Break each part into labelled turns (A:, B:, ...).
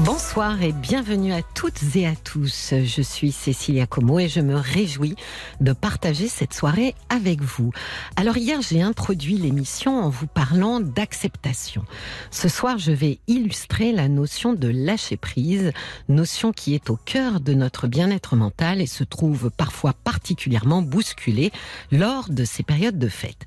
A: Bonsoir et bienvenue à toutes et à tous. Je suis Cécilia Como et je me réjouis de partager cette soirée avec vous. Alors hier, j'ai introduit l'émission en vous parlant d'acceptation. Ce soir, je vais illustrer la notion de lâcher prise, notion qui est au cœur de notre bien-être mental et se trouve parfois particulièrement bousculée lors de ces périodes de fête.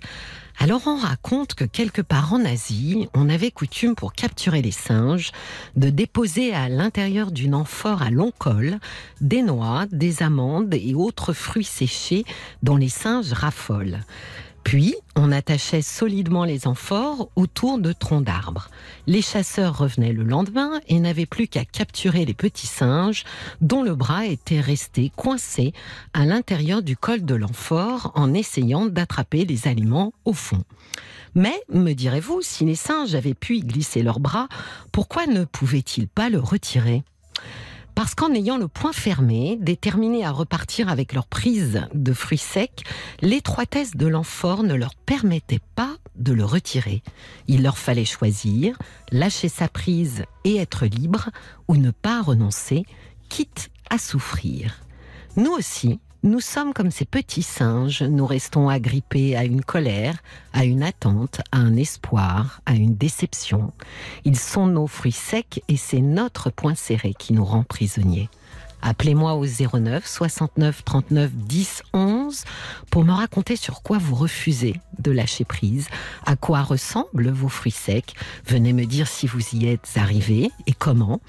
A: Alors on raconte que quelque part en Asie, on avait coutume pour capturer les singes de déposer à l'intérieur d'une amphore à long col des noix, des amandes et autres fruits séchés dont les singes raffolent. Puis, on attachait solidement les amphores autour de troncs d'arbres. Les chasseurs revenaient le lendemain et n'avaient plus qu'à capturer les petits singes dont le bras était resté coincé à l'intérieur du col de l'amphore en essayant d'attraper les aliments au fond. Mais, me direz-vous, si les singes avaient pu y glisser leurs bras, pourquoi ne pouvaient-ils pas le retirer? Parce qu'en ayant le poing fermé, déterminés à repartir avec leur prise de fruits secs, l'étroitesse de l'amphore ne leur permettait pas de le retirer. Il leur fallait choisir, lâcher sa prise et être libre, ou ne pas renoncer, quitte à souffrir. Nous aussi, nous sommes comme ces petits singes, nous restons agrippés à une colère, à une attente, à un espoir, à une déception. Ils sont nos fruits secs et c'est notre poing serré qui nous rend prisonniers. Appelez-moi au 09 69 39 10 11 pour me raconter sur quoi vous refusez de lâcher prise, à quoi ressemblent vos fruits secs. Venez me dire si vous y êtes arrivé et comment.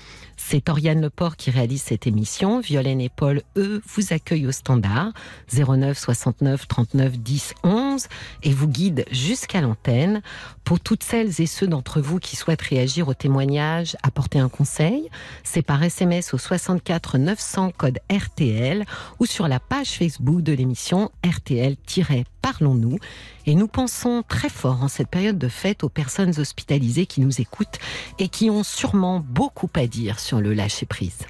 A: C'est Oriane Leport qui réalise cette émission. Violaine et Paul, eux, vous accueillent au standard 09 69 39 10 11 et vous guident jusqu'à l'antenne. Pour toutes celles et ceux d'entre vous qui souhaitent réagir au témoignage, apporter un conseil, c'est par SMS au 64 900 code RTL ou sur la page Facebook de l'émission RTL-Parlons-nous. Et nous pensons très fort en cette période de fête aux personnes hospitalisées qui nous écoutent et qui ont sûrement beaucoup à dire sur le lâcher-prise.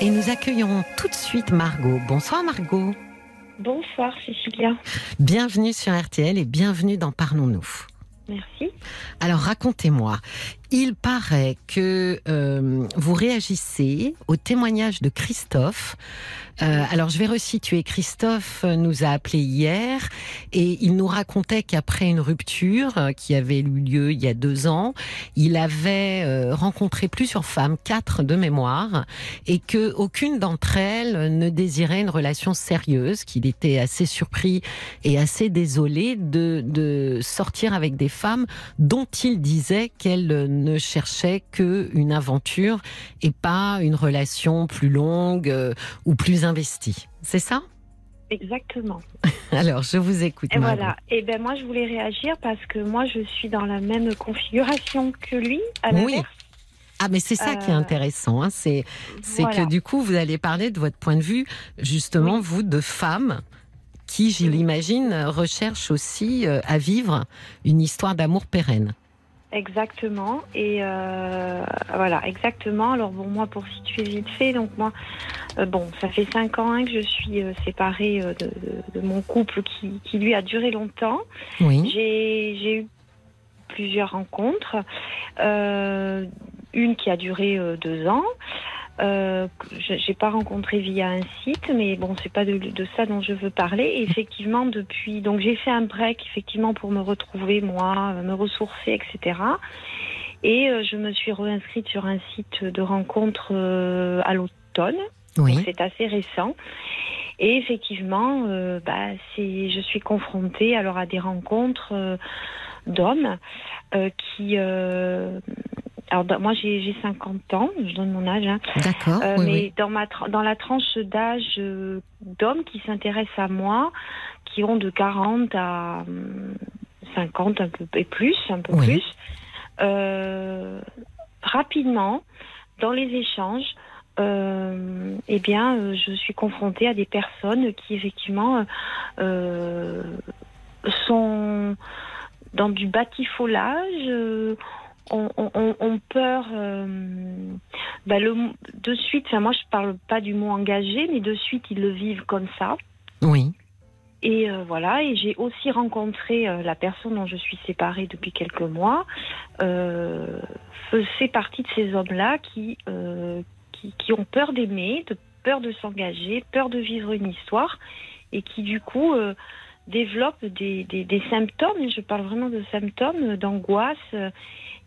A: Et nous accueillons tout de suite Margot. Bonsoir Margot.
B: Bonsoir Cécilia.
A: Bienvenue sur RTL et bienvenue dans Parlons-nous.
B: Merci.
A: Alors racontez-moi, il paraît que euh, vous réagissez au témoignage de Christophe. Euh, alors je vais resituer. Christophe nous a appelé hier et il nous racontait qu'après une rupture euh, qui avait eu lieu il y a deux ans, il avait euh, rencontré plusieurs femmes, quatre de mémoire, et que aucune d'entre elles ne désirait une relation sérieuse, qu'il était assez surpris et assez désolé de, de sortir avec des femmes dont il disait qu'elles ne cherchaient qu'une aventure et pas une relation plus longue euh, ou plus investie. C'est ça?
B: Exactement.
A: Alors, je vous écoute.
B: Et voilà. Et ben moi je voulais réagir parce que moi je suis dans la même configuration que lui. À
A: Oui. Ah, mais c'est ça qui est
B: Euh,
A: intéressant. hein. C'est
B: Voilà.
A: que du coup, vous allez parler de votre point de vue, justement, vous, de femme qui, je l'imagine, recherche aussi euh, à vivre une histoire d'amour pérenne.
B: Exactement. Et euh, voilà, exactement. Alors bon, moi pour situer vite fait, donc moi, euh, bon, ça fait cinq ans hein, que je suis euh, séparée euh, de, de- de mon couple qui, qui lui a duré longtemps.
A: Oui.
B: J'ai j'ai eu plusieurs rencontres. Euh, une qui a duré deux ans. Euh, j'ai pas rencontré via un site, mais bon, c'est pas de, de ça dont je veux parler. Et effectivement, depuis, donc j'ai fait un break effectivement pour me retrouver moi, euh, me ressourcer, etc. Et euh, je me suis réinscrite sur un site de rencontre euh, à l'automne.
A: Oui.
B: C'est assez récent. Et effectivement, euh, bah, c'est, je suis confrontée alors à des rencontres euh, d'hommes euh, qui. Alors moi j'ai, j'ai 50 ans, je donne mon âge, hein,
A: D'accord.
B: euh,
A: oui,
B: mais
A: oui.
B: dans ma dans la tranche d'âge euh, d'hommes qui s'intéressent à moi, qui ont de 40 à hum, 50 un peu et plus, un peu
A: Oui.
B: plus, euh, rapidement dans les échanges. eh bien, je suis confrontée à des personnes qui effectivement sont dans du batifolage, ont, ont- ont peur. euh, bah, le, de suite, enfin, moi je parle pas du mot engagé, mais de suite ils le vivent comme ça.
A: Oui.
B: Et euh, voilà, et j'ai aussi rencontré euh, la personne dont je suis séparée depuis quelques mois, euh, faisait partie de ces hommes-là qui, qui, qui ont peur d'aimer, de peur de s'engager, peur de vivre une histoire, et qui du coup développent des, des, des symptômes, et je parle vraiment de symptômes d'angoisse,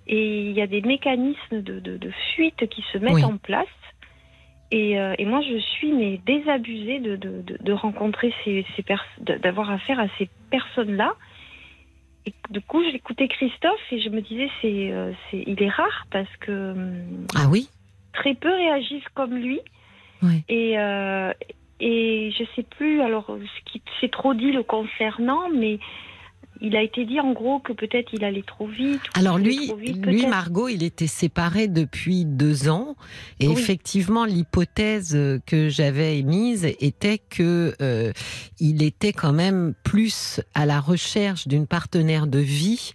B: et il y a des mécanismes de, de, de fuite qui se mettent
A: Oui.
B: en place. Et, euh, et moi, je suis mais désabusée de, de, rencontrer ces, ces d'avoir affaire à ces personnes-là. Et du coup, j'écoutais Christophe et je me disais, c'est, euh, c'est, il est rare parce que hum,
A: Ah oui?
B: très peu réagissent comme lui. Et, euh, et je sais plus alors ce qui s'est trop dit le concernant, mais il a été dit en gros que peut-être il allait trop vite.
A: Alors lui,
B: trop vite,
A: lui. Margot, il était séparé depuis deux ans. Et
B: Oui.
A: effectivement, l'hypothèse que j'avais émise était que euh, il était quand même plus à la recherche d'une partenaire de vie.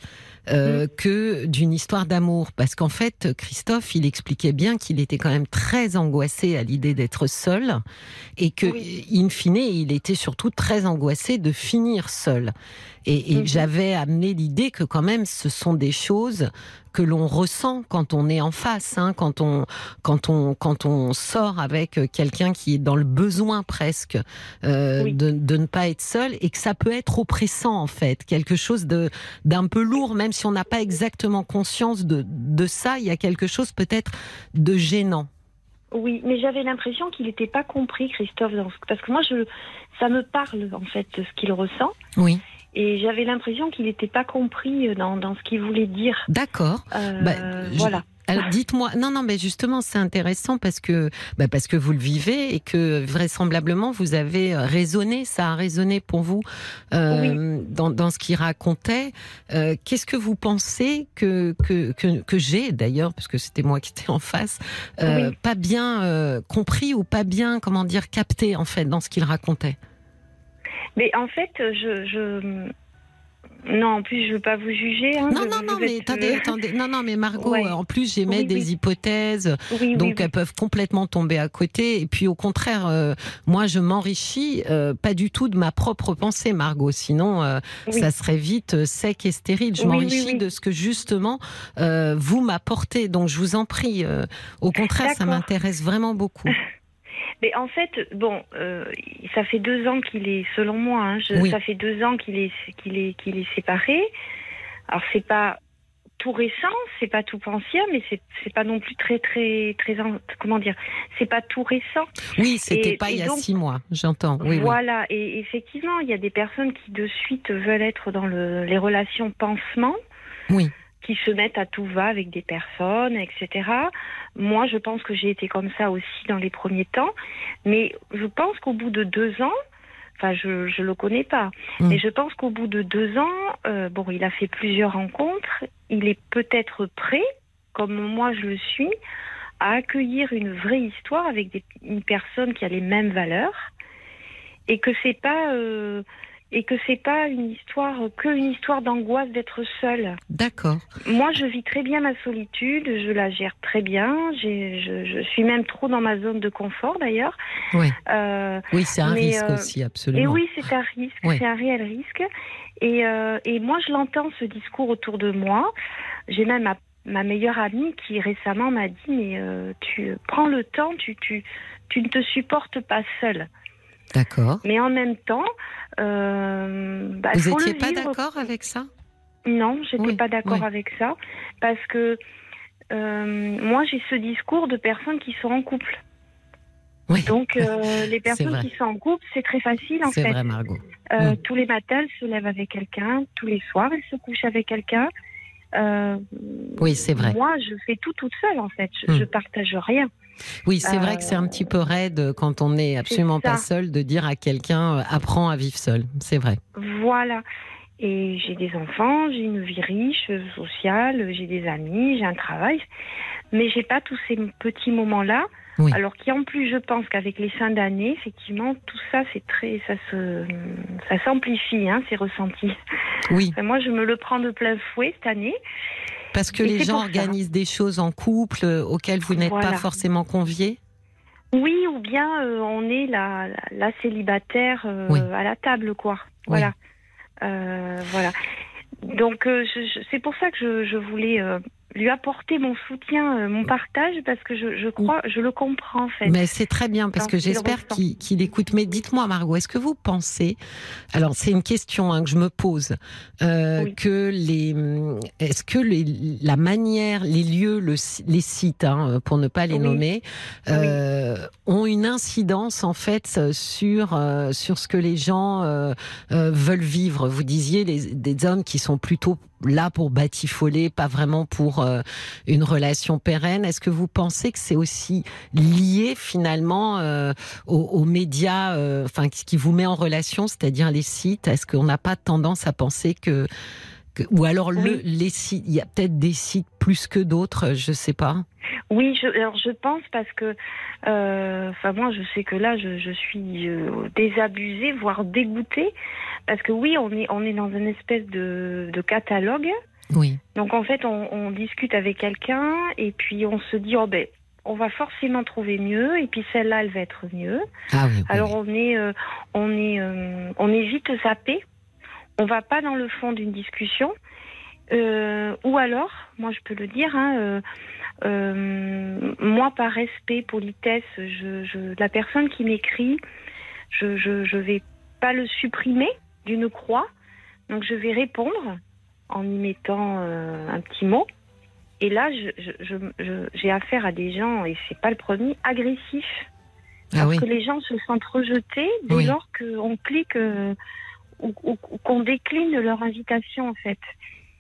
A: Euh,
B: Mm.
A: que d'une histoire d'amour parce qu'en fait Christophe il expliquait bien qu'il était quand même très angoissé à l'idée d'être seul et que
B: Oui.
A: in fine il était surtout très angoissé de finir seul et, et
B: Mhm.
A: j'avais amené l'idée que quand même ce sont des choses que l'on ressent quand on est en face, hein, quand on quand on quand on sort avec quelqu'un qui est dans le besoin presque euh,
B: Oui.
A: de, de ne pas être seul et que ça peut être oppressant en fait, quelque chose de d'un peu lourd, même si on n'a pas exactement conscience de de ça, il y a quelque chose peut-être de gênant.
B: Oui, mais j'avais l'impression qu'il n'était pas compris, Christophe, parce que moi, je, ça me parle en fait de ce qu'il ressent,
A: Oui,
B: et j'avais l'impression qu'il n'était pas compris dans, dans ce qu'il voulait dire.
A: d'accord.
B: Euh,
A: Bah, je-
B: voilà.
A: Alors dites-moi, non, non, mais justement, c'est intéressant parce que, bah, parce que vous le vivez et que vraisemblablement vous avez euh, raisonné, ça a résonné pour vous euh, dans, dans ce qu'il racontait. Euh, Qu'est-ce que vous pensez que que que, que j'ai d'ailleurs, parce que c'était moi qui étais en face, euh,
B: Oui.
A: pas bien euh, compris ou pas bien, comment dire, capté en fait dans ce qu'il racontait?
B: Mais en fait, je, je... non, en plus, je veux pas vous juger. hein,
A: Non, non, non, mais
B: êtes,
A: attendez, attendez, non, non, mais Margot,
B: Ouais.
A: en plus j'émets
B: Oui,
A: des
B: oui.
A: hypothèses.
B: Oui,
A: Donc elles peuvent complètement tomber à côté. Et puis au contraire, euh, moi je m'enrichis euh, pas du tout de ma propre pensée, Margot. Sinon, euh, ça serait vite sec et stérile. Je m'enrichis de ce que justement vous m'apportez. Donc je vous en prie. au contraire, ça m'intéresse vraiment beaucoup.
B: Mais en fait, bon, euh, ça fait deux ans qu'il est, selon moi, hein, je-
A: Oui.
B: ça fait deux ans qu'il est, qu'il est, qu'il est séparé. Alors c'est pas tout récent, c'est pas tout ancien, mais c'est, c'est pas non plus très, très, très, en- comment dire, c'est pas tout récent.
A: Oui, c'était
B: Et-
A: pas
B: et
A: il y a
B: donc-
A: six mois. J'entends. Oui, oui.
B: voilà. Et effectivement, il y a des personnes qui de suite veulent être dans le, les relations pansement.
A: Oui.
B: Qui se mettent à tout va avec des personnes, etc. Moi, je pense que j'ai été comme ça aussi dans les premiers temps, mais je pense qu'au bout de deux ans, enfin, je je le connais pas,
A: Mm.
B: mais je pense qu'au bout de deux ans, euh, bon, il a fait plusieurs rencontres, il est peut-être prêt, comme moi je le suis, à accueillir une vraie histoire avec des, une personne qui a les mêmes valeurs, et que c'est pas euh, et que c'est pas une histoire que une histoire d'angoisse d'être seul.
A: D'accord.
B: Moi, je vis très bien ma solitude, je la gère très bien. Je, je suis même trop dans ma zone de confort d'ailleurs.
A: Oui.
B: Euh,
A: Oui, c'est un
B: Mais,
A: risque
B: euh,
A: aussi,
B: et
A: absolument.
B: oui, c'est un risque,
A: Oui.
B: c'est un réel risque. Et, euh, et moi, je l'entends ce discours autour de moi. J'ai même ma, ma meilleure amie qui récemment m'a dit mais euh, tu prends le temps, tu, tu, tu ne te supportes pas seule.
A: D'accord.
B: Mais en même temps, euh, bah,
A: Vous
B: faut le
A: étiez pas d'accord avec ça?
B: Non, j'étais
A: Oui,
B: pas d'accord
A: oui.
B: avec ça parce que euh, moi j'ai ce discours de personnes qui sont en couple.
A: Oui.
B: Donc euh, les personnes qui sont en couple, c'est très facile en
A: C'est
B: fait.
A: vrai, Margot. Mm.
B: Tous les matins, elles se lèvent avec quelqu'un, tous les soirs, elles se couchent avec quelqu'un.
A: Oui, c'est vrai.
B: Moi, je fais tout toute seule en fait. Je,
A: Mm.
B: je partage rien.
A: Oui, c'est vrai
B: Euh,
A: que c'est un petit peu raide quand on n'est absolument pas seul de dire à quelqu'un euh, apprends à vivre seul. C'est vrai.
B: Voilà. Et j'ai des enfants, j'ai une vie riche, euh, sociale, j'ai des amis, j'ai un travail. Mais j'ai pas tous ces petits moments-là.
A: Oui.
B: Alors qui en plus, je pense qu'avec les fins d'année, effectivement, tout ça, c'est très, ça se, ça s'amplifie, hein, ces ressentis.
A: Oui.
B: Enfin, moi, je me le prends de plein fouet cette année.
A: Parce que
B: Et
A: les gens
B: ça.
A: organisent des choses en couple euh, auxquelles vous n'êtes pas forcément conviés
B: Oui, ou bien euh, on est la, la, la célibataire euh,
A: Oui.
B: à la table, quoi. Voilà. Euh, voilà. Donc c'est pour ça que je, je voulais lui apporter mon soutien, euh, mon partage, parce que je, je crois, je le comprends en fait.
A: Mais c'est très bien parce que
B: qu'il
A: j'espère qu'il qu'il écoute. Mais dites-moi, Margot, est-ce que vous pensez Alors, c'est une question hein, que je me pose. euh,
B: Oui.
A: Que les, est-ce que les, la manière, les lieux, le, les sites, hein, pour ne pas les
B: Oui.
A: nommer, euh, ont une incidence en fait sur euh, sur ce que les gens euh, euh, veulent vivre. Vous disiez les, des hommes qui sont plutôt là pour batifoler, pas vraiment pour euh, une relation pérenne. Est-ce que vous pensez que c'est aussi lié finalement euh, aux, aux médias, euh, enfin ce qui vous met en relation, c'est-à-dire les sites? Est-ce qu'on n'a pas tendance à penser que, que- ou alors le, les sites, il y a peut-être des sites plus que d'autres, je sais pas.
B: Oui, je, alors je pense parce que, euh, enfin moi je sais que là je, je suis euh, désabusée, voire dégoûtée, parce que oui on est on est dans une espèce de, de catalogue.
A: Oui,
B: Donc en fait on, on discute avec quelqu'un et puis on se dit oh ben on va forcément trouver mieux et puis celle-là elle va être mieux.
A: ah oui. oui,
B: Alors on est euh, on est euh, on est vite zappé. On va pas dans le fond d'une discussion. Euh, ou alors, moi je peux le dire, hein, moi par respect, politesse, je, je, la personne qui m'écrit, je, je je vais pas le supprimer d'une croix. Donc je vais répondre en y mettant euh, un petit mot. Et là, j'ai affaire à des gens, et c'est pas le premier, agressifs
A: ah oui.
B: que les gens se sentent rejetés dès
A: Oui.
B: lors qu'on clique euh, ou, ou- ou qu'on décline leur invitation en fait.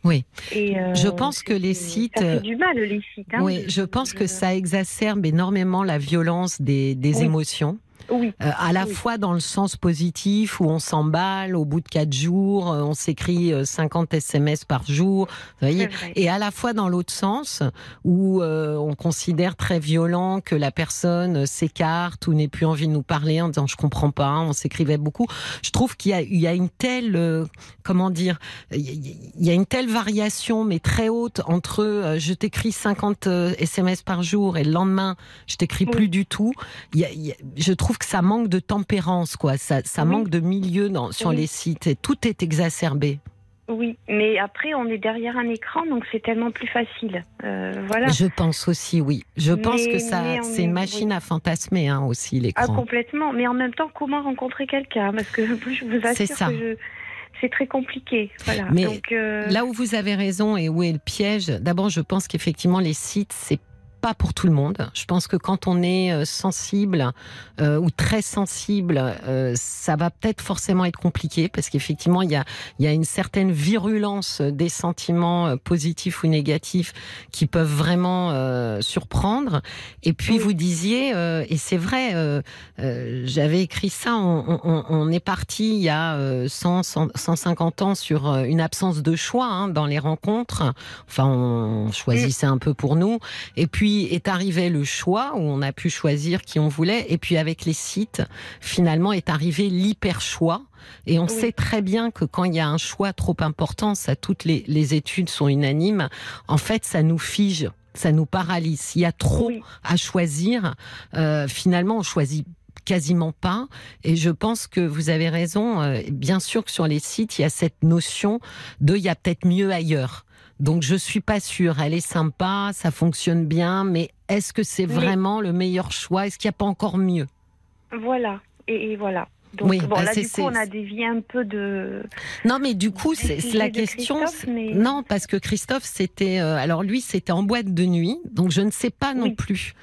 A: Oui.
B: Et, euh,
A: Je pense que les sites,
B: Ça fait du mal les sites. hein.
A: Oui, je pense que ça exacerbe énormément la violence des, des
B: Oui.
A: émotions.
B: Oui,
A: Euh, à la
B: Oui.
A: fois dans le sens positif où on s'emballe au bout de quatre jours, euh, on s'écrit euh, 50 SMS par jour, vous voyez, et à la fois dans l'autre sens où euh, on considère très violent que la personne euh, s'écarte ou n'ait plus envie de nous parler en disant je comprends pas, on s'écrivait beaucoup. Je trouve qu'il y a, il y a une telle, euh, comment dire, il y a- une telle variation mais très haute entre euh, je t'écris 50 euh, SMS par jour et le lendemain je t'écris
B: Oui.
A: plus du tout. Il y a- il y a- je trouve que ça manque de tempérance, quoi. Ça, ça
B: Oui.
A: manque de milieu dans, sur
B: Oui.
A: les sites. Et tout est exacerbé.
B: Oui, mais après on est derrière un écran donc c'est tellement plus facile. Euh, voilà.
A: Je pense aussi, oui. Je pense que ça, c'est une machine
B: oui.
A: à fantasmer hein, aussi
B: Ah
A: l'écran.
B: complètement. Mais en même temps, comment rencontrer quelqu'un? Parce que je vous assure
A: C'est ça.
B: que je- c'est très compliqué. Voilà.
A: Mais
B: donc, euh,
A: Là où vous avez raison et où est le piège, d'abord, je pense qu'effectivement, les sites, c'est pas pour tout le monde. Je pense que quand on est euh, sensible euh, ou très sensible, euh, ça va peut-être forcément être compliqué parce qu'effectivement, il y a, y a une certaine virulence des sentiments positifs ou négatifs qui peuvent vraiment euh, surprendre. Et puis,
B: Oui.
A: vous disiez, et c'est vrai, j'avais écrit ça, on, on- on est parti il y a euh, 100, 100, 150 ans sur une absence de choix hein, dans les rencontres. Enfin, on choisissait un peu pour nous. Et puis est arrivé le choix où on a pu choisir qui on voulait. Et puis avec les sites, finalement est arrivé l'hyper choix. Et on
B: Oui.
A: sait très bien que quand il y a un choix trop important, ça toutes les, les études sont unanimes. En fait, ça nous fige, ça nous paralyse. S'il y a trop
B: oui.
A: à choisir, euh, finalement, on choisit quasiment pas. Et je pense que vous avez raison. euh, bien sûr que sur les sites, il y a cette notion de il y a peut-être mieux ailleurs. Donc je suis pas sûre. Elle est sympa, ça fonctionne bien, mais est-ce que c'est vraiment le meilleur choix? Est-ce qu'il n'y a pas encore mieux?
B: Voilà. Et, et voilà. Donc
A: Oui,
B: bon,
A: bah,
B: là du coup on a dévié un peu de.
A: Non, mais du coup, c'est la question.
B: Mais-
A: Non, parce que Christophe, c'était. euh, alors lui, c'était en boîte de nuit, donc je ne sais pas non
B: Oui.
A: plus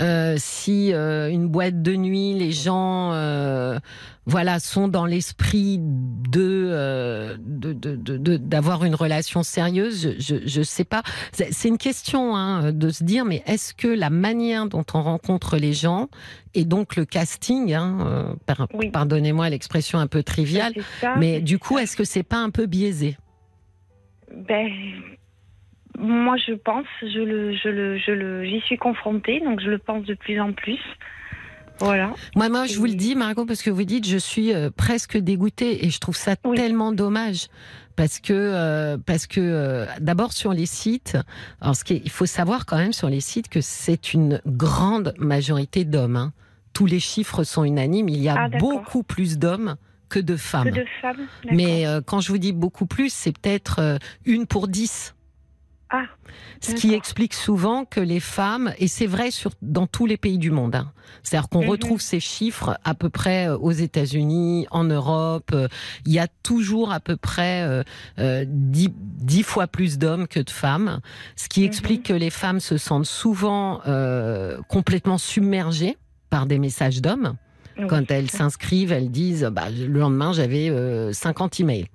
A: euh, si euh, une boîte de nuit, les gens, euh, voilà, sont dans l'esprit de de- de- de- de- d'avoir une relation sérieuse. Je je, je sais pas. C'est une question hein, de se dire, mais est-ce que la manière dont on rencontre les gens et donc le casting, hein, par-
B: Oui.
A: pardonnez-moi l'expression un peu triviale. Mais du coup, est-ce que c'est pas un peu biaisé?
B: Ben, moi, je pense, je le, je le, je le, j'y suis confrontée, donc je le pense de plus en plus. Voilà.
A: Moi, moi, je vous le dis, Margot, parce que vous dites, je suis euh, presque dégoûtée et je trouve ça
B: Oui.
A: tellement dommage. Parce que, euh, parce que euh, d'abord sur les sites, alors ce qui est- il faut savoir quand même sur les sites que c'est une grande majorité d'hommes. hein. Tous les chiffres sont unanimes. Il y a
B: Ah,
A: beaucoup plus d'hommes que de femmes.
B: Que de femmes.
A: Mais euh, quand je vous dis beaucoup plus, c'est peut-être euh, une pour dix.
B: Ah,
A: Ce qui explique souvent que les femmes, et c'est vrai sur, dans tous les pays du monde, hein. c'est-à-dire qu'on
B: Mhm.
A: retrouve ces chiffres à peu près euh, aux États-Unis, en Europe, euh, il y a toujours à peu près euh, euh, fois plus d'hommes que de femmes, ce qui
B: Mhm.
A: explique que les femmes se sentent souvent complètement submergées par des messages d'hommes.
B: oui.
A: Quand elles s'inscrivent, elles disent bah, le lendemain j'avais euh, 50 emails.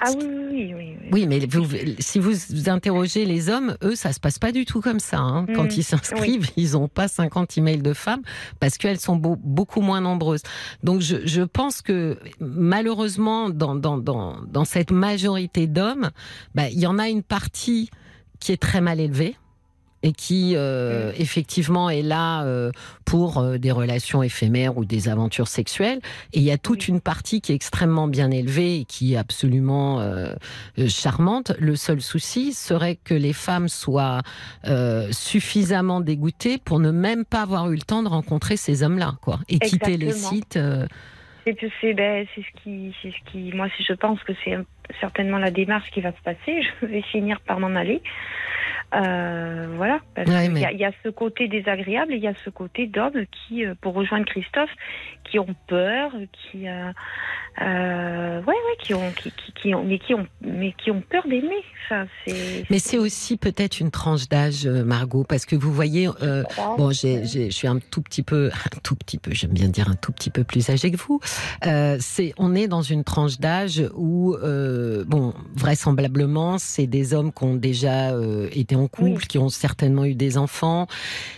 B: Ah oui, oui, oui. oui, oui.
A: Oui, mais vous- si vous interrogez les hommes, eux, ça se passe pas du tout comme ça. hein. Quand
B: Mhm.
A: ils s'inscrivent, ils n'ont pas 50 emails de femmes parce qu'elles sont beau- beaucoup moins nombreuses. Donc, je, je pense que malheureusement, dans, dans, dans, dans cette majorité d'hommes, bah, il y en a une partie qui est très mal élevée et qui euh, effectivement est là euh, pour euh, des relations éphémères ou des aventures sexuelles. Et il y a toute une partie qui est extrêmement bien élevée et qui est absolument euh, euh, charmante. Le seul souci serait que les femmes soient euh, suffisamment dégoûtées pour ne même pas avoir eu le temps de rencontrer ces hommes-là, quoi, et quitter les
B: Exactement.
A: sites. euh,
B: C'est c'est ben, c'est ce qui, c'est ce qui, moi, si je pense que c'est certainement la démarche qui va se passer. Je vais finir par m'en aller. Euh, voilà. Parce
A: Ouais,
B: qu'il
A: mais-
B: y, a, il y a ce côté désagréable et il y a ce côté d'hommes qui, euh, pour rejoindre Christophe, qui ont peur, qui, euh, euh, ouais, ouais, qui ont, qui, qui, qui ont, mais qui ont, mais qui ont peur d'aimer. Enfin.
A: Mais c'est aussi peut-être une tranche d'âge, Margot, parce que vous voyez. Bon, je suis un tout petit peu, un tout petit peu, j'aime bien dire un tout petit peu plus âgé que vous. C'est, on est dans une tranche d'âge où, bon, vraisemblablement, c'est des hommes qui ont déjà été en couple,
B: Oui.
A: qui ont certainement eu des enfants.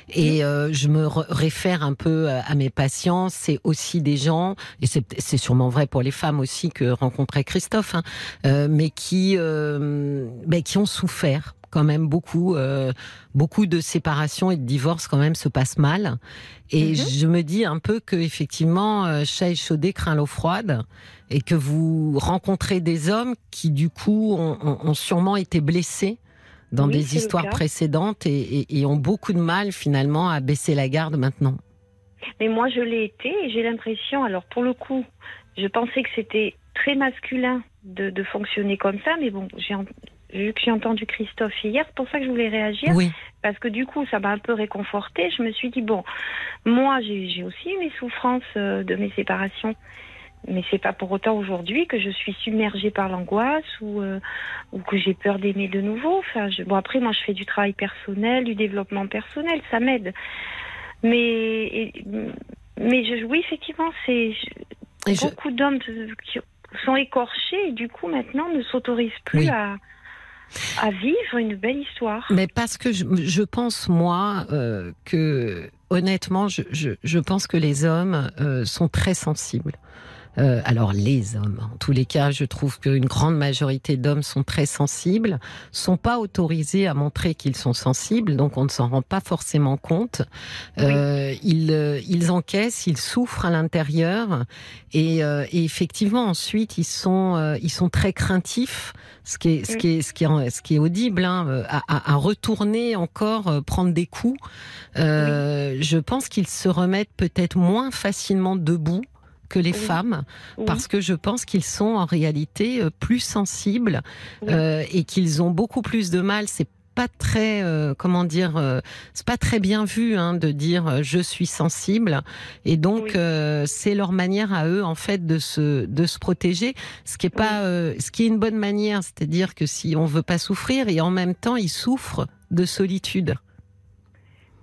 A: Et euh, je me re- réfère un peu à, à mes patients. C'est aussi des gens, et c'est, sûrement vrai pour les femmes aussi que rencontrait Christophe, hein, euh, mais qui, euh, qui ont souffert quand même beaucoup. euh, beaucoup de séparations et de divorces quand même se passent mal. Et
B: Mhm.
A: je me dis un peu que effectivement, euh, chat échaudé craint l'eau froide, et que vous rencontrez des hommes qui du coup ont sûrement été blessés dans
B: Oui,
A: des histoires précédentes et, et- et ont beaucoup de mal finalement à baisser la garde maintenant.
B: Mais moi, je l'ai été et j'ai l'impression, alors pour le coup, je pensais que c'était très masculin de, de fonctionner comme ça, mais bon, j'ai vu que j'ai entendu Christophe hier, c'est pour ça que je voulais réagir,
A: Oui,
B: parce que du coup, ça m'a un peu réconfortée. Je me suis dit, bon, moi, j'ai aussi eu mes souffrances euh, de mes séparations. Mais c'est pas pour autant aujourd'hui que je suis submergée par l'angoisse ou, euh, ou que j'ai peur d'aimer de nouveau. Enfin, je- bon après moi je fais du travail personnel, du développement personnel, ça m'aide. Mais et- mais je, oui effectivement c'est
A: je,
B: beaucoup d'hommes qui sont écorchés et du coup maintenant ne s'autorisent plus
A: Oui.
B: à à vivre une belle histoire.
A: mais parce que je, je pense moi euh, que honnêtement, je, je, je pense que les hommes euh, sont très sensibles. Euh, alors les hommes, en tous les cas, je trouve qu'une grande majorité d'hommes sont très sensibles, sont pas autorisés à montrer qu'ils sont sensibles, donc on ne s'en rend pas forcément compte. Euh, ils, euh, ils encaissent, ils souffrent à l'intérieur, et, euh, et effectivement ensuite ils sont, euh, ils sont très craintifs, ce qui est, ce qui est, ce qui est, ce qui est audible, hein, à, à- retourner encore euh, prendre des coups. Euh, Je pense qu'ils se remettent peut-être moins facilement debout que les
B: Oui.
A: femmes,
B: Oui.
A: parce que je pense qu'ils sont en réalité euh, plus sensibles
B: Oui.
A: euh, et qu'ils ont beaucoup plus de mal. C'est pas très, euh, comment dire, euh, c'est pas très bien vu hein, de dire euh, je suis sensible. Et donc
B: Oui.
A: euh, c'est leur manière à eux en fait de se de se protéger, ce qui est pas, euh, ce qui est une bonne manière, c'est-à-dire que si on veut pas souffrir et en même temps ils souffrent de solitude.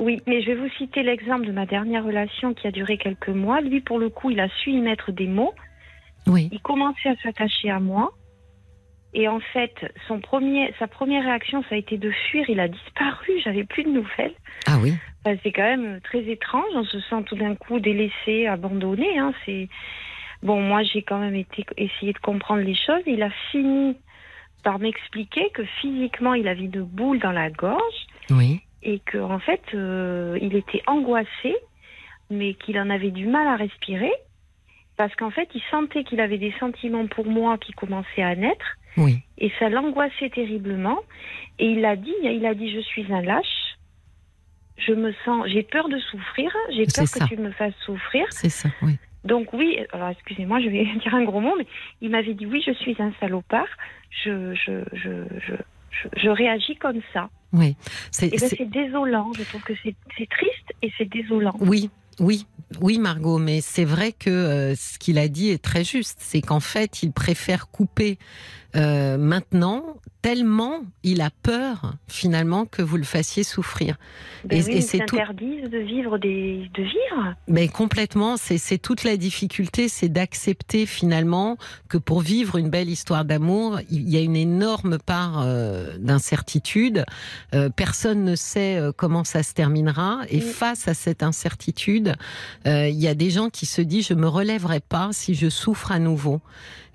B: Oui, mais je vais vous citer l'exemple de ma dernière relation qui a duré quelques mois. Lui, pour le coup, il a su y mettre des mots.
A: Oui,
B: Il commençait à s'attacher à moi. Et en fait, son premier, sa première réaction, ça a été de fuir. Il a disparu. J'avais plus de nouvelles.
A: ah oui,
B: Enfin, c'est quand même très étrange. On se sent tout d'un coup délaissé, abandonné. Hein. C'est bon. Moi, j'ai quand même été essayé de comprendre les choses. Il a fini par m'expliquer que physiquement, il avait une boule dans la gorge
A: oui,
B: et que en fait, euh, il était angoissé mais qu'il en avait du mal à respirer parce qu'en fait, il sentait qu'il avait des sentiments pour moi qui commençaient à naître.
A: Oui.
B: Et ça l'angoissait terriblement. Et il a dit, il a dit, je suis un lâche. Je me sens, j'ai peur de souffrir. J'ai peur
A: ça.
B: que tu me fasses souffrir.
A: C'est ça, oui.
B: Donc oui, alors excusez-moi, je vais dire un gros mot, mais il m'avait dit oui, je suis un salopard. Je, je, je, je, je, je réagis comme ça.
A: Oui. C'est,
B: Et ben, désolant. Je trouve que c'est c'est triste et c'est désolant.
A: Oui, oui, oui, Margot, mais c'est vrai que euh, ce qu'il a dit est très juste. C'est qu'en fait, il préfère couper euh, maintenant tellement il a peur finalement que vous le fassiez souffrir.
B: Ben
A: Et-
B: oui,
A: et c'est tout-
B: de vivre des, de vivre.
A: Mais complètement, c'est toute la difficulté, c'est d'accepter finalement que pour vivre une belle histoire d'amour, il y a une énorme part euh, d'incertitude. Euh, personne ne sait euh, comment ça se terminera. Et
B: Mm.
A: face à cette incertitude, euh, il y a des gens qui se disent je me relèverai pas si je souffre à nouveau.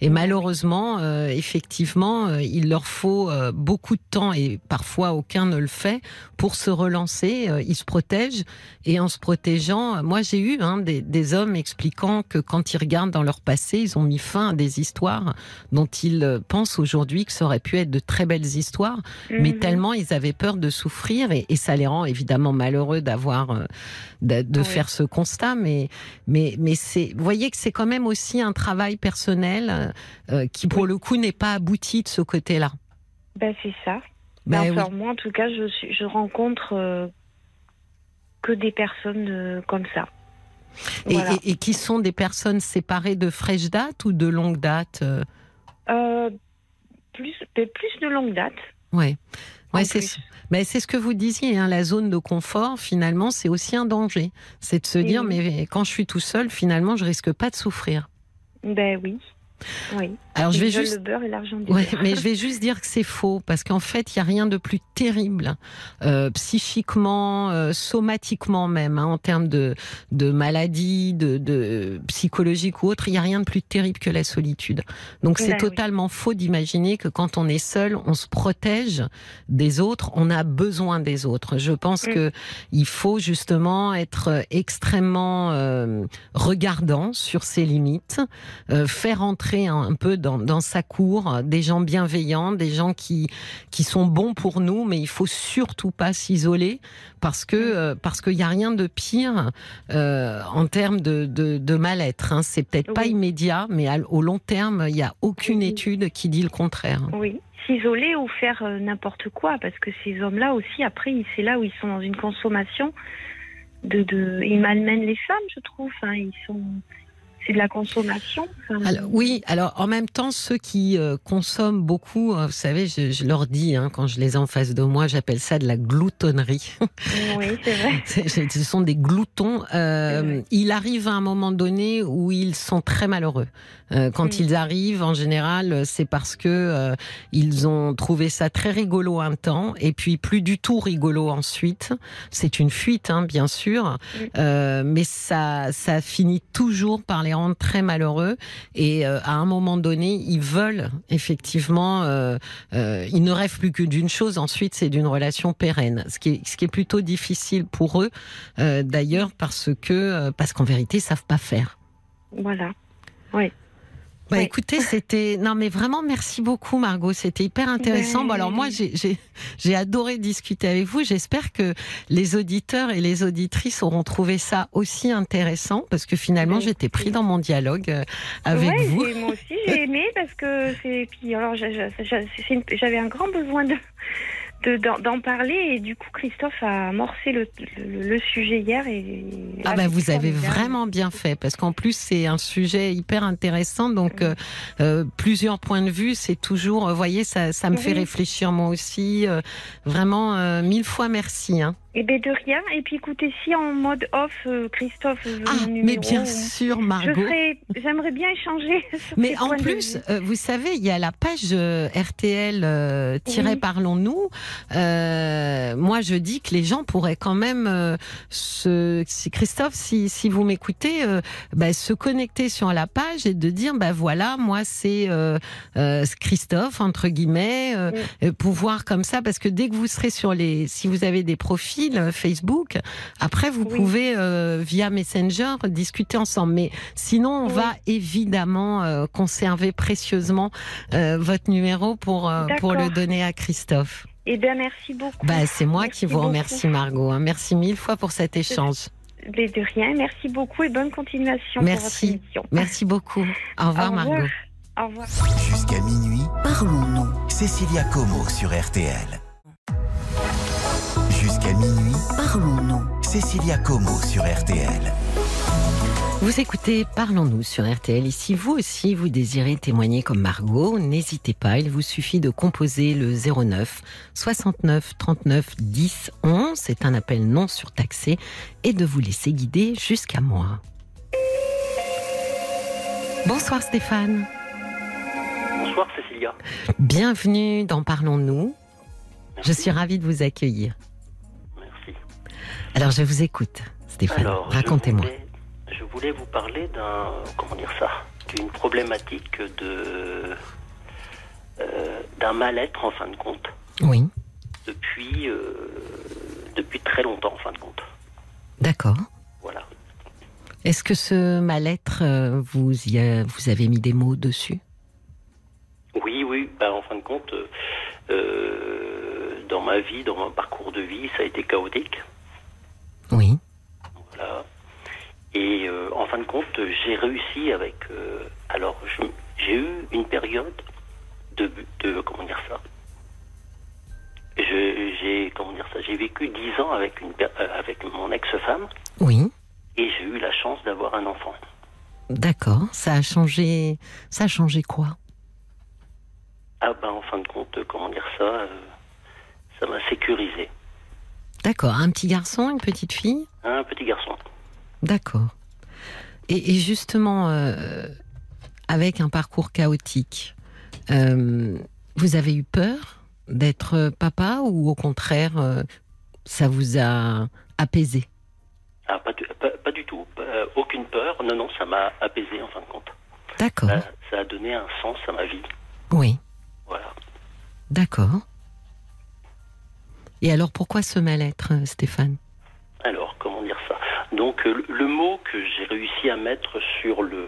A: Et malheureusement, euh, effectivement, euh, il leur faut euh, beaucoup de temps et parfois aucun ne le fait pour se relancer. Euh, ils se protègent et en se protégeant, moi j'ai eu hein, des, des hommes expliquant que quand ils regardent dans leur passé, ils ont mis fin à des histoires dont ils euh, pensent aujourd'hui que ça aurait pu être de très belles histoires, mais
B: Mhm.
A: tellement ils avaient peur de souffrir et, et ça les rend évidemment malheureux d'avoir de, de
B: Oui.
A: faire ce constat. Mais mais mais c'est, vous voyez que c'est quand même aussi un travail personnel euh, qui pour le coup n'est pas abouti de ce côté-là.
B: Ben c'est ça.
A: Ben
B: Ben,
A: oui.
B: enfin, moi, en tout cas, je, je rencontre euh, que des personnes euh, comme ça.
A: Et,
B: Voilà.
A: et- et qui sont des personnes séparées de fraîche date ou de longue date euh,
B: Euh, plus, ben, plus de longue date. En
A: Ouais, c'est c'est ce que vous disiez, hein, la zone de confort, finalement, c'est aussi un danger. C'est de se dire, mais quand je suis tout seul, finalement, je risque pas de souffrir.
B: Ben oui. Oui.
A: Alors, je vais juste.
B: le beurre et l'argent du
A: Ouais, mais je vais juste dire que c'est faux parce qu'en fait, il y a rien de plus terrible euh, psychiquement, euh, somatiquement même, hein, en termes de de maladie, de, de psychologique ou autre. Il y a rien de plus terrible que la solitude. Donc c'est
B: oui.
A: totalement faux d'imaginer que quand on est seul, on se protège des autres. On a besoin des autres. Je pense
B: Mm.
A: que il faut justement être extrêmement euh, regardant sur ses limites, euh, faire entrer un, un peu dans, dans sa cour des gens bienveillants, des gens qui qui sont bons pour nous, mais il faut surtout pas s'isoler parce que euh, parce qu'il y a rien de pire euh, en termes de, de, de mal-être. Hein. C'est peut-être pas immédiat, mais à- au long terme, il y a aucune
B: Oui.
A: étude qui dit le contraire.
B: Oui. S'isoler ou faire euh, n'importe quoi, parce que ces hommes-là aussi, après, c'est là où ils sont dans une consommation de, de... Ils malmènent les femmes, je trouve. Enfin, ils sont... C'est de la consommation. Enfin,
A: Alors, oui, alors en même temps, ceux qui euh, consomment beaucoup, euh, vous savez, je, je leur dis, hein, quand je les ai en face de moi, j'appelle ça de la gloutonnerie.
B: Oui, c'est vrai.
A: Ce sont des gloutons. Euh, il arrive à un moment donné où ils sont très malheureux. Euh, quand
B: Mm.
A: ils arrivent, en général, c'est parce que euh, ils ont trouvé ça très rigolo un temps, et puis plus du tout rigolo ensuite. C'est une fuite, hein, bien sûr, euh, mais ça, ça finit toujours par les rendre très malheureux. Et euh, à un moment donné, ils veulent effectivement, euh, euh, ils ne rêvent plus que d'une chose. Ensuite, c'est d'une relation pérenne, ce qui est, ce qui est plutôt difficile pour eux, euh, d'ailleurs, parce que euh, parce qu'en vérité, ils savent pas faire.
B: Voilà.
A: Bah
B: Ouais.
A: écoutez, c'était non mais vraiment merci beaucoup Margot, c'était hyper intéressant. Bon alors moi j'ai j'ai adoré discuter avec vous. J'espère que les auditeurs et les auditrices auront trouvé ça aussi intéressant parce que finalement
B: Ben,
A: j'étais pris dans mon dialogue euh, avec vous.
B: Moi aussi, j'ai aimé parce que c'est. Puis alors, j'avais un grand besoin de- d'en d'en parler. Et du coup Christophe a amorcé le, le, le sujet hier et
A: Ah
B: ah,
A: bah vous avez vraiment bien fait parce qu'en plus c'est un sujet hyper intéressant. Donc euh, euh, plusieurs points de vue c'est toujours euh, vous voyez ça ça me fait réfléchir moi aussi. Euh, vraiment euh, mille fois merci hein.
B: Eh ben de rien et puis écoutez si en mode off euh, Christophe veut
A: Ah
B: mon
A: mais bien
B: euh,
A: sûr Margot
B: j'aimerais bien échanger sur
A: Mais en
B: de
A: plus, euh, vous savez, il y a la page euh, RTL tiret
B: Oui.
A: Parlons-nous. Euh, moi, je dis que les gens pourraient quand même se, si Christophe, si, si vous m'écoutez, bah, se connecter sur la page et de dire, bah voilà, moi c'est Christophe entre guillemets,
B: Oui.
A: pouvoir comme ça, parce que dès que vous serez sur les, si vous avez des profils profil Facebook. Après, vous
B: Oui.
A: pouvez euh, via Messenger discuter ensemble. Mais sinon, on
B: Oui.
A: va évidemment euh, conserver précieusement euh, votre numéro pour euh, pour le donner à Christophe.
B: Eh bien, merci beaucoup.
A: Bah, c'est moi
B: Merci
A: qui vous
B: beaucoup.
A: remercie, Margot. hein. Merci mille fois pour cet échange.
B: Mais de rien. Merci beaucoup et bonne continuation
A: Merci.
B: pour votre émission.
A: Merci beaucoup. Au revoir,
B: Au revoir.
A: Margot.
B: Au revoir.
C: Jusqu'à minuit,
D: Parlons-nous.
C: Cécilia Como sur RTL.
D: Parlons-nous.
C: Cécilia Como sur RTL.
A: Vous écoutez Parlons-nous sur RTL. Et si vous aussi vous désirez témoigner comme Margot, n'hésitez pas. Il vous suffit de composer le 09 69 39 10 11. C'est un appel non surtaxé et de vous laisser guider jusqu'à moi. Bonsoir Stéphane.
E: Bonsoir Cécilia.
A: Bienvenue dans Parlons-nous. Je suis ravie de vous accueillir. Alors je vous écoute, Stéphane.
E: Je
A: Racontez-moi.
E: Je voulais vous parler d'un, comment dire ça, d'une problématique de, euh, d'un mal-être en fin de compte
A: Oui,
E: depuis, euh, depuis très longtemps en fin de compte.
A: d'accord.
E: Voilà.
A: Est-ce que ce mal-être, euh, vous, y a- vous avez mis des mots dessus?
E: Oui, oui. Bah, en fin de compte, euh, dans ma vie, dans mon parcours de vie, ça a été chaotique.
A: Oui.
E: Voilà. Et euh, en fin de compte, j'ai réussi avec. euh, alors, j'ai eu une période de, de comment dire ça? Je- J'ai comment dire ça? J'ai vécu dix ans avec une euh, avec mon ex-femme
A: Oui.
E: et j'ai eu la chance d'avoir un enfant.
A: D'accord. Ça a changé. Ça a changé quoi?
E: Ah ben en fin de compte, comment dire ça, ça m'a sécurisé.
A: D'accord. Un petit garçon, une petite fille?
E: Un petit garçon.
A: D'accord. Et, et justement, euh, avec un parcours chaotique, euh, vous avez eu peur d'être papa ou au contraire, euh, ça vous a apaisé?
E: Ah pas du, pas, pas du tout. Aucune peur. Non non, ça m'a apaisé en fin de compte.
A: D'accord.
E: Ça, ça a donné un sens à ma vie.
A: Oui.
E: Voilà.
A: D'accord. Et alors, pourquoi ce mal-être, euh, Stéphane?
E: Alors, comment dire ça? Donc, euh, le, le mot que j'ai réussi à mettre sur le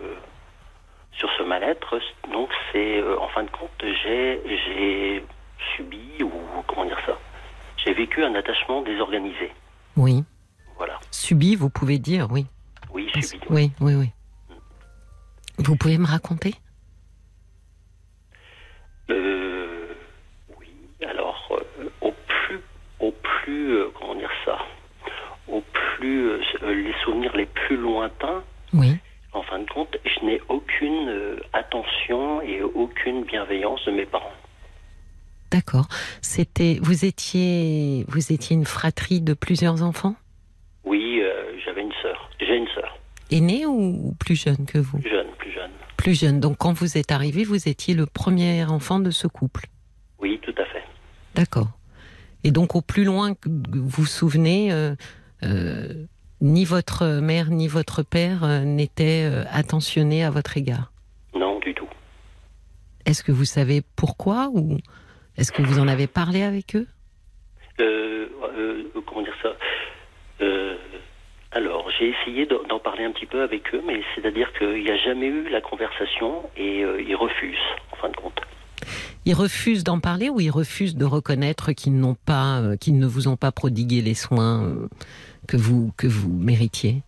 E: sur ce mal-être, donc c'est euh, en fin de compte, j'ai j'ai subi ou comment dire ça? J'ai vécu un attachement désorganisé.
A: Oui.
E: Voilà.
A: Subi, vous pouvez dire, oui.
E: Oui, subi.
A: Oui, oui, oui. Vous pouvez me raconter?
E: Euh, oui. Alors, euh, au plus, au plus, euh, comment dire ça Au plus, euh, les souvenirs les plus lointains.
A: Oui.
E: En fin de compte, je n'ai aucune euh, attention et aucune bienveillance de mes parents.
A: D'accord. C'était, vous étiez, vous étiez une fratrie de plusieurs enfants,
E: Oui, euh, j'avais une sœur. J'ai une sœur,
A: aînés ou plus jeunes que vous?
E: Jeune, plus jeune.
A: Plus jeunes. Donc, quand vous êtes arrivé, vous étiez le premier enfant de ce couple?
E: Oui, tout à fait.
A: D'accord. Et donc, au plus loin que vous vous souvenez, euh, euh, ni votre mère ni votre père euh, n'étaient attentionnés à votre égard?
E: Non, du tout.
A: Est-ce que vous savez pourquoi ou est-ce que vous en avez parlé avec eux?
E: Comment dire ça? Alors, j'ai essayé d'en d'en parler un petit peu avec eux, mais c'est-à-dire qu'il n'y a jamais eu la conversation et euh, ils refusent, en fin de compte.
A: Ils refusent d'en parler ou ils refusent de reconnaître qu'ils n'ont pas, euh, qu'ils ne vous ont pas prodigué les soins euh, que vous que vous méritiez?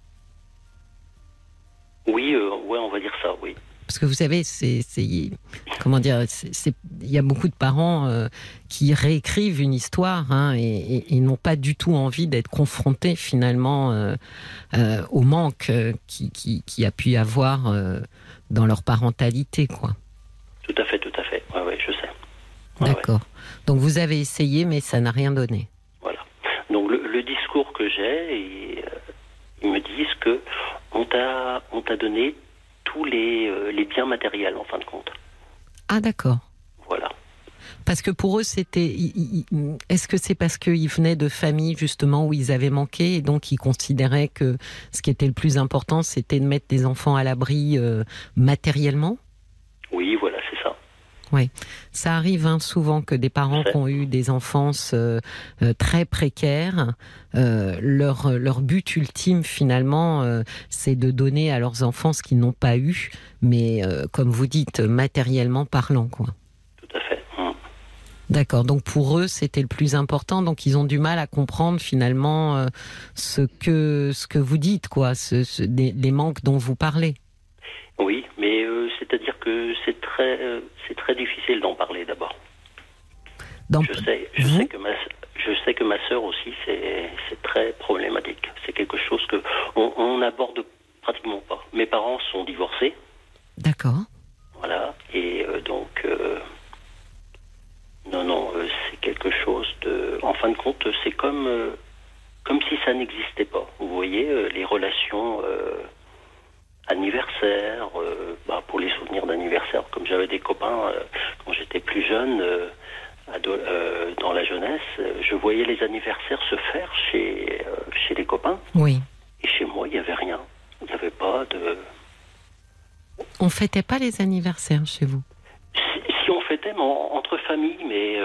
E: Oui, euh, ouais, on va dire ça, oui.
A: Parce que vous savez, c'est, comment dire, il y a beaucoup de parents euh, qui réécrivent une histoire hein, et, et- et n'ont pas du tout envie d'être confrontés finalement euh, euh, au manque qui, qui, qui a pu y avoir dans leur parentalité, quoi.
E: Tout à fait, tout à fait. Ouais, ouais, je sais. Ouais.
A: D'accord. Donc vous avez essayé, mais ça n'a rien donné.
E: Voilà. Donc le, le discours que j'ai, et, euh, ils me disent que on t'a on t'a donné tous les, euh, les biens matériels en fin de compte.
A: Ah d'accord.
E: Voilà.
A: Parce que pour eux, c'était. Est-ce que c'est parce qu'ils venaient de familles justement où ils avaient manqué et donc ils considéraient que ce qui était le plus important, c'était de mettre des enfants à l'abri euh, matériellement?
E: Oui, voilà.
A: Oui, ça arrive hein, souvent que des parents qui ont eu des enfances euh, euh, très précaires, euh, leur, leur but ultime finalement, euh, c'est de donner à leurs enfants ce qu'ils n'ont pas eu, mais comme vous dites, matériellement parlant. quoi.
E: Tout à fait. Mm.
A: D'accord, donc pour eux, c'était le plus important, donc ils ont du mal à comprendre finalement ce, que, ce que vous dites, quoi, ce, ce- des- les manques dont vous parlez.
E: Oui, mais que c'est très, euh, c'est très difficile d'en parler d'abord. Je sais, je
A: vous
E: sais que ma, je sais que ma sœur aussi, c'est, c'est très problématique. C'est quelque chose que on, on n'aborde pratiquement pas. Mes parents sont divorcés,
A: D'accord.
E: voilà, et euh, donc euh, non, non, euh, c'est quelque chose de. En fin de compte, c'est comme comme si ça n'existait pas. Vous voyez, les relations anniversaires, euh, bah, pour les souvenirs d'anniversaire, comme j'avais des copains euh, quand j'étais plus jeune. euh, ado- dans la jeunesse, je voyais les anniversaires se faire chez, chez les copains.
A: Oui.
E: Et chez moi, il n'y avait rien. Il n'y avait pas de.
A: On fêtait pas les anniversaires chez vous?
E: Si, si on fêtait, mais en- entre familles, mais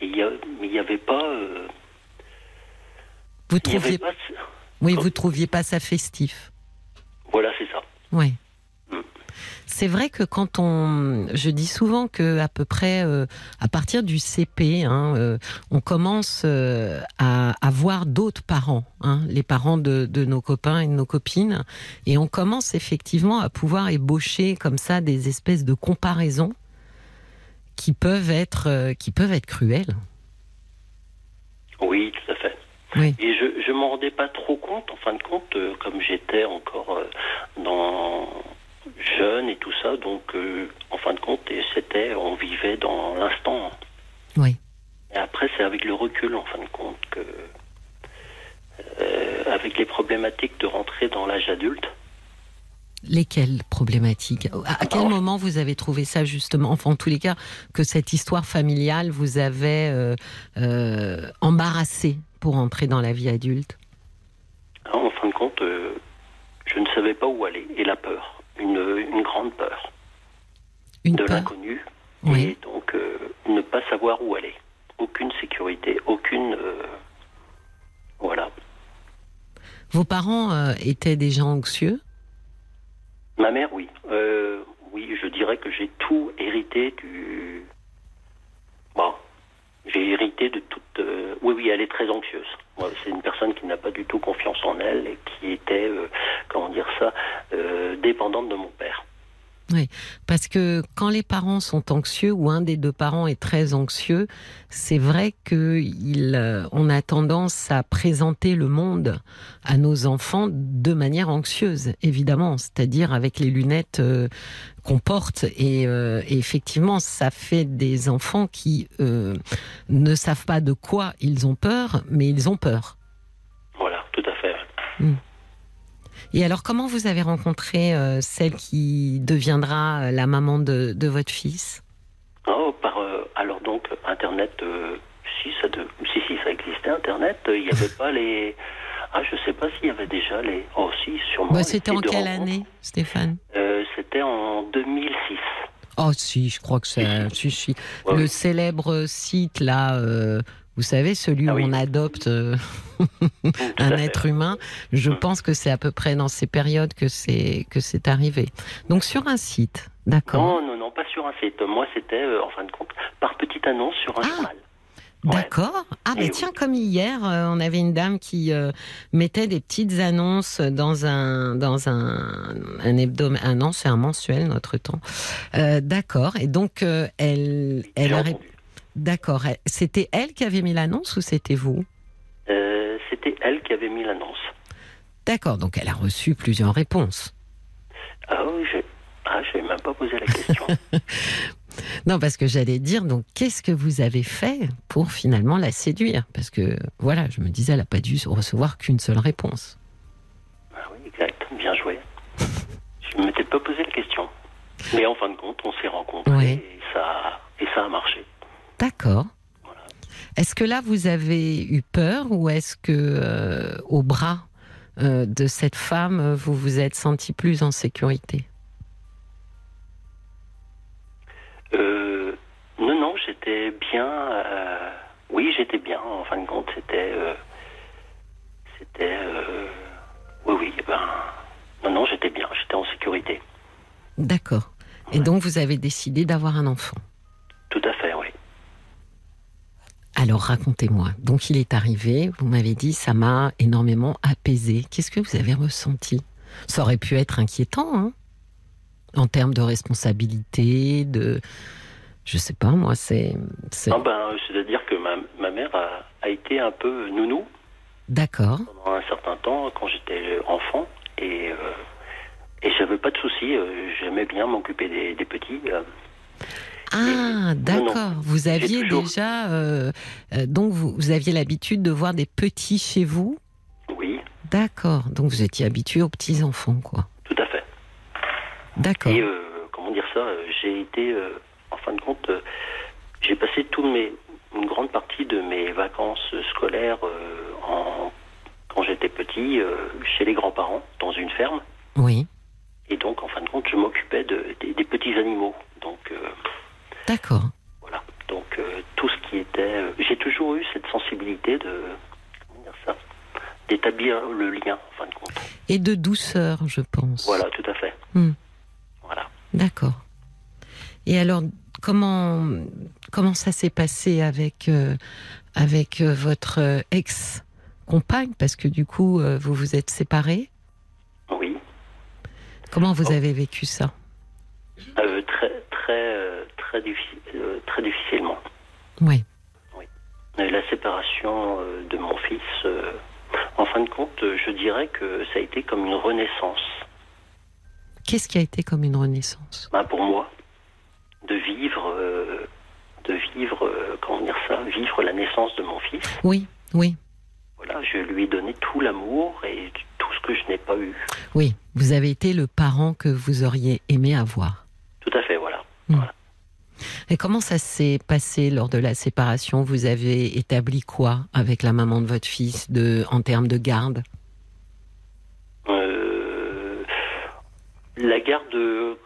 E: il n'y avait pas.
A: Vous
E: avait
A: trouviez,
E: pas.
A: oui, vous trouviez pas ça festif
E: Voilà, c'est ça.
A: Oui.
E: Mm.
A: C'est vrai que quand on, je dis souvent que à peu près euh, à partir du CP, hein, euh, on commence euh, à, à voir d'autres parents, hein, les parents de, de nos copains et de nos copines, et on commence effectivement à pouvoir ébaucher comme ça des espèces de comparaisons qui peuvent être, qui peuvent être cruelles.
E: Oui, tout à fait.
A: Oui.
E: Et je ne m'en rendais pas trop compte, en fin de compte, euh, comme j'étais encore euh, dans jeune et tout ça, donc euh, en fin de compte, et c'était, on vivait dans l'instant.
A: Oui.
E: Et après, c'est avec le recul, en fin de compte, que euh, avec les problématiques de rentrer dans l'âge adulte,
A: Lesquelles problématiques? À quel moment vous avez trouvé ça justement? Enfin, en tous les cas, que cette histoire familiale vous avait euh, euh, embarrassé? Pour entrer dans la vie adulte
E: hein, en fin de compte, euh, je ne savais pas où aller. Et la peur, une, une grande peur
A: Une
E: de l'inconnu.
A: Oui.
E: Et donc, euh, ne pas savoir où aller. Aucune sécurité, aucune. euh, voilà.
A: Vos parents étaient des gens anxieux
E: Ma mère, oui. Oui, je dirais que j'ai tout hérité du. Bon, j'ai hérité de toute. euh, Oui, oui, elle est très anxieuse. C'est une personne qui n'a pas du tout confiance en elle et qui était, euh, comment dire ça, euh, dépendante de mon père.
A: Parce que quand les parents sont anxieux ou un des deux parents est très anxieux, c'est vrai que il, euh, on a tendance à présenter le monde à nos enfants de manière anxieuse, évidemment, c'est-à-dire avec les lunettes euh, qu'on porte. Et, euh, et effectivement, ça fait des enfants qui euh, ne savent pas de quoi ils ont peur, mais ils ont peur.
E: Voilà, tout à fait.
A: Et alors, comment vous avez rencontré euh, celle qui deviendra euh, la maman de, de votre fils?
E: Oh, par, euh, alors donc, Internet, euh, si, ça de, si, si, ça existait, Internet, il n'y avait pas les... Ah, je sais pas s'il y avait déjà les... Oh, si, sûrement.
A: Bah, C'était en quelle année, Stéphane?
E: C'était en 2006.
A: Oh, si, je crois que c'est. Si, si.
E: Ouais,
A: Le célèbre site, là, vous savez, celui
E: Ah
A: où
E: oui.
A: on adopte euh, un être humain, je
E: Mm.
A: pense que c'est à peu près dans ces périodes que c'est que c'est arrivé. Donc, sur un site, d'accord.
E: Non, non, non, pas sur un site. Moi, c'était, euh, en fin de compte, par petite annonce sur un
A: Ah.
E: journal. Ouais.
A: D'accord. Ah,
E: oui.
A: tiens, comme hier, euh, on avait une dame qui euh, mettait des petites annonces dans un dans un un hebdomadaire. Ah non, c'est un mensuel, notre temps. Euh, D'accord. Et donc, elle elle a ré-
E: entendu.
A: D'accord. C'était elle qui avait mis l'annonce ou c'était vous?
E: Euh, c'était elle qui avait mis l'annonce.
A: D'accord. Donc, elle a reçu plusieurs réponses.
E: Ah oui, je... Ah, n'ai même pas posé la question.
A: Non, parce que j'allais dire, donc, qu'est-ce que vous avez fait pour finalement la séduire? Parce que, voilà, je me disais, elle n'a pas dû recevoir qu'une seule réponse.
E: ah oui, exact. Bien joué. Je ne m'étais pas posé la question. Mais en fin de compte, on s'est rencontrés
A: Ouais.
E: et, ça... et ça a marché.
A: D'accord. Est-ce que là, vous avez eu peur ou est-ce que, euh, au bras euh, de cette femme, vous vous êtes senti plus en sécurité?
E: Euh, j'étais bien. oui, j'étais bien. En fin de compte, c'était. c'était. oui, oui. Ben, non, non, j'étais bien. J'étais en sécurité.
A: D'accord. Et donc vous avez décidé d'avoir un enfant?
E: Tout à fait, oui.
A: Alors racontez-moi. Donc il est arrivé, vous m'avez dit, ça m'a énormément apaisé. Qu'est-ce que vous avez ressenti? Ça aurait pu être inquiétant, hein En termes de responsabilité, de... Je sais pas, moi, c'est... c'est-
E: Ah ben, c'est-à-dire que ma, ma mère a, a été un peu nounou
A: D'accord.
E: pendant un certain temps quand j'étais enfant et euh, et j'avais pas de soucis. euh, J'aimais bien m'occuper des, des petits. euh.
A: Ah, d'accord. Vous aviez
E: toujours-
A: déjà... euh, euh, donc vous, vous aviez l'habitude de voir des petits chez vous?
E: Oui,
A: D'accord. Donc vous étiez habitué aux petits-enfants, quoi.
E: tout à fait.
A: D'accord.
E: Et euh, comment dire ça J'ai été, en fin de compte, j'ai passé tout mes, une grande partie de mes vacances scolaires en, quand j'étais petit chez les grands-parents dans une ferme.
A: Oui.
E: Et donc, en fin de compte, je m'occupais de, des, des petits animaux. Donc
A: D'accord.
E: voilà. Donc euh, tout ce qui était, euh, j'ai toujours eu cette sensibilité de, comment dire ça, d'établir le lien, en fin de compte.
A: Et de douceur, je pense.
E: Voilà, tout à fait.
A: Hmm.
E: Voilà.
A: D'accord. Et alors, comment, comment ça s'est passé avec, euh, avec votre euh, ex-compagne? Parce que du coup, vous vous êtes séparés.
E: Oui.
A: Comment vous
E: Oh.
A: avez vécu ça?
E: Très, très, très, euh, très difficilement.
A: Oui.
E: Euh, La séparation euh, de mon fils, euh, en fin de compte, je dirais que ça a été comme une renaissance
A: Qu'est-ce qui a été comme une renaissance?
E: Ben, pour moi, de vivre, de vivre, comment dire ça, vivre la naissance de mon fils.
A: Oui, oui,
E: Voilà, je lui ai donné tout l'amour et tout ce que je n'ai pas eu.
A: oui. Vous avez été le parent que vous auriez aimé avoir.
E: Tout à fait, voilà.
A: Et comment ça s'est passé lors de la séparation? Vous avez établi quoi avec la maman de votre fils de, en termes de garde?
E: Euh, la garde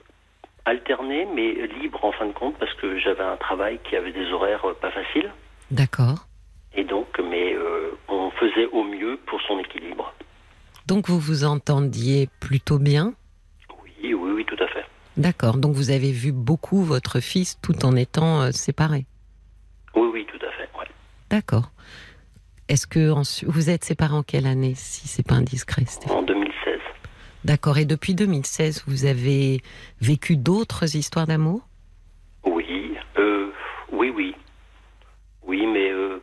E: alternée, mais libre en fin de compte, parce que j'avais un travail qui avait des horaires euh, pas faciles.
A: D'accord.
E: Et donc, mais euh, on faisait au mieux pour son équilibre.
A: Donc vous vous entendiez plutôt bien
E: Oui, oui, oui, tout à fait.
A: D'accord. Donc vous avez vu beaucoup votre fils tout en étant euh, séparés.
E: Oui, oui, tout à fait. ouais.
A: D'accord. Est-ce que vous êtes séparés en quelle année, si c'est pas indiscret Stéphane?
E: En 2016.
A: D'accord. Et depuis 2016, vous avez vécu d'autres histoires d'amour?
E: Oui, euh, oui, oui. Oui, mais euh,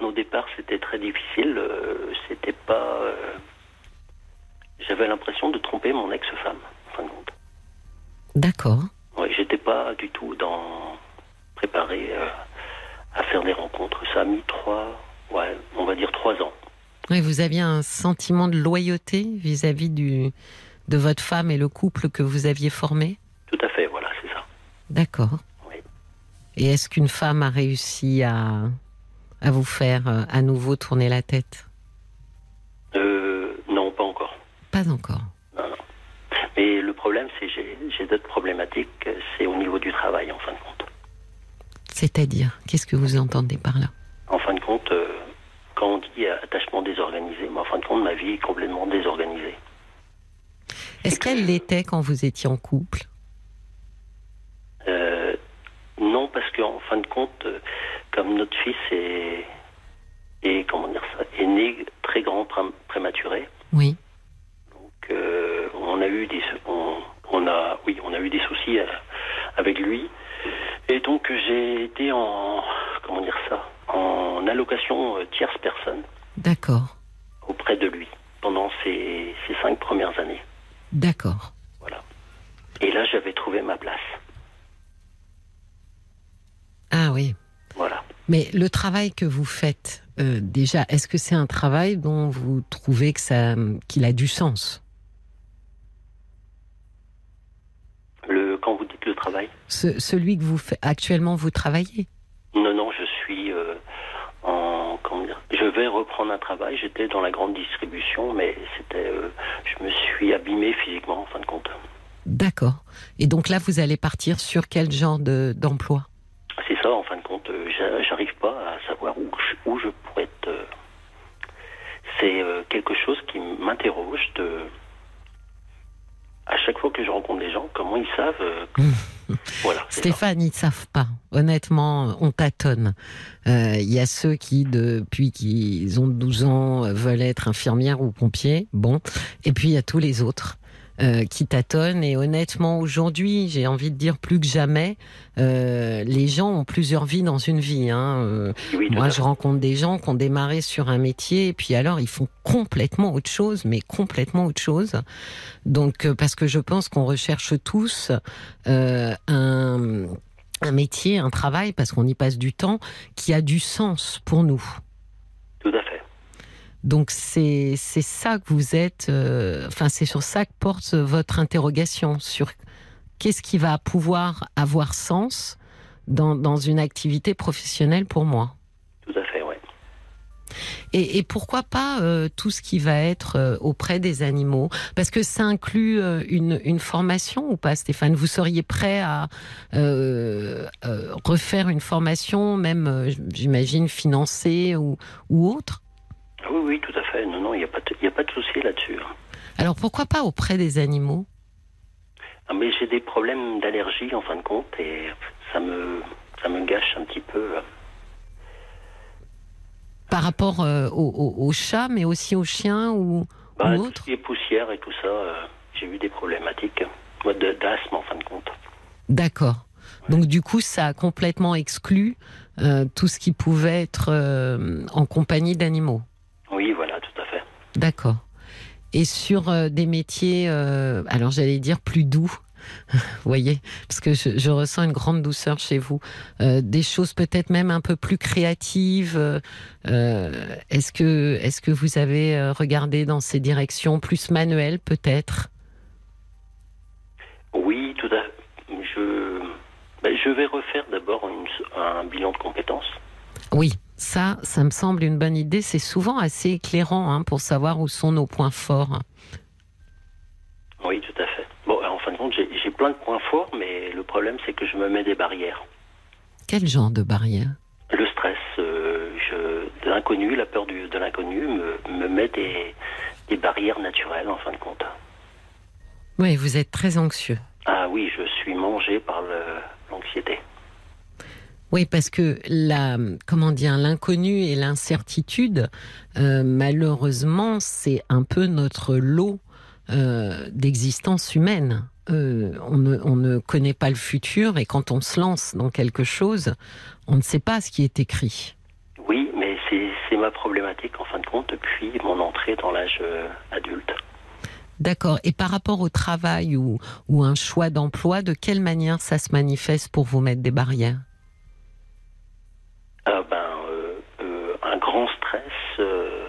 E: au départ, c'était très difficile. euh, c'était pas. euh, J'avais l'impression de tromper mon ex-femme, en fin de compte.
A: D'accord.
E: Ouais, j'étais pas du tout dans préparé euh, à faire des rencontres. Ça a mis trois, ouais, on va dire trois ans.
A: Oui, vous aviez un sentiment de loyauté vis-à-vis du de votre femme et le couple que vous aviez formé?
E: Tout à fait, voilà, c'est ça.
A: D'accord.
E: Oui.
A: Et est-ce qu'une femme a réussi à, à vous faire euh, à nouveau tourner la tête?
E: Euh, non, pas encore.
A: Pas encore.
E: Non, non. Mais le problème, c'est que j'ai d'autres problématiques. C'est au niveau du travail, en fin de compte.
A: C'est-à-dire, qu'est-ce que vous entendez par là?
E: En fin de compte, euh, quand on dit attachement désorganisé, mais en fin de compte, ma vie est complètement désorganisée.
A: Est-ce qu'elle l'était quand vous étiez en couple?
E: Euh, non, parce qu'en fin de compte, euh, comme notre fils est, est, comment dire ça, est né très grand, pré- prématuré,
A: Oui.
E: donc euh, on a eu des, on, on a, oui, on a eu des soucis euh, avec lui, et donc j'ai été en, comment dire ça, en allocation euh, tierce personne
A: D'accord.
E: auprès de lui pendant ces, ces cinq premières années.
A: D'accord.
E: Voilà. Et là, j'avais trouvé ma place.
A: Ah oui.
E: Voilà.
A: Mais le travail que vous faites, euh, déjà, est-ce que c'est un travail dont vous trouvez que ça, qu'il a du sens
E: Le, quand vous dites le travail,
A: Ce- Celui que vous faites actuellement, vous travaillez
E: non, non, je suis euh, en, comment dire, je vais reprendre un travail. J'étais dans la grande distribution, mais c'était, euh, je me suis abîmé physiquement en fin de compte.
A: D'accord. Et donc là, vous allez partir sur quel genre de, d'emploi?
E: C'est ça en fin de compte, euh, j'a- j'arrive pas à savoir où je, où je pourrais être. C'est quelque chose qui m'interroge de. À chaque fois que je rencontre des gens, comment ils savent. euh, voilà. ça.
A: Stéphane, ils ne savent pas. Honnêtement, on tâtonne. Euh, Il y a ceux qui, depuis qu'ils ont 12 ans, veulent être infirmières ou pompiers. Bon. Et puis, il y a tous les autres. Euh, qui tâtonnent et honnêtement aujourd'hui j'ai envie de dire plus que jamais euh, les gens ont plusieurs vies dans une vie hein. Euh,
E: Oui,
A: moi je rencontre des gens qui ont démarré sur un métier et puis alors ils font complètement autre chose mais complètement autre chose donc euh, parce que je pense qu'on recherche tous euh, un, un métier, un travail, parce qu'on y passe du temps, qui a du sens pour nous.
E: Tout à fait.
A: Donc c'est ça que vous êtes, euh, enfin c'est sur ça que porte votre interrogation, sur qu'est-ce qui va pouvoir avoir sens dans, dans une activité professionnelle pour moi.
E: Tout à fait, ouais.
A: Et, et pourquoi pas euh, tout ce qui va être euh, auprès des animaux? Parce que ça inclut euh, une, une formation ou pas, Stéphane? Vous seriez prêt à refaire une formation, même, j'imagine, financée ou, ou autre?
E: Oui, oui, tout à fait. Non, non, il n'y a, pas de- souci là-dessus. hein.
A: Alors pourquoi pas auprès des animaux?
E: Ah, mais j'ai des problèmes d'allergie en fin de compte et ça me, ça me gâche un petit peu.
A: Par rapport euh, aux, aux- aux chats, mais aussi aux chiens ou,
E: Bah,
A: ou autres
E: ce qui est poussière et tout ça, euh, j'ai eu des problématiques. Moi, d'asthme en fin de compte.
A: D'accord. Donc du coup, ça a complètement exclu euh, tout ce qui pouvait être en compagnie d'animaux.
E: Oui, voilà, tout à fait.
A: D'accord. Et sur euh, des métiers, euh, alors j'allais dire plus doux, vous voyez, parce que je, ressens une grande douceur chez vous, Euh, des choses peut-être même un peu plus créatives. est-ce que est-ce que vous avez regardé dans ces directions plus manuelles peut-être?
E: Oui, tout à fait. Je, ben, je vais refaire d'abord un bilan de compétences.
A: Oui, ça, ça me semble une bonne idée. C'est souvent assez éclairant hein, pour savoir où sont nos points forts.
E: Oui, tout à fait. Bon, en fin de compte, j'ai plein de points forts, mais le problème, c'est que je me mets des barrières.
A: Quel genre de barrière?
E: Le stress, euh, je, de l'inconnu, la peur du- de l'inconnu me, me met des, des barrières naturelles, en fin de compte.
A: Oui, vous êtes très anxieux.
E: Ah oui, je suis mangé par l'anxiété.
A: Oui, parce que la, comment dire, l'inconnu et l'incertitude, euh, malheureusement, c'est un peu notre lot euh, d'existence humaine. Euh, on, ne, on ne connaît pas le futur et quand on se lance dans quelque chose, on ne sait pas ce qui est écrit.
E: Oui, mais c'est ma problématique, en fin de compte, depuis mon entrée dans l'âge adulte.
A: D'accord. Et par rapport au travail ou, ou un choix d'emploi, de quelle manière ça se manifeste pour vous mettre des barrières?
E: Ah ben, euh, euh, un grand stress euh,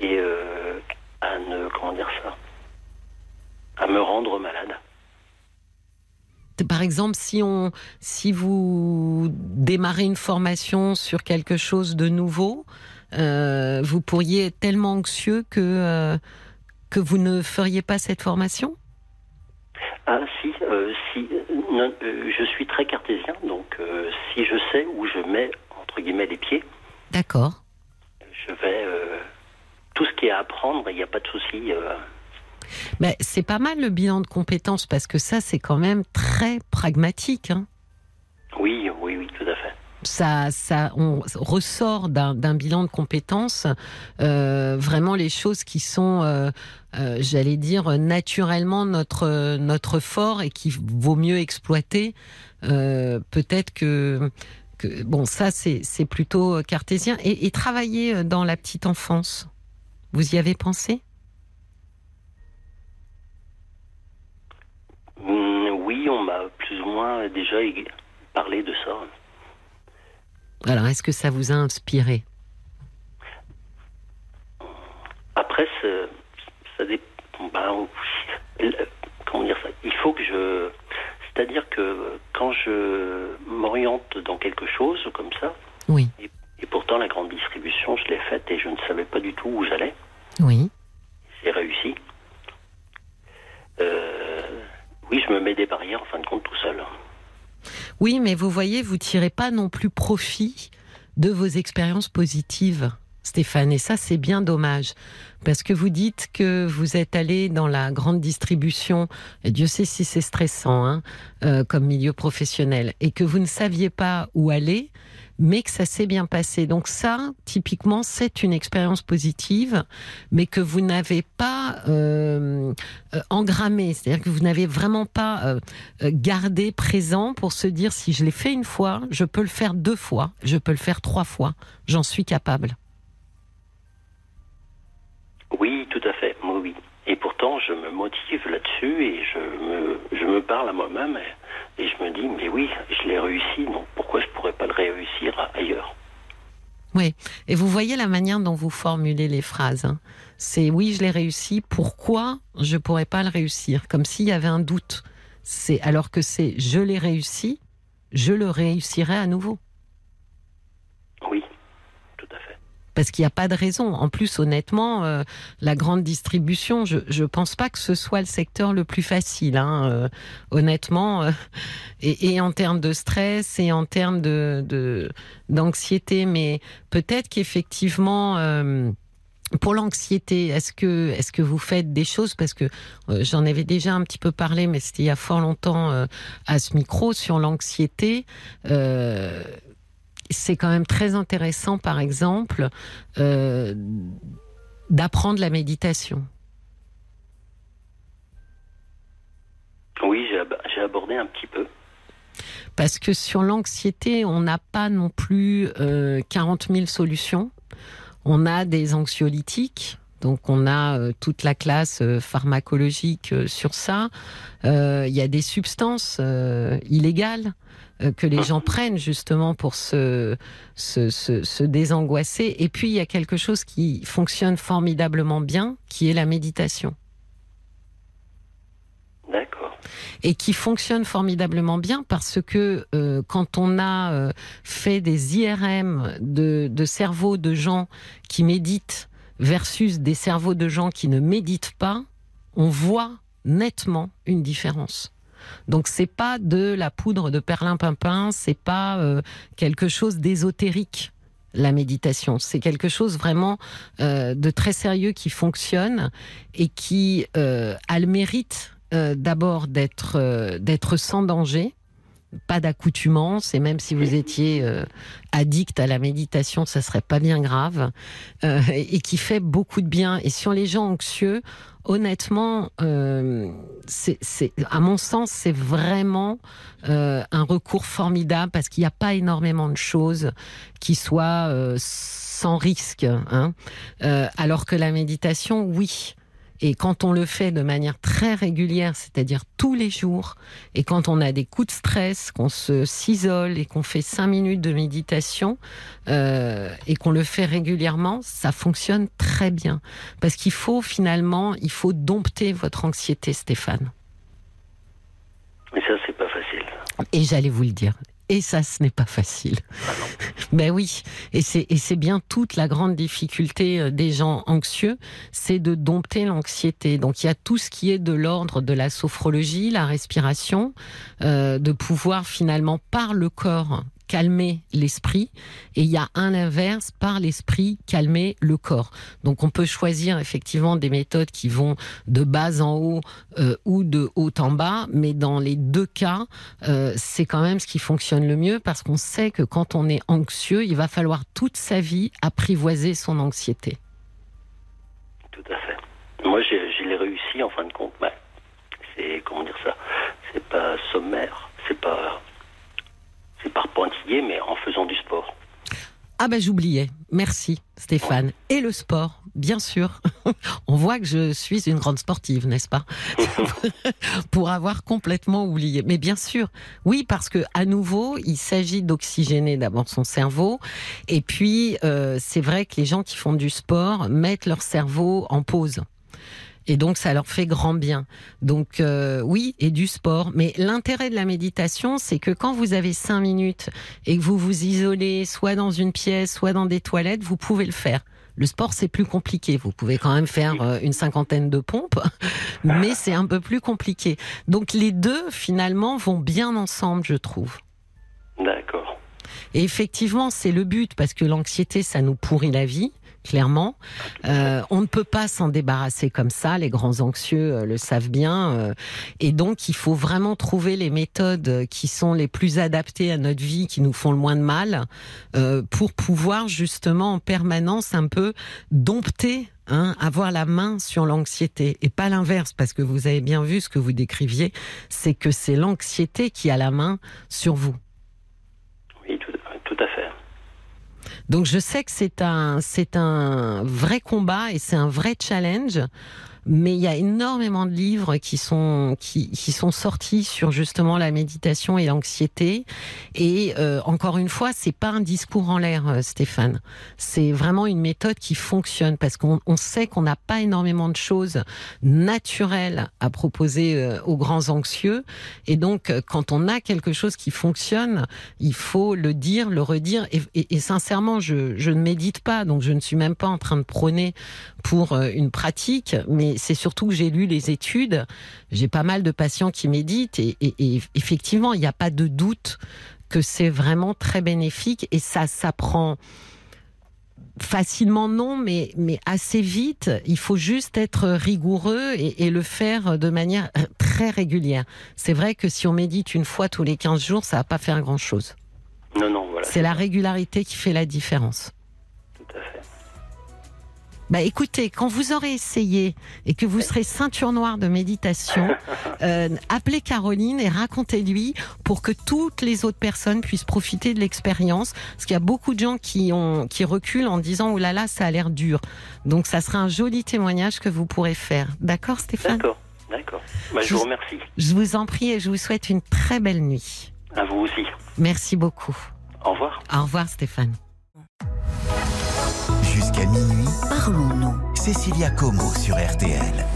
E: et euh, à ne, comment dire ça, à me rendre malade.
A: Par exemple, si on, si vous démarrez une formation sur quelque chose de nouveau, vous pourriez être tellement anxieux que que vous ne feriez pas cette formation?
E: Ah si, euh, si, non, euh, je suis très cartésien, donc euh, si je sais où je mets entre guillemets les pieds,
A: D'accord.
E: je vais euh, tout ce qui est à apprendre, il n'y a pas de souci. euh,
A: c'est pas mal le bilan de compétences parce que ça, c'est quand même très pragmatique. hein.
E: oui, oui, oui, tout à fait.
A: ça, ça, on ressort d'un bilan de compétences euh, vraiment les choses qui sont, euh, euh, j'allais dire, naturellement notre notre fort et qui vaut mieux exploiter. Peut-être que, que bon, ça c'est plutôt cartésien et, et travailler dans la petite enfance. Vous y avez pensé?
E: Hum, oui, on m'a plus ou moins déjà parlé de ça.
A: Alors, est-ce que ça vous a inspiré?
E: Après, ça dépend. ben, le- comment dire ça? Il faut que je. C'est-à-dire que quand je dans quelque chose comme ça,
A: Oui,
E: et pourtant la grande distribution, je l'ai faite et je ne savais pas du tout où j'allais,
A: oui.
E: j'ai réussi. Euh, oui, je me mets des barrières en fin de compte tout seul.
A: Oui, mais vous voyez, vous tirez pas non plus profit de vos expériences positives. Stéphane, et ça c'est bien dommage, parce que vous dites que vous êtes allé dans la grande distribution, et Dieu sait si c'est stressant hein, euh, comme milieu professionnel, et que vous ne saviez pas où aller, mais que ça s'est bien passé. Donc ça, typiquement, c'est une expérience positive, mais que vous n'avez pas euh, euh engrammé, c'est-à-dire que vous n'avez vraiment pas euh, euh, gardé présent pour se dire si je l'ai fait une fois, je peux le faire deux fois, je peux le faire trois fois, j'en suis capable.
E: Motive là-dessus et je me, je me parle à moi-même et, je me dis, mais oui, je l'ai réussi, donc pourquoi je pourrais pas le réussir ailleurs?
A: Oui, et vous voyez la manière dont vous formulez les phrases. Hein. C'est oui, je l'ai réussi, pourquoi je pourrais pas le réussir? Comme s'il y avait un doute. C'est alors que c'est je l'ai réussi, je le réussirai à nouveau.
E: Oui, tout à fait.
A: Parce qu'il n'y a pas de raison. En plus, honnêtement, euh, la grande distribution, je ne pense pas que ce soit le secteur le plus facile. Hein, euh, honnêtement, euh, et, en termes de stress et en termes de d'anxiété, mais peut-être qu'effectivement. Pour l'anxiété, est-ce que est-ce que vous faites des choses? Parce que j'en avais déjà un petit peu parlé, mais c'était il y a fort longtemps à ce micro sur l'anxiété. C'est quand même très intéressant, par exemple, euh, d'apprendre la méditation.
E: Oui, j'ai abordé un petit peu.
A: Parce que sur l'anxiété, on n'a pas non plus euh, 40 000 solutions. On a des anxiolytiques, donc on a euh, toute la classe euh, pharmacologique euh, sur ça. Il y a des substances illégales que les gens prennent justement pour se, se, se, se, désangoisser. Et puis il y a quelque chose qui fonctionne formidablement bien, qui est la méditation.
E: D'accord.
A: Et qui fonctionne formidablement bien parce que euh, quand on a euh, fait des IRM de, de cerveaux de gens qui méditent versus des cerveaux de gens qui ne méditent pas, on voit nettement une différence. Donc c'est pas de la poudre de perlimpinpin, c'est pas euh, quelque chose d'ésotérique la méditation. C'est quelque chose vraiment euh, de très sérieux qui fonctionne et qui euh, a le mérite d'abord d'être sans danger, pas d'accoutumance, et même si vous étiez euh, addict à la méditation, ça serait pas bien grave, euh, et qui fait beaucoup de bien. Et sur les gens anxieux, honnêtement, euh, c'est, à mon sens, c'est vraiment un recours formidable parce qu'il n'y a pas énormément de choses qui soient sans risque. Hein. alors que la méditation, oui. Et quand on le fait de manière très régulière, c'est-à-dire tous les jours, et quand on a des coups de stress, qu'on se s'isole et qu'on fait cinq minutes de méditation, euh, et qu'on le fait régulièrement, ça fonctionne très bien. Parce qu'il faut finalement, il faut dompter votre anxiété, Stéphane.
E: Mais ça, c'est pas facile.
A: Et j'allais vous le dire. Et ça, ce n'est pas facile.
E: Ah
A: ben oui, et c'est et c'est bien toute la grande difficulté euh, des gens anxieux, c'est de dompter l'anxiété. Donc il y a tout ce qui est de l'ordre de la sophrologie, la respiration, euh, de pouvoir finalement par le corps calmer l'esprit et il y a un inverse par l'esprit calmer le corps. Donc on peut choisir effectivement des méthodes qui vont de bas en haut euh, ou de haut en bas, mais dans les deux cas, euh, c'est quand même ce qui fonctionne le mieux parce qu'on sait que quand on est anxieux, il va falloir toute sa vie apprivoiser son anxiété.
E: Tout à fait. Moi, je l'ai réussi en fin de compte. Mais c'est comment dire ça? C'est pas sommaire. C'est pas c'est par pointillé, mais en faisant du sport.
A: Ah ben j'oubliais. Merci Stéphane. Et le sport, bien sûr. On voit que je suis une grande sportive, n'est-ce pas? Pour avoir complètement oublié. Mais bien sûr, oui, parce que à nouveau, il s'agit d'oxygéner d'abord son cerveau. Et puis, euh, c'est vrai que les gens qui font du sport mettent leur cerveau en pause. Et donc, ça leur fait grand bien. Donc, euh, oui, et du sport. Mais l'intérêt de la méditation, c'est que quand vous avez cinq minutes et que vous vous isolez, soit dans une pièce, soit dans des toilettes, vous pouvez le faire. Le sport, c'est plus compliqué. Vous pouvez quand même faire euh, une cinquantaine de pompes, mais c'est un peu plus compliqué. Donc, les deux, finalement, vont bien ensemble, je trouve.
E: D'accord.
A: Et effectivement, c'est le but, parce que l'anxiété, ça nous pourrit la vie clairement. Euh, on ne peut pas s'en débarrasser comme ça, les grands anxieux euh, le savent bien. euh, et donc, il faut vraiment trouver les méthodes qui sont les plus adaptées à notre vie, qui nous font le moins de mal, pour pouvoir justement en permanence un peu dompter. Hein, avoir la main sur l'anxiété et pas l'inverse parce que vous avez bien vu ce que vous décriviez, c'est que c'est l'anxiété qui a la main sur vous.
E: Oui, tout, tout à fait.
A: Donc je sais que c'est un c'est un vrai combat et c'est un vrai challenge. Mais il y a énormément de livres qui sont qui, qui sont sortis sur justement la méditation et l'anxiété. Et euh, encore une fois, c'est pas un discours en l'air, euh, Stéphane. C'est vraiment une méthode qui fonctionne parce qu'on on sait qu'on n'a pas énormément de choses naturelles à proposer euh, aux grands anxieux. Et donc, euh, quand on a quelque chose qui fonctionne, il faut le dire, le redire. Et, et- et sincèrement, je, je ne médite pas, donc je ne suis même pas en train de prôner pour une pratique, mais c'est surtout que j'ai lu les études. J'ai pas mal de patients qui méditent et, et- et effectivement, il n'y a pas de doute que c'est vraiment très bénéfique et ça s'apprend facilement non, mais, mais assez vite. Il faut juste être rigoureux et, et le faire de manière très régulière. C'est vrai que si on médite une fois tous les 15 jours, ça va pas faire grand-chose.
E: Non, non, voilà.
A: C'est la régularité qui fait la différence.
E: Tout à fait.
A: Bah écoutez, quand vous aurez essayé et que vous serez ceinture noire de méditation, euh, appelez Caroline et racontez-lui pour que toutes les autres personnes puissent profiter de l'expérience. Parce qu'il y a beaucoup de gens qui ont qui reculent en disant oh là là ça a l'air dur. Donc ça sera un joli témoignage que vous pourrez faire. D'accord Stéphane?
E: D'accord, d'accord. Bah, je
A: Je-
E: vous remercie.
A: Je vous en prie et je vous souhaite une très belle nuit.
E: À vous aussi.
A: Merci beaucoup.
E: Au revoir.
A: Au revoir Stéphane.
C: Jusqu'à minuit,
D: Parlons-nous.
C: Cécilia Como sur RTL.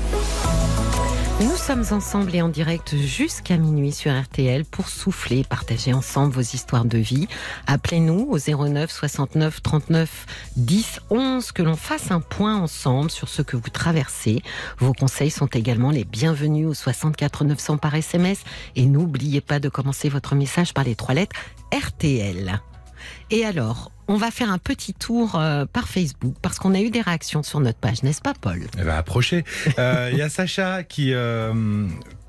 A: Nous sommes ensemble et en direct jusqu'à minuit sur RTL pour souffler, partager ensemble vos histoires de vie. Appelez-nous au 09 69 39 10 11 que l'on fasse un point ensemble sur ce que vous traversez. Vos conseils sont également les bienvenus au 64 900 par SMS et n'oubliez pas de commencer votre message par les trois lettres RTL. Et alors, on va faire un petit tour euh, par Facebook parce qu'on a eu des réactions sur notre page, n'est-ce pas Paul?
F: Elle va approcher. Euh, Il y a Sacha qui euh,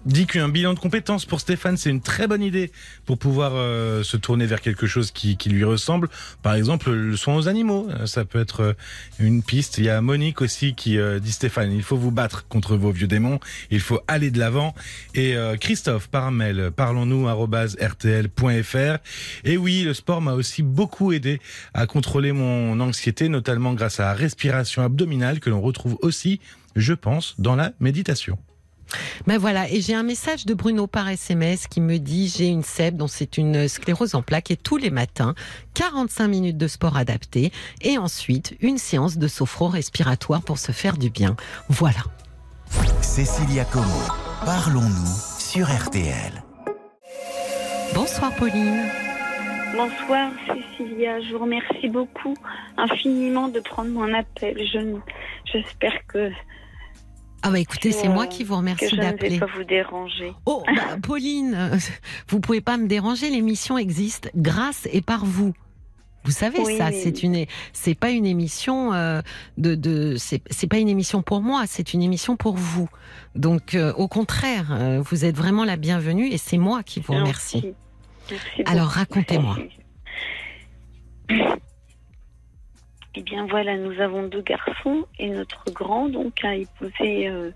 F: dit qu'un bilan de compétences pour Stéphane, c'est une très bonne idée pour pouvoir euh, se tourner vers quelque chose qui, qui lui ressemble. Par exemple, le soin aux animaux, euh, ça peut être euh, une piste. Il y a Monique aussi qui euh, dit Stéphane, il faut vous battre contre vos vieux démons, il faut aller de l'avant. Et euh, Christophe par mail, parlons-nous rtl.fr. Et oui, le sport m'a aussi beaucoup aidé à contrôler mon anxiété, notamment grâce à la respiration abdominale que l'on retrouve aussi, je pense, dans la méditation.
A: Ben voilà, et j'ai un message de Bruno par SMS qui me dit j'ai une SEB dont c'est une sclérose en plaques et tous les matins 45 minutes de sport adapté et ensuite une séance de sophro-respiratoire pour se faire du bien. Voilà.
C: Cécilia Como, parlons-nous sur RTL.
A: Bonsoir Pauline.
G: Bonsoir Cécilia, je vous remercie beaucoup infiniment de prendre mon appel. Je J'espère que,
A: Ah bah écoutez, c'est
G: Euh,
A: moi qui vous
G: que
A: remercie
G: je ne vais
A: d'appeler.
G: pas vous déranger.
A: Oh bah, Pauline, euh, vous pouvez pas me déranger, l'émission existe grâce et par vous. Vous savez
G: Oui,
A: ça,
G: mais-
A: c'est une, c'est pas une émission euh, de, de c'est pas une émission pour moi, c'est une émission pour vous. Donc euh, au contraire, euh, vous êtes vraiment la bienvenue et c'est moi qui vous remercie.
G: Merci
A: Alors, racontez-moi.
G: Eh bien voilà, nous avons deux garçons et notre grand donc a épousé euh,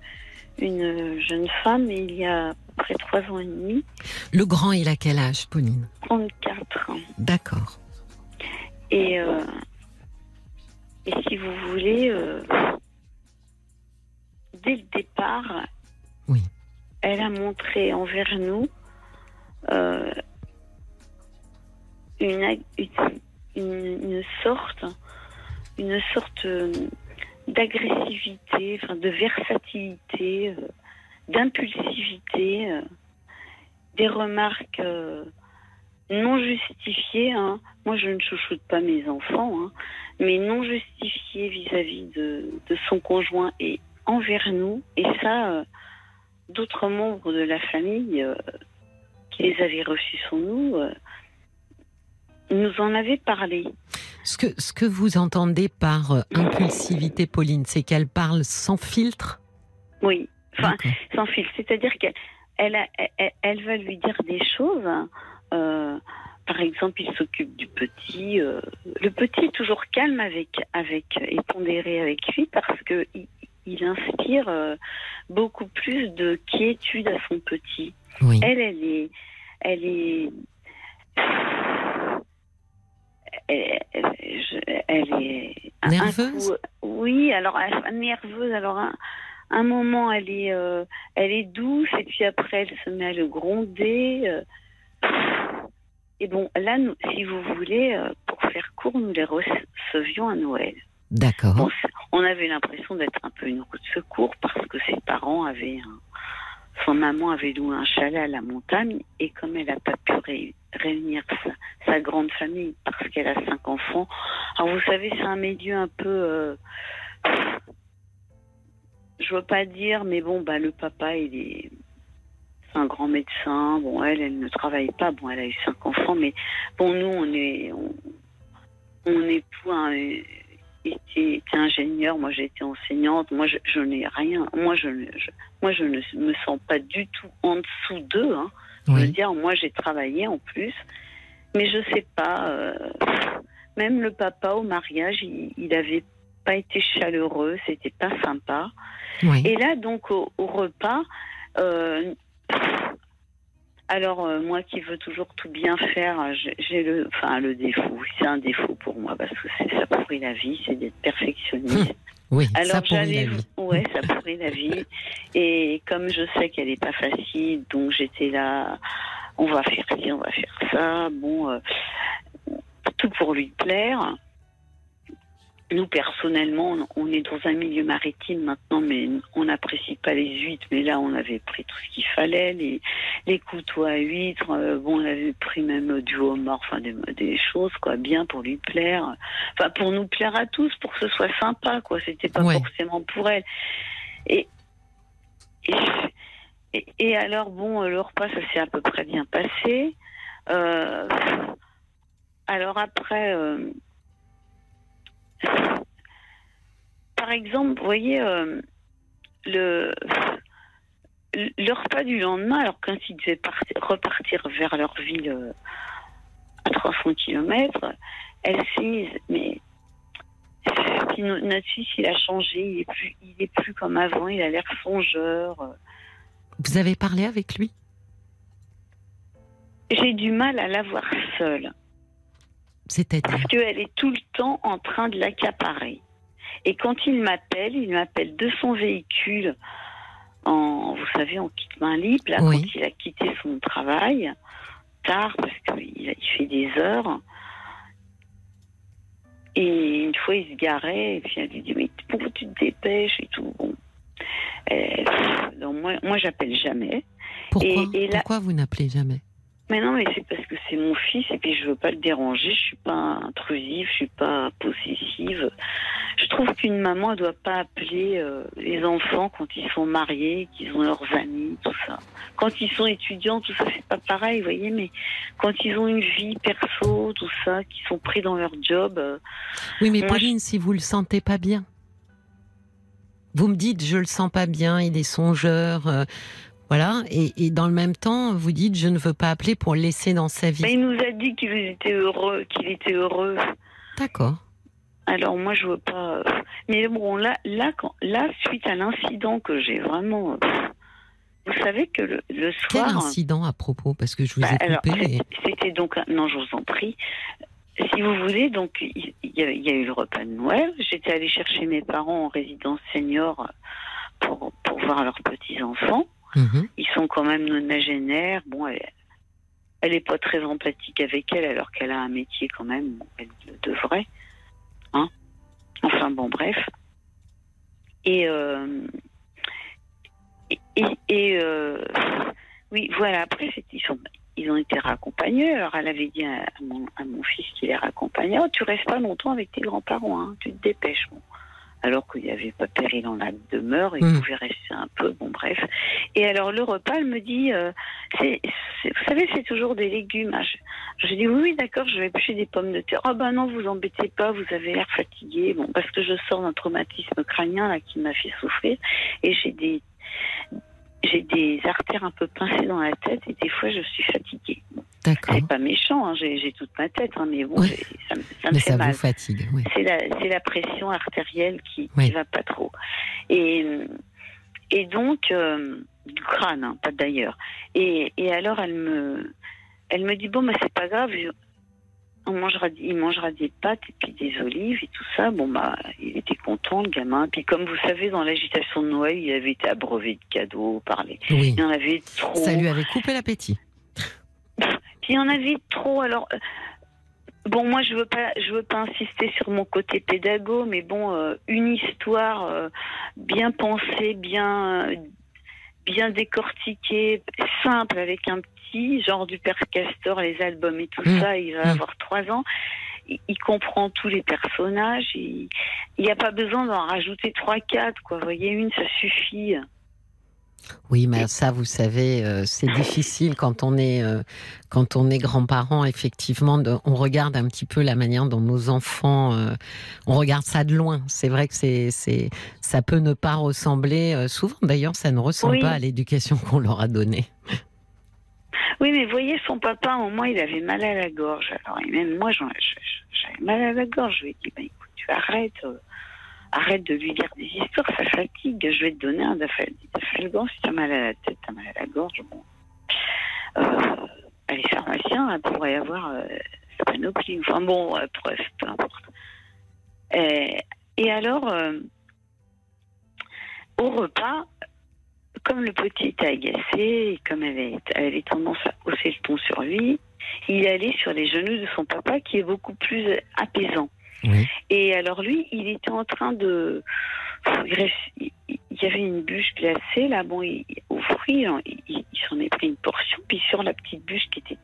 G: une jeune femme il y a à peu près trois ans et demi,
A: Le grand, il a quel âge, Pauline?
G: 34 ans.
A: D'accord.
G: Et, euh, et si vous voulez, euh, dès le départ,
A: Oui.
G: elle a montré envers nous euh, une- une sorte, une sorte euh, d'agressivité, enfin de versatilité, euh, d'impulsivité, euh, des remarques non justifiées. hein. Moi, je ne chouchoute pas mes enfants, hein, mais non justifiées vis-à-vis de, de son conjoint et envers nous. Et ça, d'autres membres de la famille qui les avaient reçus sur nous nous en avait parlé.
A: Ce que, ce que vous entendez par euh, impulsivité, Pauline, c'est qu'elle parle sans filtre?
G: Oui, enfin, sans fil. C'est-à-dire qu'elle elle, elle, elle va lui dire des choses. euh, par exemple, il s'occupe du petit. euh, le petit est toujours calme avec, avec et pondéré avec lui parce que il, il inspire euh, beaucoup plus de quiétude à son petit.
A: Oui.
G: Elle, elle est, elle est, elle, est
A: Nerveuse?
G: coup- oui, alors elle- nerveuse. Alors un, un moment, elle est, euh, elle est douce et puis après, elle se met à le gronder. euh. Et bon, là, nous, si vous voulez, euh, pour faire court, nous les recevions à Noël.
A: D'accord.
G: Bon, on avait l'impression d'être un peu une roue de secours parce que ses parents avaient un... Son maman avait loué un chalet à la montagne et comme elle n'a pas pu ré- réunir sa, grande famille parce qu'elle a cinq enfants, alors vous savez, c'est un milieu un peu... euh, je veux pas dire, mais bon, bah, le papa, il est... Un grand médecin. Bon, elle, elle ne travaille pas. Bon, elle a eu cinq enfants, mais bon, nous, on est... On, époux a été, était ingénieur, moi j'ai été enseignante, moi je, je n'ai rien, moi je, moi je ne me sens pas du tout en dessous d'eux. Hein. Je veux
A: Oui.
G: dire, moi j'ai travaillé en plus, mais je sais pas, euh, même le papa au mariage, il, il avait pas été chaleureux, c'était pas sympa.
A: Oui.
G: Et là, donc, au, au repas, euh, alors, euh, moi qui veux toujours tout bien faire, j'ai- j'ai le, enfin, le défaut. C'est un défaut pour moi parce que c'est- ça pourrit la vie, c'est d'être perfectionniste.
A: Oui, ça
G: Alors,
A: pourrit la vie.
G: ouais, ça pourrit la vie. Et comme je sais qu'elle est pas facile, donc j'étais là, on va faire ci, on va faire ça. Bon, euh, tout pour lui plaire. Nous, personnellement, on est dans un milieu maritime maintenant, mais on n'apprécie pas les huîtres. Mais là, on avait pris tout ce qu'il fallait, les, les couteaux à huîtres. euh, bon, on avait pris même du homard, enfin des, des choses, quoi, bien pour lui plaire. Enfin, pour nous plaire à tous, pour que ce soit sympa, quoi. C'était pas
A: Ouais.
G: forcément pour elle. Et, et, et, et alors, bon, euh, le repas, ça s'est à peu près bien passé. Euh, alors après, euh, par exemple, vous voyez, euh, le, le repas du lendemain, alors quand ils devaient partir- repartir vers leur ville euh, à 300 km, elle s'est mise, mais no- notre fils, il a changé, il est plus, il est plus comme avant, il a l'air songeur.
A: Vous avez parlé avec lui?
G: J'ai du mal à la voir seule.
A: C'est-à-dire
G: parce qu'elle est tout le temps en train de l'accaparer. Et quand il m'appelle, il m'appelle de son véhicule, en, vous savez, en kit main libre, là,
A: Oui.
G: quand il a quitté son travail, tard, parce qu'il il fait des heures. Et une fois, il se garait, et puis elle lui dit, mais pourquoi tu te dépêches et tout? Bon. Euh, moi, moi j'appelle jamais.
A: Pourquoi,
G: et là-
A: Pourquoi vous n'appelez jamais?
G: Mais non, mais c'est parce que c'est mon fils et puis je veux pas le déranger. Je suis pas intrusive, je suis pas possessive. Je trouve qu'une maman ne doit pas appeler euh, les enfants quand ils sont mariés, qu'ils ont leurs amis, tout ça. Quand ils sont étudiants, tout ça, c'est pas pareil, vous voyez. Mais quand ils ont une vie perso, tout ça, qui sont pris dans leur job, euh,
A: Oui, mais
G: Moi,
A: Pauline, si vous le sentez pas bien, vous me dites je le sens pas bien, il est songeur, euh, voilà, et, et dans le même temps, vous dites je ne veux pas appeler pour laisser dans sa vie.
G: ben, il nous a dit qu'il était heureux, qu'il était heureux.
A: D'accord.
G: Alors moi je veux pas. euh, Mais bon là, là, quand, là suite à l'incident que j'ai vraiment, euh, vous savez que le, le
A: Quel
G: soir.
A: incident à propos? Parce que je vous
G: Bah,
A: ai
G: alors,
A: coupé. et-
G: c'était donc non je vous en prie. Si vous voulez, donc il y, y a eu le repas de Noël. J'étais allée chercher mes parents en résidence senior pour pour voir leurs petits enfants.
A: Mhm.
G: Ils sont quand même nonagénaires. Bon, elle, elle est pas très empathique avec elle, alors qu'elle a un métier quand même. Elle le devrait. Hein enfin bon, bref. Et euh, et, euh, oui, voilà. Après, ils sont ils ont été raccompagnés. Alors, elle avait dit à, mon, à mon fils qui les raccompagnait Oh, tu restes pas longtemps avec tes grands-parents, hein, tu te dépêches. Alors qu'il n'y avait pas péril en la demeure, il
A: Mm.
G: pouvait rester un peu, bon bref. Et alors le repas, elle me dit, euh, vous savez, c'est toujours des légumes. Ah, Je, je dis oui, oui, d'accord, je vais éplucher des pommes de terre. Ah ben non, vous embêtez pas, vous avez l'air fatigué. Bon, parce que je sors d'un traumatisme crânien là qui m'a fait souffrir et j'ai des j'ai des artères un peu pincées dans la tête et des fois je suis fatiguée. C'est pas méchant, hein, j'ai, toute ma tête, hein, mais bon,
A: Ouais.
G: ça, me- ça me
A: Mais
G: fait
A: ça
G: mal
A: vous fatigue, oui.
G: c'est la, pression artérielle qui, qui va pas trop. Et, et donc, euh, du crâne, hein, pas d'ailleurs. Et, et alors, elle me, elle me dit bon, mais c'est pas grave, on mangera, il mangera des pâtes et puis des olives et tout ça. Bon, bah, il était content, le gamin. Puis, comme vous savez, dans l'agitation de Noël, il avait été abreuvé de cadeaux par les.
A: Oui.
G: Il en avait trop.
A: Ça lui avait coupé l'appétit.
G: Puis il y en avait trop. Alors, euh, bon, moi, je veux pas, je veux pas insister sur mon côté pédago, mais bon, euh, une histoire euh, bien pensée, bien, bien décortiquée, simple, avec un petit, genre du Père Castor, les albums et tout
A: Mm.
G: ça. Il va
A: Mm.
G: avoir trois ans. Il, il comprend tous les personnages. Il n'y a pas besoin d'en rajouter trois, quatre. Quoi, vous voyez, une, ça suffit.
A: Oui, mais ça, vous savez, euh, c'est difficile quand on est euh, quand on est grand-parent. Effectivement, de- on regarde un petit peu la manière dont nos enfants, euh, on regarde ça de loin. C'est vrai que c'est c'est ça peut ne pas ressembler. souvent, d'ailleurs, ça ne ressemble
G: Oui.
A: pas à l'éducation qu'on leur a donnée.
G: Oui, mais voyez, son papa, au moins, il avait mal à la gorge. Alors, et même moi, j'avais mal à la gorge. Je lui ai dit, bah, écoute, tu arrêtes, arrête de lui dire des histoires, ça fatigue. Je vais te donner un dafal- dafalgan si t'as mal à la tête, t'as mal à la gorge. Bon. Euh, les pharmaciens elle pourrait avoir euh, panoplie. Enfin bon, euh, peu importe. Et, et alors, euh, au repas, comme le petit était agacé, comme elle avait, elle avait tendance à hausser le ton sur lui, il allait sur les genoux de son papa qui est beaucoup plus apaisant. Et alors lui, il était en train de... Il y avait une bûche glacée, là, bon, au fruit, hein, il, il- s'en est pris une portion, puis sur la petite bûche qui était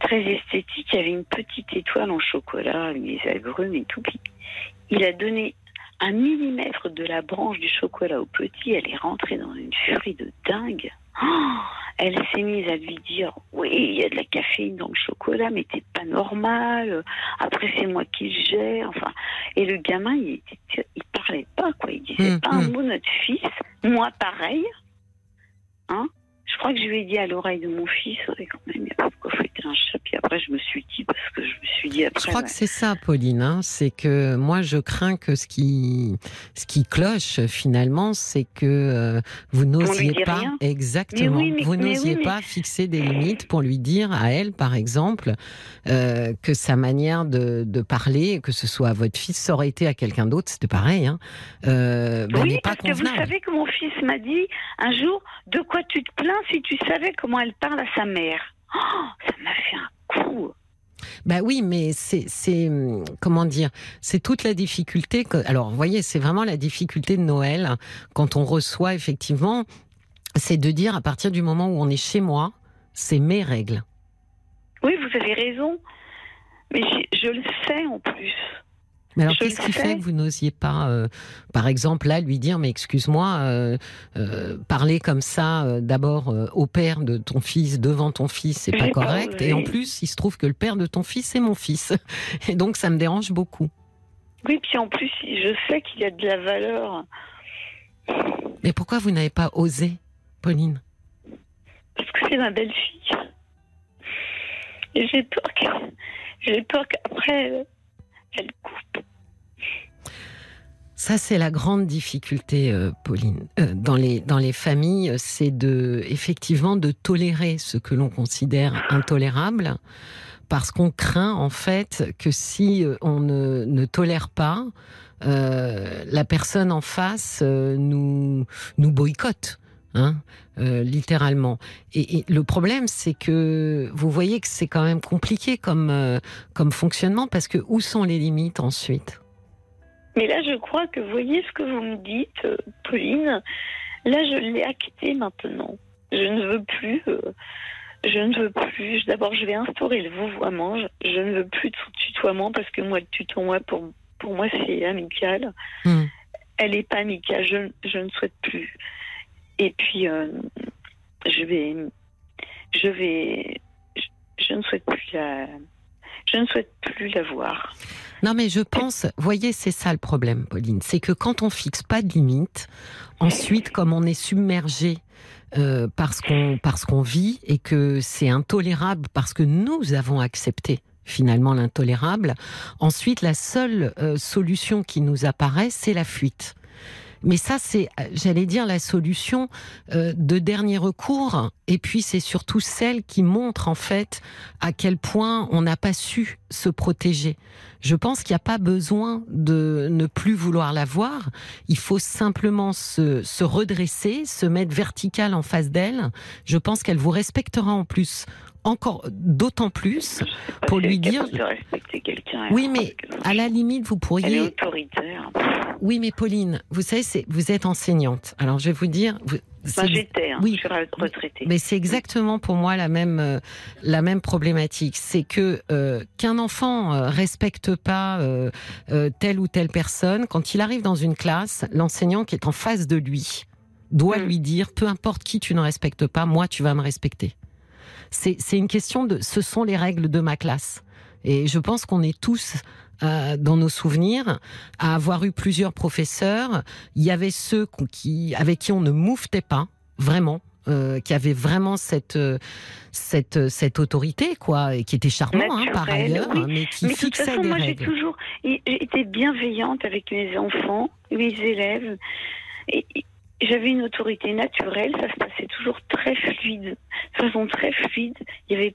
G: très esthétique, il y avait une petite étoile en chocolat, des agrumes et tout, puis il a donné un millimètre de la branche du chocolat au petit, elle est rentrée dans une furie de dingue. Oh, elle s'est mise à lui dire Oui, il y a de la caféine dans le chocolat, mais t'es pas normal. Après, c'est moi qui le gère. Enfin, et le gamin, il, parlait pas, quoi. Il disait
A: Hum,
G: pas un
A: hum.
G: mot, notre fils. Moi, pareil. Hein? Je crois que je lui ai dit à l'oreille de mon fils, ouais, quand même, il n'y a pas de un chat. Puis après, je me suis dit, parce que je me suis dit après.
A: Je crois
G: ouais.
A: que c'est ça, Pauline. hein, c'est que moi, je crains que ce qui, ce qui cloche finalement, c'est que euh, vous n'osiez pas
G: rien.
A: exactement.
G: Mais oui, mais-
A: vous n'osiez
G: oui, mais-
A: pas fixer des limites pour lui dire à elle, par exemple, euh, que sa manière de, de parler, que ce soit à votre fils, ça aurait été à quelqu'un d'autre, c'était pareil. Hein, euh, ben,
G: oui,
A: pas
G: parce que vous savez que mon fils m'a dit un jour de quoi tu te plains si tu savais comment elle parle à sa mère? Oh, ça m'a fait un coup.
A: Bah oui, mais c'est, comment dire, c'est toute la difficulté. Que, alors, vous voyez, c'est vraiment la difficulté de Noël quand on reçoit effectivement, c'est de dire à partir du moment où on est chez moi, c'est mes règles.
G: Oui, vous avez raison. Mais je le sais en plus.
A: Mais alors, qu'est-ce qui fait que vous n'osiez pas, euh, par exemple, là, lui dire, mais excuse-moi, euh, euh, parler comme ça, d'abord au père de ton fils, devant ton fils, c'est pas
G: pas
A: correct. Et en plus, il se trouve que le père de ton fils, c'est mon fils. Et donc, ça me dérange beaucoup.
G: Oui, puis en plus, je sais qu'il y a de la valeur.
A: Mais pourquoi vous n'avez pas osé, Pauline?
G: Parce que c'est ma belle-fille. Et j'ai peur que, j'ai peur qu'après,
A: Ça, c'est la grande difficulté, euh, Pauline. Euh, dans, les, dans les familles, c'est de, effectivement de tolérer ce que l'on considère intolérable, parce qu'on craint, en fait, que si euh, on ne, ne tolère pas, la personne en face nous, nous boycotte. Hein, euh, littéralement. Et, et le problème, c'est que vous voyez que c'est quand même compliqué comme, euh, comme fonctionnement, parce que où sont les limites ensuite?
G: Mais là, je crois que voyez ce que vous me dites, euh, Pauline. Là, je l'ai acté maintenant. Je ne veux plus. euh, je ne veux plus. D'abord, je vais instaurer le vouvoiement. Je, je ne veux plus de tutoiement parce que moi, le tutoiement pour, pour moi, c'est amical.
A: Hmm.
G: Elle n'est pas amicale, je, je ne souhaite plus. Et puis, euh, je vais. Je vais. Je, ne souhaite plus la. Je ne souhaite plus la voir.
A: Non, mais je pense, voyez, c'est ça le problème, Pauline, c'est que quand on fixe pas de limite, ensuite, comme on est submergé euh, parce qu'on vit et que c'est intolérable parce que nous avons accepté finalement l'intolérable, ensuite la seule euh, solution qui nous apparaît, c'est la fuite. Mais ça, c'est, j'allais dire, la solution euh, de dernier recours. Et puis, c'est surtout celle qui montre, en fait, à quel point on n'a pas su se protéger. Je pense qu'il n'y a pas besoin de ne plus vouloir la voir. Il faut simplement se, se redresser, se mettre vertical en face d'elle. Je pense qu'elle vous respectera en plus encore d'autant plus pour lui dire.
G: de respecter.
A: Oui, mais à la limite, vous
G: Elle est
A: pourriez.
G: autoritaire.
A: Oui, mais Pauline, vous savez, vous êtes enseignante. Alors, je vais vous dire. vous-
G: j'étais. hein,
A: oui.
G: Je suis retraitée.
A: mais c'est exactement pour moi la même euh, la même problématique. C'est que euh, qu'un enfant euh, respecte pas telle ou telle personne, quand il arrive dans une classe, l'enseignant qui est en face de lui doit
G: Mm.
A: lui dire peu importe qui tu ne respectes pas, moi tu vas me respecter. C'est une question de ce sont les règles de ma classe. Et je pense qu'on est tous euh, dans nos souvenirs à avoir eu plusieurs professeurs. Il y avait ceux qui avec qui on ne mouftait pas vraiment. euh, qui avaient vraiment cette euh, cette cette autorité quoi et qui était charmant hein, par ailleurs
G: oui.
A: mais qui
G: Mais de toute
A: fixait
G: façon,
A: des
G: moi, j'ai toujours été bienveillante avec mes enfants, mes élèves. Et et j'avais une autorité naturelle. Ça se passait toujours très fluide, de façon très fluide. Il y avait,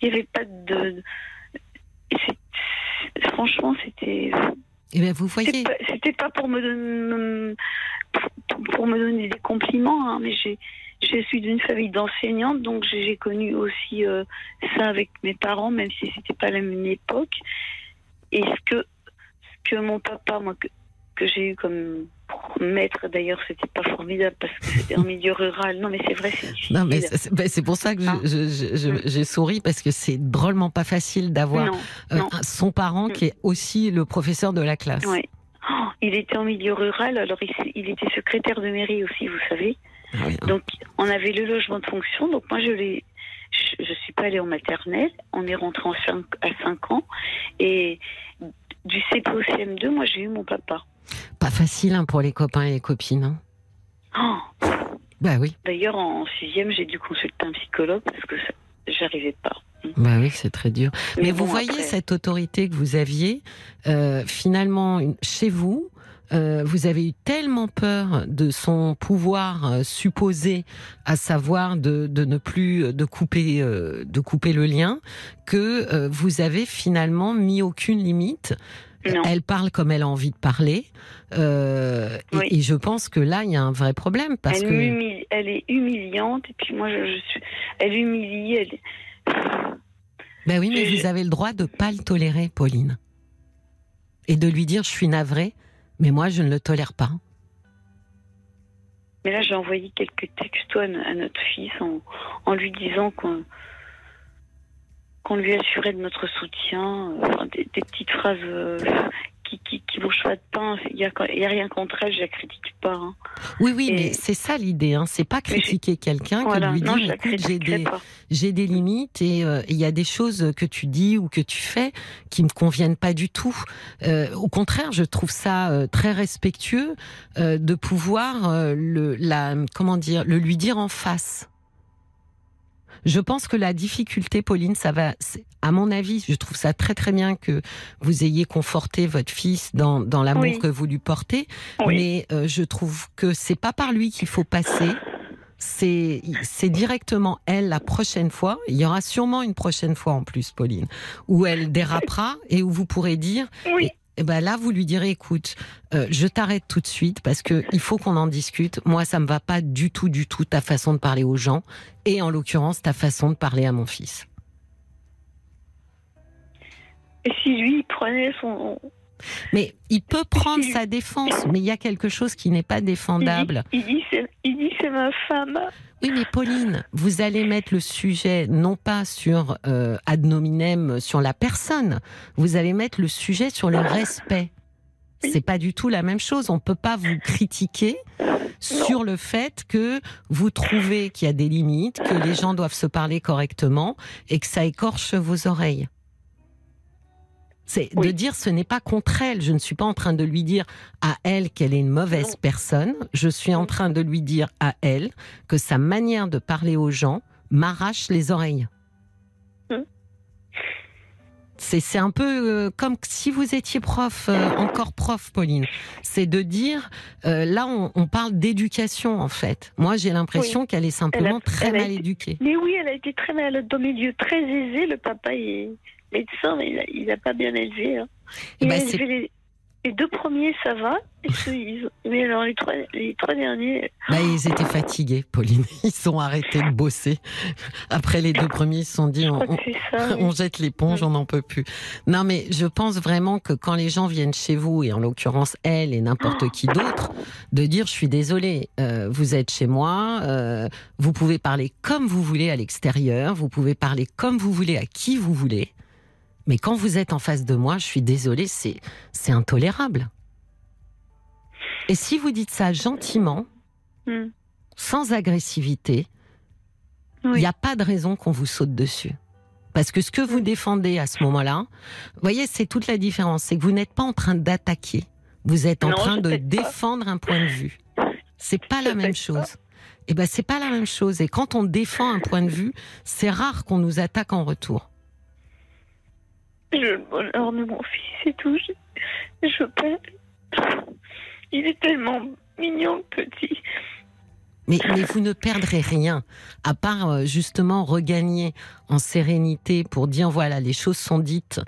G: il y avait pas de. Franchement, c'était.
A: et bien vous voyez
G: pas, c'était pas pour me donner, pour, pour me donner des compliments, hein, mais j'ai, je suis d'une famille d'enseignantes, donc j'ai j'ai connu aussi euh, ça avec mes parents, même si c'était pas la même époque. Et ce que, ce que mon papa, moi, que, que j'ai eu comme maître, d'ailleurs, c'était pas formidable parce que c'était un milieu rural. Non, mais c'est vrai, c'est
A: non mais c'est ben, c'est pour ça que je-
G: Hein
A: j'ai souri parce que c'est drôlement pas facile d'avoir euh, son parent qui est aussi le professeur de la classe
G: ouais. Oh, il était en milieu rural, alors il, était secrétaire de mairie aussi, vous savez.
A: Ah oui, hein.
G: Donc, on avait le logement de fonction. Donc, moi, je l'ai. Je, je suis pas allée en maternelle. On est rentré en cinq, à 5 ans. Et du CP au CM2, moi, j'ai eu mon papa.
A: Pas facile hein, pour les copains et les copines hein.
G: Oh,
A: bah oui
G: D'ailleurs, en sixième, j'ai dû consulter un psychologue parce que j'arrivais pas.
A: bah oui c'est très dur Mais, vous
G: bon,
A: voyez
G: après-
A: cette autorité que vous aviez, euh, finalement, une- chez vous, euh, vous avez eu tellement peur de son pouvoir euh, supposé, à savoir de, de ne plus de couper euh, de couper le lien, que vous avez finalement mis aucune limite.
G: Non.
A: Elle parle comme elle a envie de parler, euh, et-
G: Oui.
A: et, je pense que là il y a un vrai problème parce
G: elle,
A: que
G: elle est humiliante. Et puis, moi, je, je suis. Elle humilie. Elle...
A: Ben oui, mais
G: Je-
A: vous avez le droit de pas le tolérer, Pauline. Et de lui dire je suis navrée, mais moi je ne le tolère pas.
G: Mais là, j'ai envoyé quelques textos à notre fils en, en lui disant qu'on qu'on lui assurait de notre soutien, euh, enfin, des, des petites phrases euh, qui, qui, qui choix de pain. Il n'y a, rien contre elle, je la critique pas. hein.
A: Oui, oui,
G: Et-
A: mais c'est ça l'idée. Hein. C'est pas critiquer quelqu'un
G: Voilà,
A: que de lui
G: non,
A: écoute, j'ai des,
G: pas.
A: j'ai des limites et euh, il y a des choses que tu dis ou que tu fais qui me conviennent pas du tout. Euh, au contraire, je trouve ça euh, très respectueux de pouvoir le, la, comment dire, le lui dire en face. Je pense que la difficulté, Pauline, ça va, à mon avis, je trouve ça très très bien que vous ayez conforté votre fils dans, dans l'amour
G: Oui.
A: que vous lui portez,
G: Oui.
A: mais euh, je trouve que c'est pas par lui qu'il faut passer. C'est c'est directement elle la prochaine fois. Il y aura sûrement une prochaine fois en plus, Pauline, où elle dérapera et où vous pourrez dire
G: Oui.
A: Et ben là, vous lui direz, écoute, euh, je t'arrête tout de suite parce que il faut qu'on en discute. Moi, ça me va pas du tout, du tout ta façon de parler aux gens et en l'occurrence ta façon de parler à mon fils.
G: Et si lui, prenait son.
A: Mais il peut prendre sa défense, mais il y a quelque chose qui n'est pas défendable.
G: dit, il dit, c'est- il dit c'est ma femme.
A: Oui, mais Pauline, vous allez mettre le sujet non pas sur euh, ad nominem, sur la personne, vous allez mettre le sujet sur le respect. C'est pas du tout la même chose. On peut pas vous critiquer sur le fait que vous trouvez qu'il y a des limites, que les gens doivent se parler correctement et que ça écorche vos oreilles. C'est de dire ce n'est pas contre elle. Je ne suis pas en train de lui dire à elle qu'elle est une mauvaise
G: Non.
A: personne. Je suis en train de lui dire à elle que sa manière de parler aux gens m'arrache les oreilles.
G: Mm.
A: C'est un peu euh, comme si vous étiez prof, euh, encore prof, Pauline. C'est de dire, euh, là, on, on parle d'éducation en fait. Moi, j'ai l'impression qu'elle est simplement très mal
G: été-
A: éduquée.
G: Mais oui, elle a été très mal dans des milieux très aisés. Le papa est mais il a, il a pas bien élevé. hein.
A: Eh
G: Il
A: ben,
G: a
A: c'est-
G: élevé les, les deux premiers, ça va. Et ceux, ils ont- mais alors les trois, les trois derniers,
A: Bah, ils étaient fatigués, Pauline. Ils ont arrêté de bosser. Après les deux premiers, ils se sont dit,
G: oui.
A: on jette l'éponge, on n'en peut plus. Non, mais je pense vraiment que quand les gens viennent chez vous, et en l'occurrence elle et n'importe qui d'autre, de dire je suis désolée, euh, vous êtes chez moi, euh, vous pouvez parler comme vous voulez à l'extérieur, vous pouvez parler comme vous voulez à qui vous voulez, mais quand vous êtes en face de moi, je suis désolée, c'est c'est intolérable. Et si vous dites ça gentiment,
G: Hmm.
A: sans agressivité, il
G: Oui.
A: n'y a pas de raison qu'on vous saute dessus. Parce que ce que vous défendez à ce moment-là, vous voyez, c'est toute la différence. C'est que vous n'êtes pas en train d'attaquer. Vous êtes en
G: Non,
A: train de
G: pas.
A: défendre un point de vue. C'est pas
G: Je
A: la même
G: pas.
A: chose. Eh ben, c'est pas la même chose. Et quand on défend un point de vue, c'est rare qu'on nous attaque en retour.
G: Je le bonheur de mon fils et tout. Je, je pas. Il est tellement mignon, petit.
A: Mais, mais vous ne perdrez rien, à part euh, justement regagner en sérénité pour dire voilà, les choses sont dites.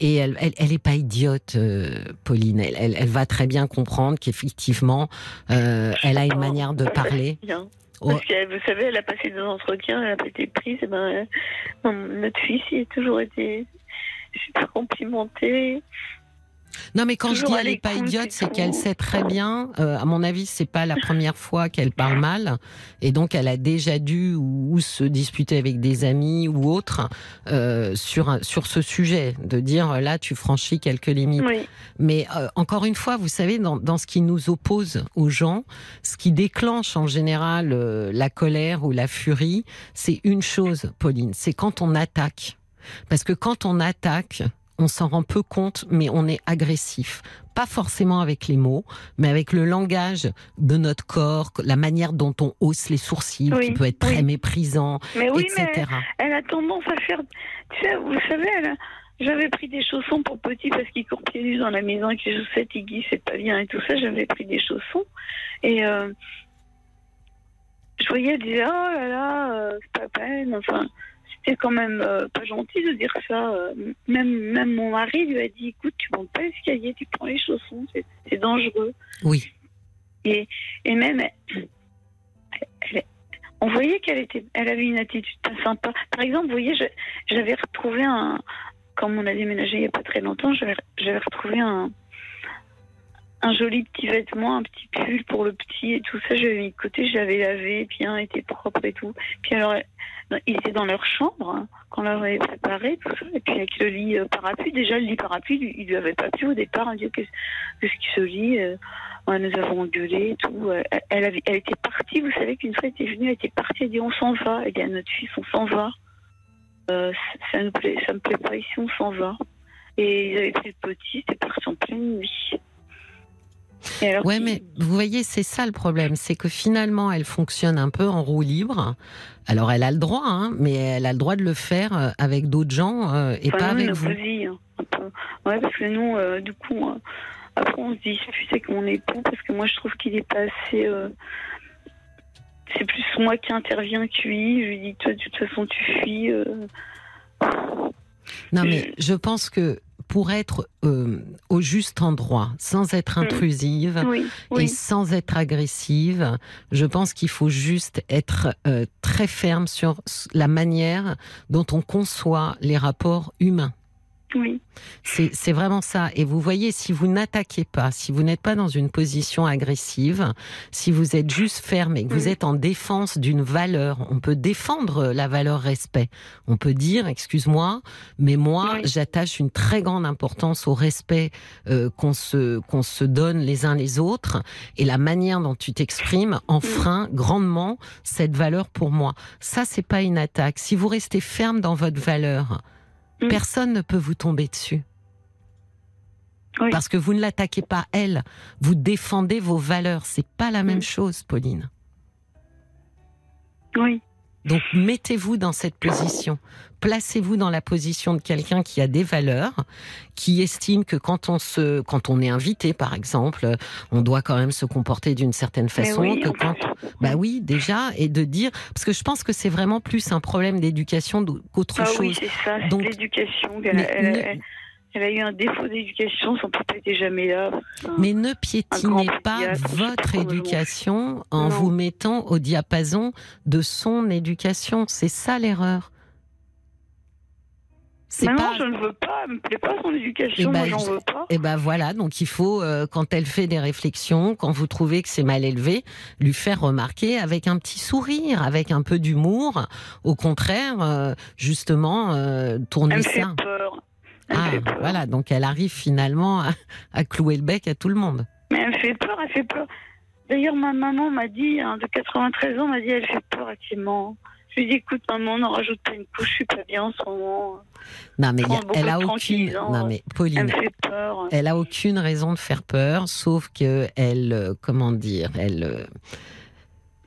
A: Et elle, elle, elle est pas idiote, euh, Pauline. Elle, elle, elle va très bien comprendre qu'effectivement, euh, elle a une manière de parler.
G: Bien.
A: Oh,
G: Parce que vous savez, elle a passé deux entretiens, elle a pas été prise. Et ben, euh, notre fils, il a toujours été super complimenté.
A: Non, mais quand je dis elle est pas idiote, c'est qu'elle sait très bien. euh, à mon avis, c'est pas la première fois qu'elle parle mal, et donc elle a déjà dû ou, ou se disputer avec des amis ou autres euh, sur un- sur ce sujet, de dire là tu franchis quelques limites.
G: Oui.
A: Mais euh, encore une fois, vous savez, dans, dans ce qui nous oppose aux gens, ce qui déclenche en général la colère ou la furie, c'est une chose, Pauline, c'est quand on attaque. Parce que quand on attaque, on s'en rend peu compte, mais on est agressif. Pas forcément avec les mots, mais avec le langage de notre corps, la manière dont on hausse les sourcils,
G: Oui,
A: qui peut être très méprisant,
G: Mais oui, mais
A: etc.
G: elle a tendance à faire. Tu sais, vous savez, elle a- j'avais pris des chaussons pour petit parce qu'il court pieds nus dans la maison avec les chaussettes, il glisse, c'est pas bien et tout ça. J'avais pris des chaussons et euh, je voyais, elle disait oh là là, euh, c'est pas peine. Enfin, c'était quand même euh, pas gentil de dire ça. euh. Même même mon mari lui a dit écoute, tu montes pas l'escalier, tu prends les chaussons, c'est c'est dangereux.
A: Oui.
G: Et même, elle- elle- on voyait qu'elle était, elle avait une attitude pas sympa. Par exemple, vous voyez, j'avais retrouvé un, comme on a déménagé il n'y a pas très longtemps, j'avais j'avais retrouvé un, un joli petit vêtement, un petit pull pour le petit et tout ça. J'avais mis de côté, je l'avais lavé, puis un était propre et tout. Puis alors, elle- ils étaient dans leur chambre hein, quand on leur avait préparé tout ça. Et puis avec le lit euh, parapluie, déjà le lit parapluie, lui- il lui avait pas plu au départ. Il dit qu'est-ce qui se lit euh, Ouais, nous avons engueulé et tout. Euh, Elle, elle avait, elle était partie, vous savez qu'une fois elle était venue, elle était partie, elle dit on s'en va. Elle dit à notre fils on s'en va. Euh, ça, nous plaît, ça me plaît pas ici, on s'en va. Et ils avaient pris le petit, c'était parti en pleine nuit. Alors
A: Ouais, mais vous voyez, c'est ça le problème, c'est que finalement, elle fonctionne un peu en roue libre. Alors, elle a le droit, hein, mais elle a le droit de le faire euh, avec d'autres gens euh, et
G: Enfin,
A: pas avec vous.
G: cousines, hein. Ouais, parce que nous, euh, du coup, euh, après on se dispute avec mon époux parce que moi je trouve qu'il est pas assez. C'est plus moi qui interviens que lui. Je lui dis, toi, de toute façon, tu fuis.
A: Non, mais je pense que pour être euh, au juste endroit, sans être intrusive
G: Oui,
A: et
G: Mm.
A: sans être agressive, je pense qu'il faut juste être euh, très ferme sur la manière dont on conçoit les rapports humains.
G: Oui.
A: C'est vraiment ça. Et vous voyez, si vous n'attaquez pas, si vous n'êtes pas dans une position agressive, si vous êtes juste ferme et que vous
G: Mhm.
A: êtes en défense d'une valeur, on peut défendre la valeur respect. On peut dire, excuse-moi, mais moi,
G: Oui.
A: j'attache une très grande importance au respect euh, qu'on se qu'on se donne les uns les autres, et la manière dont tu t'exprimes enfreint grandement cette valeur pour moi. Ça, c'est pas une attaque. Si vous restez ferme dans votre valeur,
G: Mhm.
A: personne ne peut vous tomber dessus.
G: Oui.
A: Parce que vous ne l'attaquez pas elle, vous défendez vos valeurs. C'est pas la même
G: Mhm.
A: chose, Pauline.
G: Oui.
A: Donc mettez-vous dans cette position. Placez-vous dans la position de quelqu'un qui a des valeurs, qui estime que quand on se, quand on est invité, par exemple, on doit quand même se comporter d'une certaine façon.
G: oui,
A: que quand, bah oui, déjà, et de dire, parce que je pense que c'est vraiment plus un problème d'éducation qu'autre
G: Ah
A: chose.
G: oui, c'est ça, c'est l'éducation. Elle,
A: Mais
G: elle-
A: ne-
G: elle- elle a eu un défaut d'éducation, son papa était jamais là.
A: Mais ne piétinez pas votre éducation en
G: Non.
A: vous mettant au diapason de son éducation. C'est ça l'erreur. C'est
G: Maman,
A: pas.
G: je ne veux pas, elle me plaît pas son éducation,
A: Eh ben,
G: moi j'en
A: je-
G: veux pas.
A: Et ben voilà, donc il faut, euh, quand elle fait des réflexions, quand vous trouvez que c'est mal élevé, lui faire remarquer avec un petit sourire, avec un peu d'humour. Au contraire, euh, justement, euh,
G: Elle
A: tourner
G: me fait
A: ça.
G: peur. Elle me
A: Ah,
G: fait peur.
A: voilà, donc elle arrive finalement à, à clouer le bec à tout le monde.
G: Mais elle me fait peur, elle fait peur. D'ailleurs, ma maman m'a dit, hein, de 93 ans, m'a dit, elle fait peur Clément. Je lui dit, écoute, maman, n'en rajoute pas une couche, je suis pas bien en ce moment.
A: Non, mais a- elle a aucune. Non, mais Pauline,
G: peur.
A: Elle a aucune raison de faire peur, sauf que elle, euh, comment dire, elle, euh,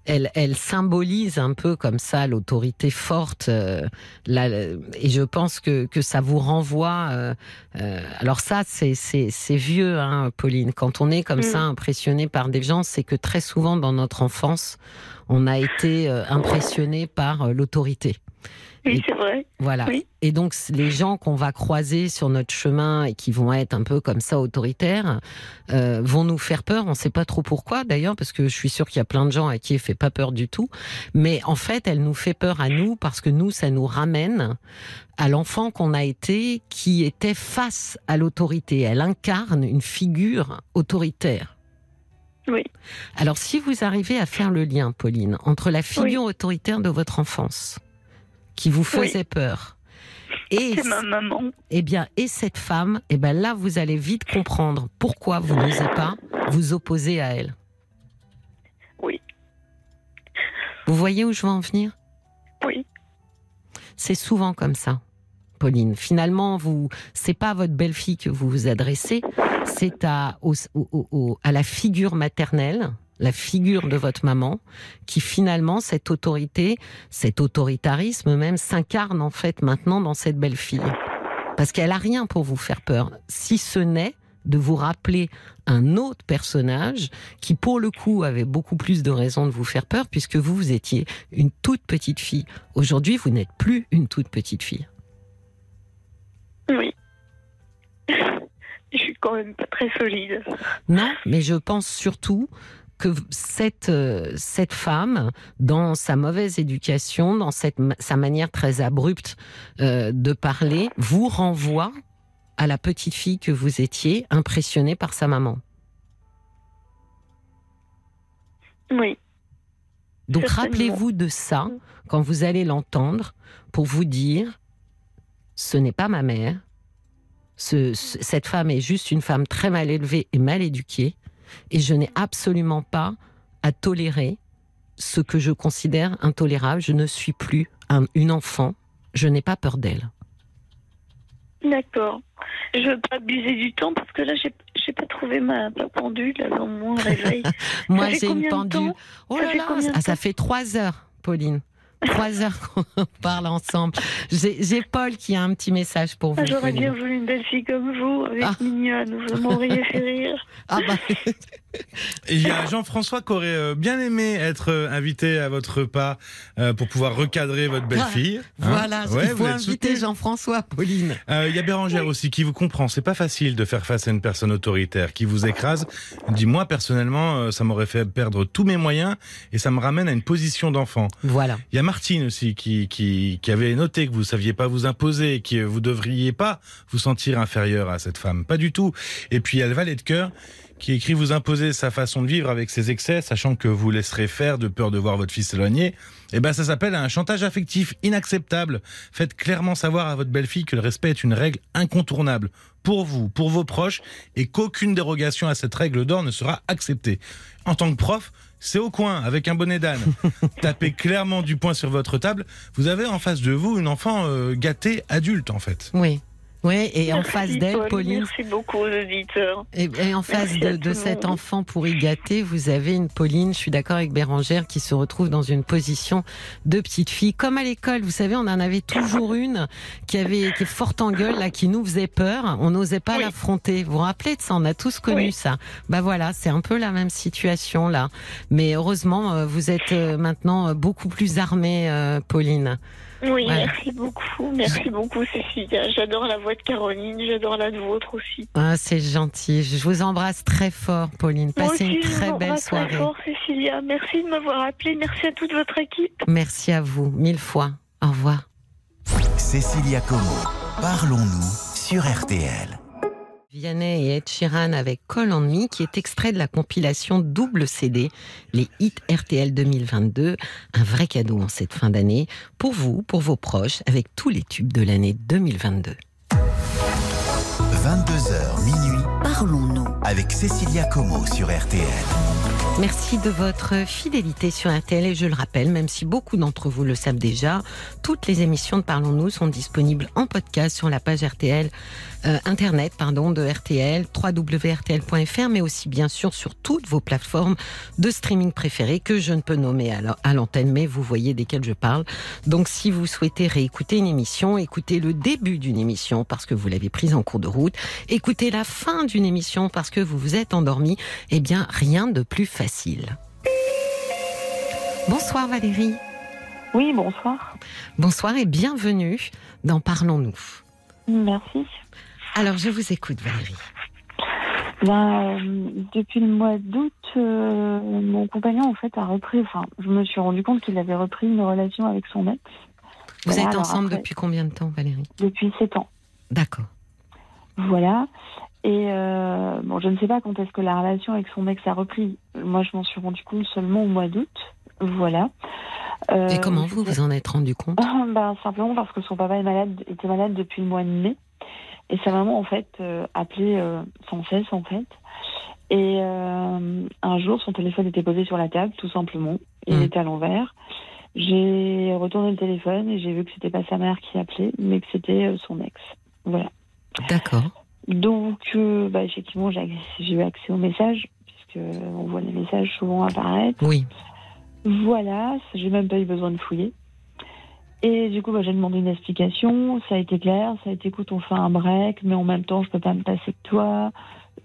A: elle, elle symbolise un peu comme ça l'autorité forte. euh, et je pense que, que ça vous renvoie. euh, euh, alors ça, c'est vieux, hein, Pauline. Quand on est comme
G: Mm.
A: ça impressionné par des gens, c'est que très souvent dans notre enfance, on a été euh, impressionné par euh, l'autorité.
G: Oui, c'est vrai.
A: Voilà.
G: Oui.
A: Et donc, les gens qu'on va croiser sur notre chemin et qui vont être un peu comme ça autoritaires, euh, vont nous faire peur. On ne sait pas trop pourquoi, d'ailleurs, parce que je suis sûre qu'il y a plein de gens à qui elle fait pas peur du tout. Mais en fait, elle nous fait peur à nous parce que nous, ça nous ramène à l'enfant qu'on a été qui était face à l'autorité. Elle incarne une figure autoritaire.
G: Oui.
A: Alors, si vous arrivez à faire le lien, Pauline, entre la figure autoritaire de votre enfance, qui vous faisait peur, et
G: ma maman.
A: eh bien, et cette femme, eh ben là, vous allez vite comprendre pourquoi vous n'osez pas vous opposer à elle.
G: Oui.
A: Vous voyez où je veux en venir?
G: Oui.
A: C'est souvent comme ça, Pauline. Finalement, vous, c'est pas à votre belle-fille que vous vous adressez, c'est à, au- au- au- à la figure maternelle, la figure de votre maman, qui finalement, cette autorité, cet autoritarisme même, s'incarne en fait maintenant dans cette belle-fille. Parce qu'elle a rien pour vous faire peur, si ce n'est de vous rappeler un autre personnage qui, pour le coup, avait beaucoup plus de raisons de vous faire peur, puisque vous, vous étiez une toute petite fille. Aujourd'hui, vous n'êtes plus une toute petite fille.
G: Oui. Je suis quand même pas très solide.
A: Non, mais je pense surtout que cette, euh, cette femme, dans sa mauvaise éducation, dans cette, sa manière très abrupte euh, de parler, vous renvoie à la petite fille que vous étiez, impressionnée par sa maman.
G: Oui.
A: Donc rappelez-vous de ça quand vous allez l'entendre pour vous dire ce n'est pas ma mère. Ce- ce- cette femme est juste une femme très mal élevée et mal éduquée et je n'ai absolument pas à tolérer ce que je considère intolérable. Je ne suis plus un- une enfant. Je n'ai pas peur d'elle.
G: D'accord. Je veux pas abuser du temps parce que là, j'ai pas trouvé ma, ma pendule dans mon réveil.
A: Moi, j'ai une pendule. Oh
G: Ça
A: là là, ah, ça fait trois heures, Pauline. Trois heures qu'on parle ensemble. J'ai Paul qui a un petit message pour vous.
G: Ah, J'aurais bien voulu une belle fille comme vous, avec
A: Ah.
G: mignonne. Vous m'auriez fait rire.
A: Ah bah,
F: Il y a Jean-François qui aurait euh, bien aimé être euh, invité à votre repas euh, pour pouvoir recadrer votre belle-fille. Hein
A: Voilà,
F: Ouais,
A: il faut inviter. Jean-François, Pauline.
F: Euh, Il y a Bérangère aussi qui vous comprend. C'est pas facile de faire face à une personne autoritaire qui vous écrase. Elle dit moi personnellement, ça m'aurait fait perdre tous mes moyens et ça me ramène à une position d'enfant.
A: Voilà.
F: Il y a Martine aussi qui, qui, qui avait noté que vous saviez pas vous imposer, que vous devriez pas vous sentir inférieur à cette femme. Pas du tout. Et puis il y a le valet de cœur qui écrit vous imposer sa façon de vivre avec ses excès, sachant que vous laisserez faire de peur de voir votre fils s'éloigner. Eh ben, ça s'appelle un chantage affectif inacceptable. Faites clairement savoir à votre belle-fille que le respect est une règle incontournable pour vous, pour vos proches, et qu'aucune dérogation à cette règle d'or ne sera acceptée. En tant que prof, c'est au coin, avec un bonnet d'âne. Tapez clairement du poing sur votre table. Vous avez en face de vous une enfant euh, gâtée adulte, en fait.
A: Oui. Oui, et en face d'elle,
G: Paul,
A: Pauline,
G: Merci beaucoup aux auditeurs.
A: et, et en face de, de cet
G: monde.
A: enfant pourri gâté, vous avez une Pauline, je suis d'accord avec Bérangère, qui se retrouve dans une position de petite fille. Comme à l'école, vous savez, on en avait toujours une qui avait qui est forte en gueule, là, qui nous faisait peur. On n'osait pas
G: Oui.
A: l'affronter. Vous vous rappelez de ça? On a tous connu
G: Oui.
A: ça. Bah voilà, c'est un peu la même situation là. Mais heureusement, euh, vous êtes euh, maintenant euh, beaucoup plus armée, Pauline.
G: Oui,
A: Voilà.
G: merci beaucoup. Merci beaucoup, Cécilia. J'adore la voix de Caroline. J'adore la vôtre aussi.
A: Ah, c'est gentil. Je vous embrasse très fort, Pauline.
G: Moi
A: Passez
G: aussi,
A: une
G: je vous
A: très belle
G: très
A: soirée.
G: fort, Cécilia. Merci de m'avoir appelé. Merci à toute votre équipe.
A: Merci à vous, mille fois. Au revoir.
C: Cécilia Como, parlons-nous sur RTL.
A: Vianney et Ed Sheeran avec Call on Me, qui est extrait de la compilation double CD, les hits RTL 2022. Un vrai cadeau en cette fin d'année, pour vous, pour vos proches, avec tous les tubes de l'année 2022.
C: 22h minuit
D: Parlons-nous.
C: avec Cécilia Como sur RTL.
A: Merci de votre fidélité sur RTL et je le rappelle, même si beaucoup d'entre vous le savent déjà, toutes les émissions de Parlons-nous sont disponibles en podcast sur la page RTL, euh, internet pardon de RTL, www.rtl.fr, mais aussi bien sûr sur toutes vos plateformes de streaming préférées que je ne peux nommer à l'an- à l'antenne, mais vous voyez desquelles je parle. Donc si vous souhaitez réécouter une émission, écoutez le début d'une émission parce que vous l'avez prise en cours de route, écoutez la fin d'une émission parce que vous vous êtes endormi, eh bien rien de plus facile. Bonsoir Valérie.
H: Oui, bonsoir.
A: Bonsoir et bienvenue dans Parlons-nous.
H: Merci.
A: Alors je vous écoute Valérie.
H: Ben, euh, depuis le mois d'août, euh, mon compagnon en fait a repris. Enfin, je me suis rendu compte qu'il avait repris une relation avec son ex
A: Vous
H: Voilà,
A: êtes ensemble
H: après-
A: depuis combien de temps Valérie?
H: Depuis sept ans.
A: D'accord.
H: Voilà. Et euh, bon, je ne sais pas quand est-ce que la relation avec son ex a repris. Moi, je m'en suis rendu compte seulement au mois d'août. Voilà.
A: Et comment vous vous en êtes rendu compte?
H: Ben, Simplement parce que son papa est malade, était malade depuis le mois de mai. Et sa maman, en fait, euh, appelait euh, sans cesse, en fait. Et euh, un jour, son téléphone était posé sur la table, tout simplement. Il
A: Mm.
H: était à l'envers. J'ai retourné le téléphone et j'ai vu que c'était pas sa mère qui appelait, mais que c'était son ex. Voilà.
A: D'accord.
H: Donc, euh, bah, effectivement, j'ai j'ai eu accès aux messages, puisque on voit les messages souvent apparaître.
A: Oui.
H: Voilà, j'ai même pas eu besoin de fouiller. Et du coup, bah, j'ai demandé une explication. Ça a été clair. Ça a été, écoute, on fait un break, mais en même temps, je peux pas me passer de toi.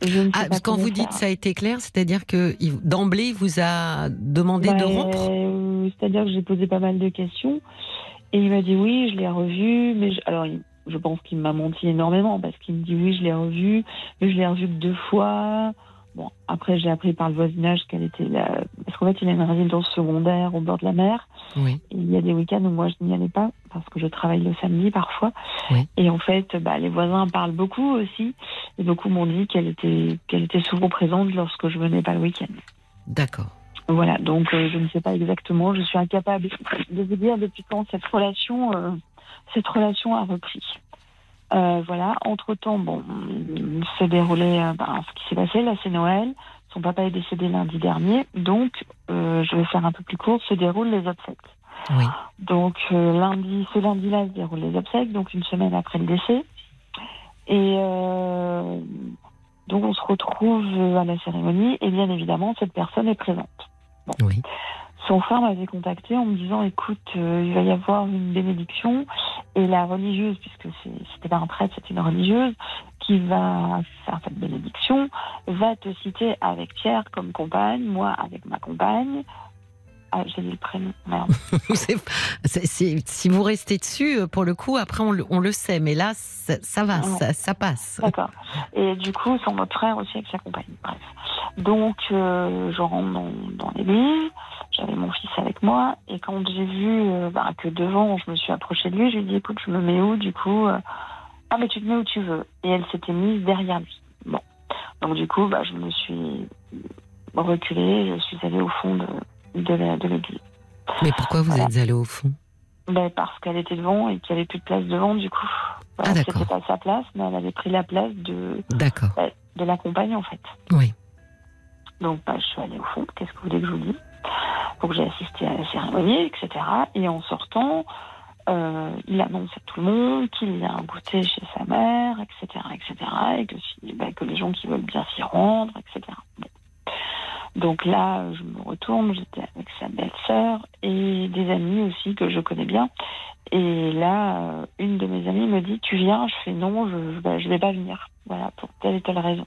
H: Je ne sais
A: Ah,
H: pas
A: parce que quand vous dites
H: faire.
A: ça a été clair, c'est-à-dire que d'emblée il vous a demandé de
H: Ouais,
A: rompre
H: euh, C'est-à-dire que j'ai posé pas mal de questions. Et il m'a dit oui, je l'ai revu. Mais je... alors, je pense qu'il m'a menti énormément parce qu'il me dit oui, je l'ai revu, mais je l'ai revu que deux fois. Bon, après, j'ai appris par le voisinage qu'elle était là. Parce qu'en fait, il a une résidence secondaire au bord de la mer.
A: Oui.
H: Et il y a des week-ends où moi, je n'y allais pas parce que je travaille le samedi parfois.
A: Oui.
H: Et en fait, bah, les voisins parlent beaucoup aussi. Et beaucoup m'ont dit qu'elle était, qu'elle était souvent présente lorsque je venais pas le week-end.
A: D'accord.
H: Voilà, donc euh, je ne sais pas exactement. Je suis incapable de vous dire depuis quand cette relation, euh, cette relation a repris. Euh, voilà. Entre temps, bon, s'est déroulé euh, ben, ce qui s'est passé. Là, c'est Noël. Son papa est décédé lundi dernier, donc euh, je vais faire un peu plus court. Se déroulent les obsèques.
A: Oui.
H: Donc euh, lundi, ce lundi-là se déroulent les obsèques, donc une semaine après le décès. Et euh, donc on se retrouve à la cérémonie et bien évidemment cette personne est présente.
A: Oui.
H: Son frère m'avait contacté en me disant écoute, euh, il va y avoir une bénédiction Et la religieuse, puisque c'était pas un prêtre, c'est une religieuse, qui va faire cette bénédiction, va te citer avec Pierre comme compagne, moi avec ma compagne. Ah, j'ai dit le prénom, merde.
A: Si vous restez dessus, euh, pour le coup, après on le, on le sait, mais là, ça, ça va,
H: Ouais.
A: ça, ça passe.
H: D'accord. Et du coup, son autre frère aussi avec sa compagne. Bref. Donc, euh, je rentre dans, dans l'église. J'avais mon fils avec moi. Et quand j'ai vu euh, bah, que devant, je me suis approchée de lui, je lui ai dit écoute, je me mets où du coup euh, Ah, mais tu te mets où tu veux. Et elle s'était mise derrière lui. Bon. Donc, du coup, bah, je me suis reculée. Je suis allée au fond de, de l'église.
A: Mais pourquoi vous
H: Voilà.
A: êtes allé au fond?
H: Ben, parce qu'elle était devant et qu'il n'y avait plus de place devant, du coup.
A: Ah, d'accord.
H: C'était pas sa place, mais elle avait pris la place de,
A: D'accord.
H: de la compagne, en fait.
A: Oui.
H: Donc, bah, je suis allée au fond. Qu'est-ce que vous voulez que je vous dise? Donc, j'ai assisté à la cérémonie, etc. Et en sortant, euh, il annonce à tout le monde qu'il y a un goûter chez sa mère, etc., etc. Et que, si, bah, que les gens qui veulent bien s'y rendre, etc. Bon. Donc là, je me retourne, j'étais avec sa belle-sœur et des amis aussi que je connais bien. Et là, euh, une de mes amies me dit Tu viens? Je fais non, je ne vais pas venir. Voilà, pour telle et telle raison.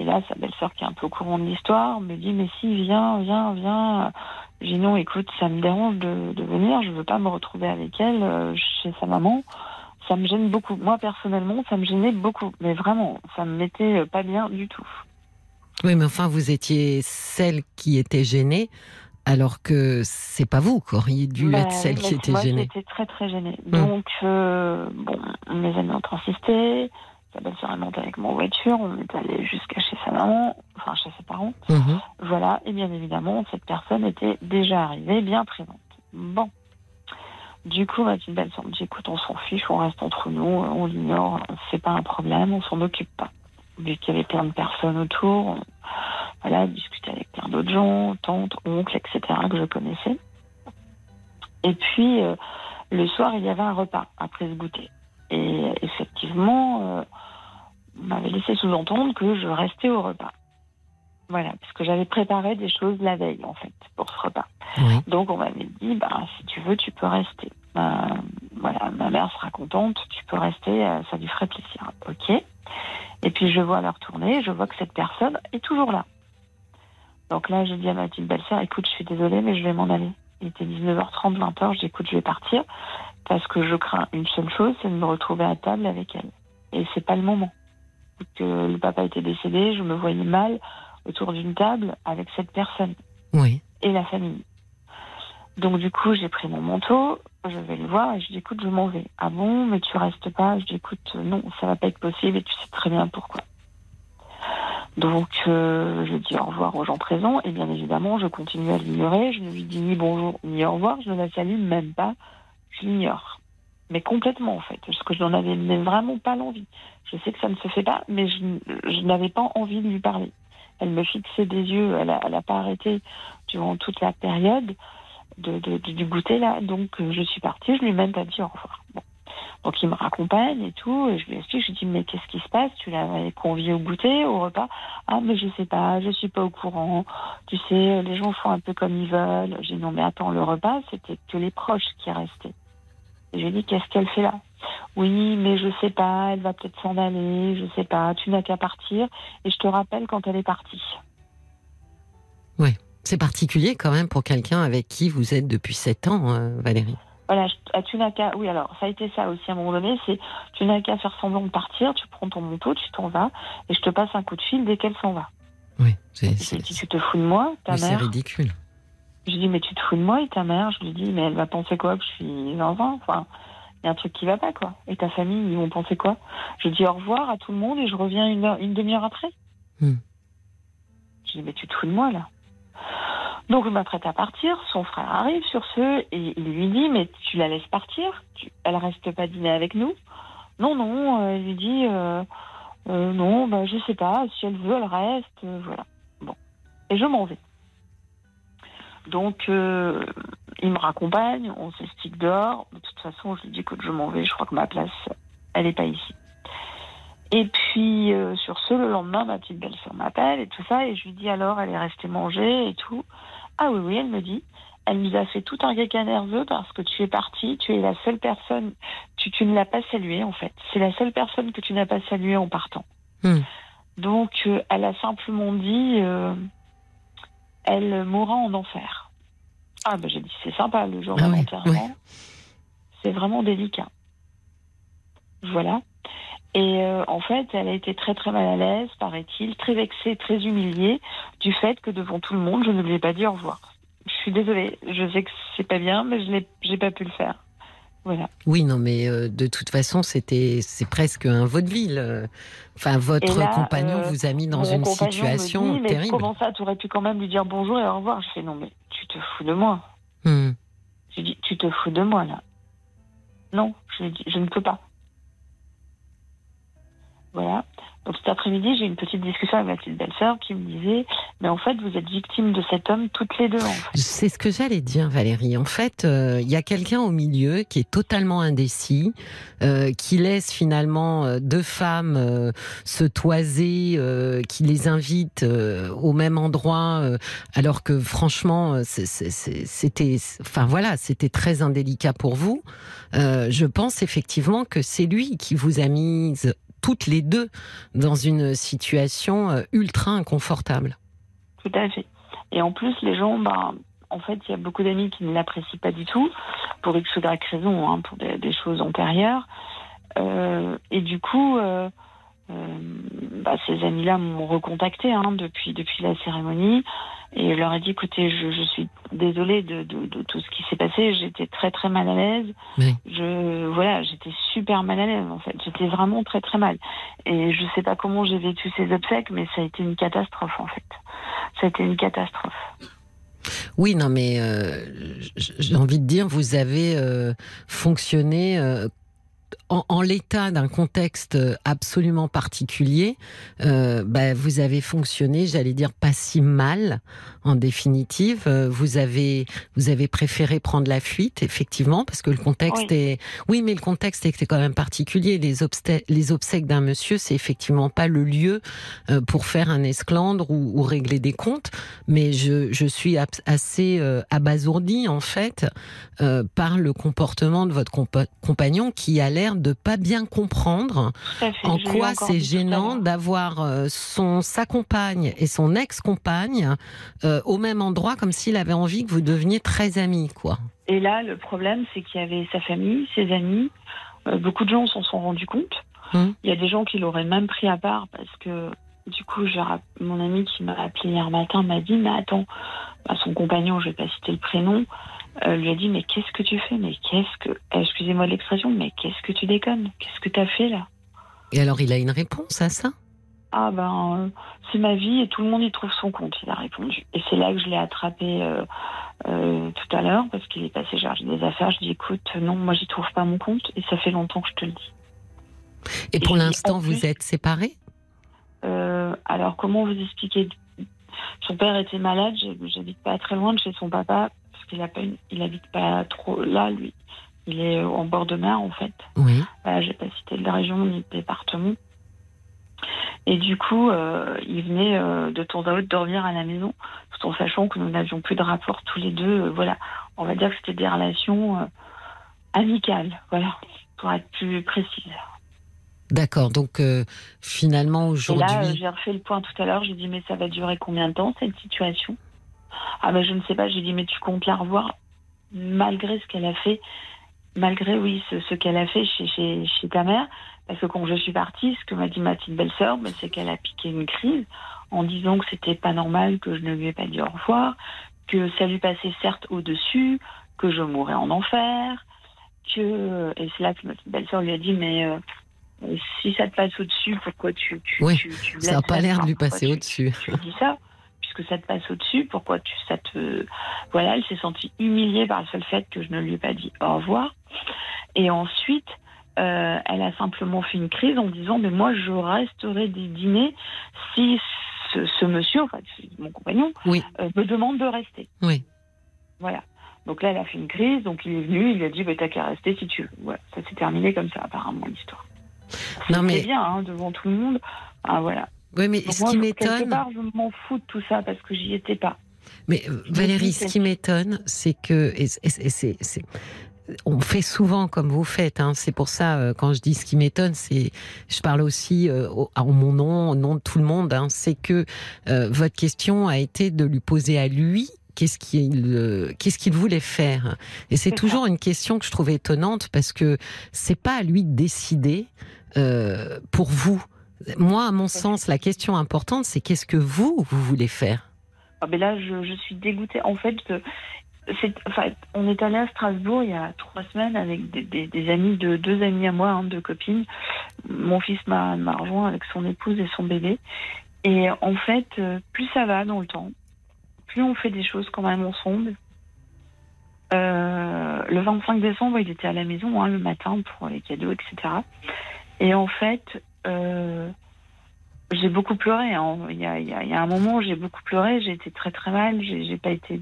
H: Et là, sa belle-sœur, qui est un peu au courant de l'histoire, me dit Mais si, viens, viens, viens. J'ai dit Non, écoute, ça me dérange de, venir, je veux pas me retrouver avec elle euh, chez sa maman. Ça me gêne beaucoup. Moi, personnellement, ça me gênait beaucoup. Mais vraiment, ça me mettait pas bien du tout.
A: Oui, mais enfin, vous étiez celle qui était gênée, alors que c'est pas vous qui auriez dû
H: Bah
A: être celle qui était
H: moi,
A: gênée.
H: J'étais très très gênée.
A: Mm.
H: Donc, euh, bon, mes amis ont insisté. Sa belle-sœur est montée avec mon voiture. On est allé jusqu'à chez sa maman, enfin chez ses parents.
A: Mhm.
H: Voilà. Et bien évidemment, cette personne était déjà arrivée, bien présente. Bon. Du coup, ma petite belle-sœur me dit écoute, on s'en fiche, on reste entre nous, on l'ignore, c'est pas un problème, on s'en occupe pas. Vu qu'il y avait plein de personnes autour, on- voilà, discuter avec plein d'autres gens, tantes, oncles, etc., que je connaissais. Et puis, euh, le soir, il y avait un repas après ce goûter. Et effectivement, euh, on m'avait laissé sous-entendre que je restais au repas. Voilà, parce que j'avais préparé des choses la veille, en fait, pour ce repas.
A: Oui.
H: Donc, on m'avait dit, bah, si tu veux, tu peux rester. Euh, voilà, ma mère sera contente, tu peux rester, ça lui ferait plaisir. Ok. Et puis, je vois leur tournée, je vois que cette personne est toujours là. Donc là, je dis à ma petite belle-sœur, écoute, je suis désolée, mais je vais m'en aller. Il était 19h30, 20h, je dis, écoute, je vais partir, parce que je crains une seule chose, c'est de me retrouver à table avec elle. Et c'est pas le moment. Que le papa était décédé, je me voyais mal autour d'une table avec cette personne
A: Oui.
H: et la famille. Donc du coup, j'ai pris mon manteau, je vais le voir et je dis écoute, je m'en vais. Ah bon, mais tu restes pas? Je dis écoute, non, ça va pas être possible et tu sais très bien pourquoi. Donc euh, je dis au revoir aux gens présents et bien évidemment, je continue à l'ignorer. Je ne lui dis ni bonjour ni au revoir, je ne la salue même pas, je l'ignore. Mais complètement en fait, parce que je n'en avais vraiment pas l'envie. Je sais que ça ne se fait pas, mais je n'avais pas envie de lui parler. Elle me fixait des yeux, elle n'a pas arrêté durant toute la période de, du goûter là. Donc euh, je suis partie, je lui ai même pas dit au revoir. Donc il me raccompagne et tout, et je lui explique, je lui dis mais qu'est-ce qui se passe? Tu l'avais convié au goûter, au repas? Ah mais je sais pas, je suis pas au courant. Tu sais, les gens font un peu comme ils veulent. J'ai dit non mais attends, le repas c'était que les proches qui restaient. Et je lui ai dit qu'est-ce qu'elle fait là? Oui mais je sais pas, elle va peut-être s'en aller, je sais pas, tu n'as qu'à partir et je te rappelle quand elle est partie.
A: C'est particulier quand même pour quelqu'un avec qui vous êtes depuis 7 ans, euh, Valérie.
H: Voilà, je- tu n'as qu'à. Oui, alors ça a été ça aussi à un moment donné. C'est tu n'as qu'à faire semblant de partir. Tu prends ton manteau, tu t'en vas, et je te passe un coup de fil dès qu'elle s'en va.
A: Oui, c'est
H: lui dis tu te fous de moi, ta
A: oui, c'est
H: mère.
A: ridicule.
H: Je lui dis mais tu te fous de moi et ta mère? Je lui dis mais elle va penser quoi que je suis zinzin? Enfin, il y a un truc qui va pas quoi. Et ta famille, ils vont penser quoi? Je dis au revoir à tout le monde et je reviens une, heure- une demi-heure après.
A: Hmm.
H: Je dis mais tu te fous de moi là. Donc je m'apprête à partir, son frère arrive sur ce et il lui dit mais tu la laisses partir, tu, elle reste pas dîner avec nous. Non non, euh, il lui dit euh, euh, non bah je sais pas si elle veut elle reste voilà bon et je m'en vais. Donc il me raccompagne, on s'explique dehors. De toute façon je lui dis que je m'en vais, je crois que ma place elle est pas ici. Et puis euh, sur ce, le lendemain, ma petite belle-sœur m'appelle et tout ça, et je lui dis alors, elle est restée manger et tout. Ah oui, oui, elle me dit, Elle nous a fait tout un caca nerveux parce que tu es partie, tu es la seule personne, tu, tu ne l'as pas saluée en fait. C'est la seule personne que tu n'as pas saluée en partant.
A: Hmm.
H: Donc, euh, elle a simplement dit, euh, elle mourra en enfer. Ah, ben j'ai dit, c'est sympa le jour
A: Ah
H: de
A: ouais.
H: C'est vraiment délicat. Voilà. Et euh, en fait, elle a été très très mal à l'aise, paraît-il, très vexée, très humiliée du fait que devant tout le monde, je ne lui ai pas dit au revoir. Je suis désolée, je sais que c'est pas bien, mais je n'ai pas pu le faire. Voilà.
A: Oui, non, mais euh, de toute façon, c'était, c'est presque un vaudeville. euh. Enfin, votre
H: là,
A: compagnon
H: euh,
A: vous a mis dans une situation
H: dit, mais
A: terrible.
H: comment ça, tu aurais pu quand même lui dire bonjour et au revoir? Je fais non, mais tu te fous de moi.
A: Hmm.
H: J'ai dit, tu te fous de moi là. Non, je je ne peux pas. Voilà. Donc cet après-midi, j'ai une petite discussion avec ma petite belle-sœur qui me disait, mais en fait, vous êtes victime de cet homme toutes les deux. En fait.
A: C'est ce que j'allais dire, Valérie. En fait, euh, il y a quelqu'un au milieu qui est totalement indécis, euh, qui laisse finalement euh, deux femmes se toiser, qui les invite au même endroit, alors que franchement, c'était, enfin voilà, c'était très indélicat pour vous. Je pense effectivement que c'est lui qui vous a mise toutes les deux dans une situation euh, ultra inconfortable.
H: Tout à fait. Et en plus, les gens, ben, en fait, il y a beaucoup d'amis qui ne l'apprécient pas du tout, pour X ou Y raison, hein, pour des, choses antérieures. Euh, et du coup, euh, bah, ces amis-là m'ont recontacté hein, depuis, depuis la cérémonie. Et je leur ai dit, écoutez, je, je suis désolée de, de, de tout ce qui s'est passé. J'étais très très mal à l'aise.
A: Oui.
H: Je voilà, j'étais super mal à l'aise en fait. J'étais vraiment très très mal. Et je sais pas comment j'ai vécu ces obsèques, mais ça a été une catastrophe en fait. Ça a été une catastrophe.
A: Oui, non, mais euh, j'ai envie de dire, vous avez euh, fonctionné euh, en, en l'état d'un contexte absolument particulier. euh, bah, vous avez fonctionné, j'allais dire, pas si mal, en définitive. Euh, vous avez, vous avez préféré prendre la fuite, effectivement, parce que le contexte
H: Oui.
A: est. Oui, mais le contexte était quand même particulier. Les, obstè- les obsèques d'un monsieur, c'est effectivement pas le lieu euh, pour faire un esclandre ou, ou régler des comptes mais je, je suis assez euh, abasourdie en fait euh, par le comportement de votre compa- compagnon qui a l'air de pas bien comprendre
H: fait.
A: en quoi c'est gênant d'avoir euh, son sa compagne et son ex-compagne euh, au même endroit comme s'il avait envie que vous deveniez très amis quoi.
H: Et là, le problème, c'est qu'il y avait sa famille, ses amis. Euh, beaucoup de gens s'en sont rendus compte.
A: Hum.
H: Il y a des gens qui l'auraient même pris à part parce que, du coup, mon ami qui m'a appelé hier matin m'a dit Mais attends, bah, son compagnon, je vais pas citer le prénom, euh, lui a dit Mais qu'est-ce que tu fais? Mais qu'est-ce que. Excusez-moi de l'expression, mais qu'est-ce que tu déconnes? Qu'est-ce que tu as fait là?
A: Et alors il a une réponse à ça?
H: Ah ben, euh, c'est ma vie et tout le monde y trouve son compte, il a répondu. Et c'est là que je l'ai attrapé euh, euh, tout à l'heure parce qu'il est passé chargé des affaires. Je dis écoute, non, moi j'y trouve pas mon compte et ça fait longtemps que je te le dis.
A: Et
H: Et
A: pour l'instant vous
H: plus-
A: êtes séparés?
H: Alors comment vous expliquer Son père était malade, j'habite pas très loin de chez son papa parce qu'il a pas il trop là lui. Il est euh, en bord de mer en fait.
A: Oui.
H: Voilà, j'ai pas cité de la région ni de département. Et du coup, euh, il venait euh, de temps à autre dormir à la maison, tout en sachant que nous n'avions plus de rapport tous les deux. euh, voilà, on va dire que c'était des relations euh, amicales, voilà, pour être plus précise.
A: D'accord. Donc euh, finalement
H: Et
A: aujourd'hui
H: là, euh, j'ai refait le point tout à l'heure. J'ai dit, mais ça va durer combien de temps cette situation? Ah ben je ne sais pas. J'ai dit, mais tu comptes la revoir malgré ce qu'elle a fait, malgré oui ce, ce qu'elle a fait chez, chez, chez ta mère. Parce que quand je suis partie, ce que m'a dit ma petite belle-sœur, ben, c'est qu'elle a piqué une crise en disant que c'était pas normal que je ne lui ai pas dit au revoir, que ça lui passait certes au-dessus, que je mourrais en enfer, que et c'est là que ma petite belle-sœur lui a dit, mais euh, si ça te passe au-dessus, pourquoi tu, tu,
A: Oui,
H: tu, tu
A: ça n'a pas l'air de lui passer au-dessus.
H: tu dis ça? Ça te passe au-dessus, pourquoi tu, ça te... Voilà, elle s'est sentie humiliée par le seul fait que je ne lui ai pas dit au revoir. Et ensuite, euh, elle a simplement fait une crise en disant, mais moi, je resterai des dîners si ce, ce monsieur, enfin, mon compagnon,
A: Oui.
H: euh, me demande de rester.
A: Oui.
H: Voilà. Donc là, elle a fait une crise, donc il est venu, il lui a dit, bah, t'as qu'à rester si tu veux. Voilà, ça s'est terminé comme ça, apparemment, l'histoire.
A: Non, mais-
H: bien, hein, devant tout le monde. Ah, voilà.
A: Oui, mais
H: Donc
A: ce
H: moi,
A: qui
H: je- quelque
A: m'étonne,
H: part, je m'en fous de tout ça parce que j'y étais pas.
A: Mais euh, Valérie, ce qui m'étonne, c'est que et, et- on fait souvent comme vous faites. Hein. C'est pour ça, euh, quand je dis ce qui m'étonne, c'est, je parle aussi euh, au- en mon nom, au nom de tout le monde. Hein, c'est que euh, votre question a été de lui poser à lui. Qu'est-ce qu'il qu'est-ce qu'il voulait faire Et c'est toujours une question que je trouve étonnante parce que c'est pas à lui de décider pour vous. Moi, à mon sens, la question importante, c'est qu'est-ce que vous vous voulez faire?
H: Ah, mais là, je, suis dégoûtée. En fait, euh, c'est, enfin, on est allé à Strasbourg il y a trois semaines avec des, amis, de, deux amis à moi, hein, deux copines. Mon fils m'a, rejoint avec son épouse et son bébé. Et en fait, euh, plus ça va dans le temps, plus on fait des choses quand même ensemble. Euh, le 25 décembre, il était à la maison hein, le matin pour les cadeaux, etc. Et en fait, j'ai beaucoup pleuré. hein. Il, y a, un moment où j'ai beaucoup pleuré, j'ai été très très mal, j'ai pas été.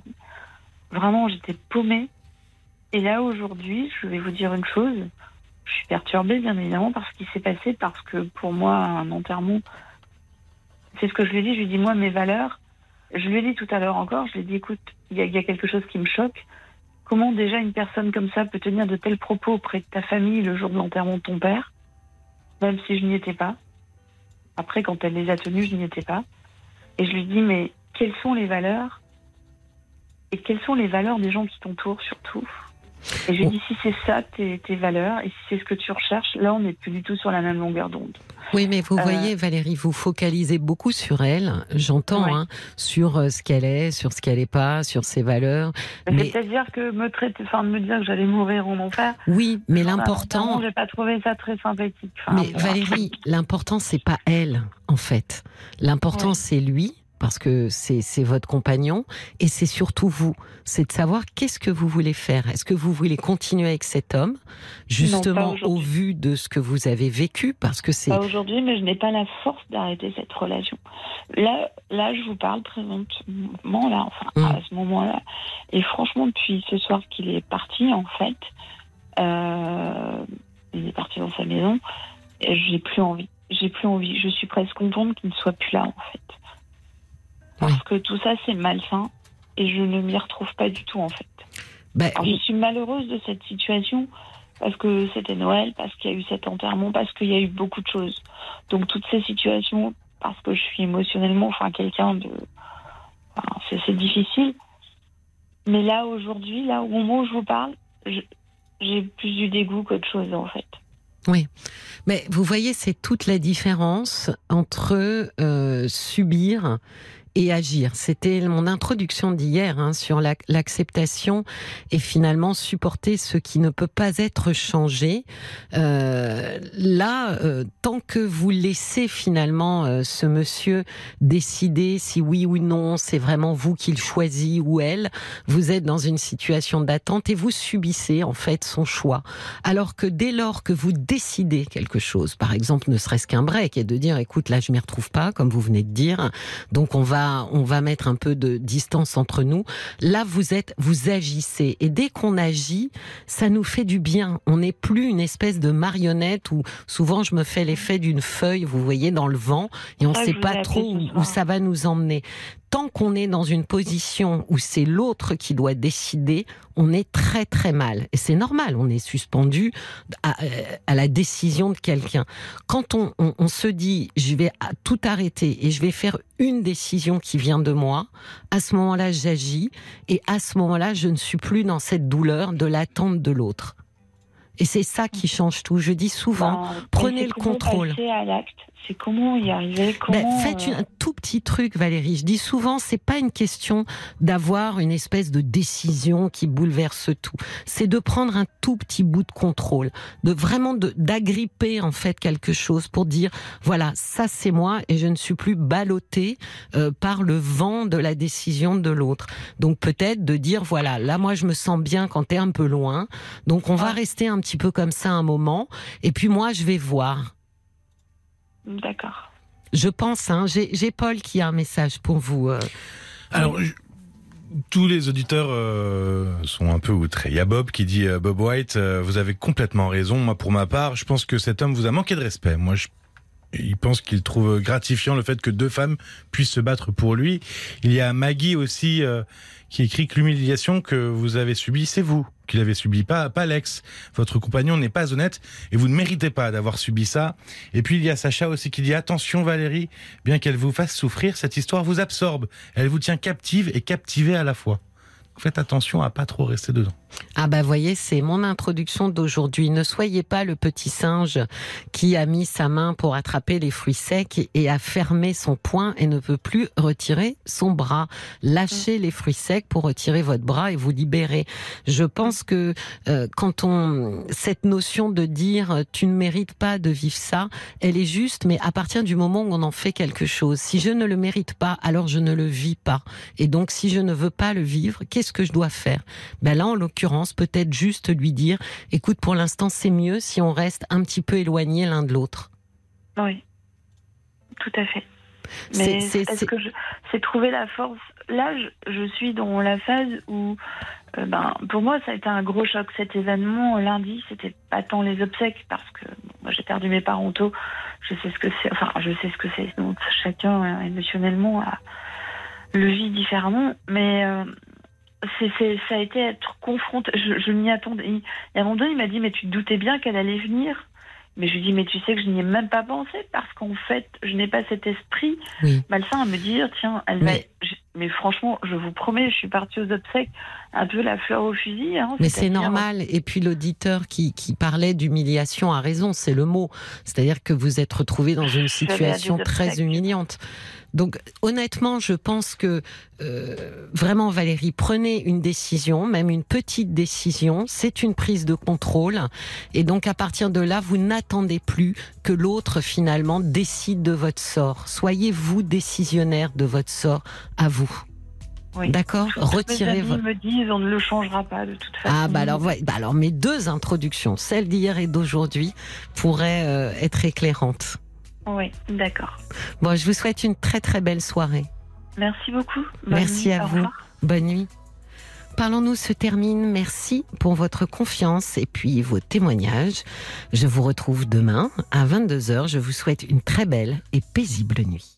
H: Vraiment, j'étais paumée. Et là, aujourd'hui, je vais vous dire une chose. Je suis perturbée, bien évidemment, par ce qui s'est passé, parce que pour moi, un enterrement, c'est ce que je lui ai dit. Je lui ai dit, moi, mes valeurs, je lui ai dit tout à l'heure encore, je lui ai dit, écoute, il y a quelque chose qui me choque. Comment déjà une personne comme ça peut tenir de tels propos auprès de ta famille le jour de l'enterrement de ton père, même si je n'y étais pas après, quand elle les a tenus, je n'y étais pas. Et je lui dis, mais quelles sont les valeurs Et quelles sont les valeurs des gens qui t'entourent surtout? Et je lui dis, si c'est ça tes, tes valeurs, et si c'est ce que tu recherches, là, on n'est plus du tout sur la même longueur d'onde.
A: Oui, mais vous
H: Euh,
A: voyez, Valérie, vous focalisez beaucoup sur elle. J'entends,
H: Ouais.
A: hein, sur euh, ce qu'elle est, sur ce qu'elle n'est pas, sur ses valeurs. Mais-
H: C'est-à-dire que me traiter, enfin, me dire que j'allais mourir en enfer.
A: Oui, mais
H: enfin,
A: l'important,
H: vraiment, J'ai pas trouvé ça très sympathique. Enfin,
A: mais Valérie, l'important c'est pas elle, en fait. L'important
H: Ouais.
A: c'est lui. Parce que c'est votre compagnon et c'est surtout vous. C'est de savoir qu'est-ce que vous voulez faire. Est-ce que vous voulez continuer avec cet homme, justement au vu de ce que vous avez vécu, parce que c'est
H: Pas aujourd'hui, mais je n'ai pas la force d'arrêter cette relation. Là, là, je vous parle présentement, là, enfin,
A: Mm.
H: à ce moment-là. Et franchement, depuis ce soir qu'il est parti, en fait, euh, il est parti dans sa maison, j'ai plus envie. J'ai plus envie. Je suis presque contente qu'il ne soit plus là, en fait. Parce
A: Oui.
H: que tout ça, c'est malsain, et je ne m'y retrouve pas du tout, en fait.
A: Ben,
H: Alors, je suis malheureuse de cette situation parce que c'était Noël, parce qu'il y a eu cet enterrement, parce qu'il y a eu beaucoup de choses. Donc toutes ces situations, parce que je suis émotionnellement, enfin quelqu'un de, enfin, c'est difficile. Mais là aujourd'hui, là au moment où je vous parle, j'ai plus du dégoût qu'autre chose en fait.
A: Mais vous voyez, c'est toute la différence entre euh, subir et agir. C'était mon introduction d'hier hein, sur la- l'acceptation et finalement supporter ce qui ne peut pas être changé. Euh, là, euh, tant que vous laissez finalement euh, ce monsieur décider si oui ou non c'est vraiment vous qui le choisit ou elle, vous êtes dans une situation d'attente et vous subissez en fait son choix. Alors que dès lors que vous décidez quelque chose, par exemple, ne serait-ce qu'un break, et de dire, écoute, là, je m'y retrouve pas, comme vous venez de dire, donc on va, on va mettre un peu de distance entre nous. Là, vous êtes, vous agissez, et dès qu'on agit, ça nous fait du bien. On n'est plus une espèce de marionnette où souvent je me fais l'effet d'une feuille, vous voyez, dans le vent, et on ne
H: Ça,
A: sait pas trop où, ça va nous emmener. Tant qu'on est dans une position où c'est l'autre qui doit décider, on est très très mal. Et c'est normal, on est suspendu à, euh, à la décision de quelqu'un. Quand on, on- on se dit, je vais tout arrêter et je vais faire une décision qui vient de moi, à ce moment-là, j'agis et à ce moment-là, je ne suis plus dans cette douleur de l'attente de l'autre. Et c'est ça qui change tout. Je dis souvent, prenez le contrôle.
H: passer à l'acte, c'est comment y arriver,
A: Ben, faites
H: euh,
A: un tout petit truc, Valérie. Je dis souvent, c'est pas une question d'avoir une espèce de décision qui bouleverse tout. C'est de prendre un tout petit bout de contrôle, de vraiment d'agripper en fait quelque chose pour dire voilà, ça c'est moi et je ne suis plus ballotté euh, par le vent de la décision de l'autre. Donc peut-être de dire voilà, là moi je me sens bien quand t'es un peu loin, donc on va
H: Ouais.
A: rester un petit peu comme ça un moment et puis moi je vais voir.
H: D'accord.
A: Je pense, hein, j'ai Paul qui a un message pour vous. euh.
F: Alors, je- tous les auditeurs euh, sont un peu outrés. Il y a Bob qui dit euh, Bob White, euh, vous avez complètement raison. Moi, pour ma part, je pense que cet homme vous a manqué de respect. Moi, je il pense qu'il trouve gratifiant le fait que deux femmes puissent se battre pour lui. Il y a Maggie aussi euh, qui écrit que l'humiliation que vous avez subie, c'est vous qui l'avez subi, pas, pas Alex. Votre compagnon n'est pas honnête et vous ne méritez pas d'avoir subi ça. Et puis il y a Sacha aussi qui dit attention Valérie, bien qu'elle vous fasse souffrir, cette histoire vous absorbe. Elle vous tient captive et captivée à la fois. Faites attention à pas trop rester dedans.
A: Ah bah voyez, c'est mon introduction d'aujourd'hui. Ne soyez pas le petit singe qui a mis sa main pour attraper les fruits secs et a fermé son poing et ne peut plus retirer son bras. Lâchez les fruits secs pour retirer votre bras et vous libérer. Je pense que euh, quand on cette notion de dire euh, tu ne mérites pas de vivre ça, elle est juste, mais à partir du moment où on en fait quelque chose. Si je ne le mérite pas, alors je ne le vis pas. Et donc si je ne veux pas le vivre, qu'est-ce que je dois faire? Ben là, peut-être juste lui dire, écoute, pour l'instant, c'est mieux si on reste un petit peu éloigné l'un de l'autre.
H: Oui, tout à fait. Mais est-ce que c'est trouver la force Là, je, je, suis dans la phase où, euh, ben, pour moi, ça a été un gros choc. Cet événement lundi, c'était pas tant les obsèques parce que moi, j'ai perdu mes parents tôt. Je sais ce que c'est. Enfin, je sais ce que c'est. Donc, chacun euh, émotionnellement a, le vit différemment. Mais euh, c'est, ça a été être confronté. Je, je m'y attendais. Et à un moment donné, il m'a dit Mais tu te doutais bien qu'elle allait venir mais je lui dis, mais tu sais que je n'y ai même pas pensé parce qu'en fait, je n'ai pas cet esprit malsain à me dire, tiens, elle mais... Mais franchement, je vous promets, je suis partie aux obsèques un peu la fleur au fusil. Hein,
A: mais c'est normal. Et puis l'auditeur qui, qui parlait d'humiliation a raison, c'est le mot. C'est-à-dire que vous êtes retrouvé dans une situation très humiliante. Donc honnêtement, je pense que euh, vraiment Valérie, prenez une décision, même une petite décision, c'est une prise de contrôle. Et donc à partir de là, vous n'attendez plus que l'autre finalement décide de votre sort. Soyez vous décisionnaire de votre sort à vous. Oui. D'accord? Retirez
H: votre. me disent on ne le changera pas de toute façon.
A: Ah bah alors, bah alors mes deux introductions, celle d'hier et d'aujourd'hui, pourraient euh, être éclairantes.
H: Oui, d'accord.
A: Bon, je vous souhaite une très très belle soirée.
H: Merci beaucoup.
A: Merci à vous. Bonne nuit. Parlons-nous se termine. Merci pour votre confiance et puis vos témoignages. Je vous retrouve demain à 22h. Je vous souhaite une très belle et paisible nuit.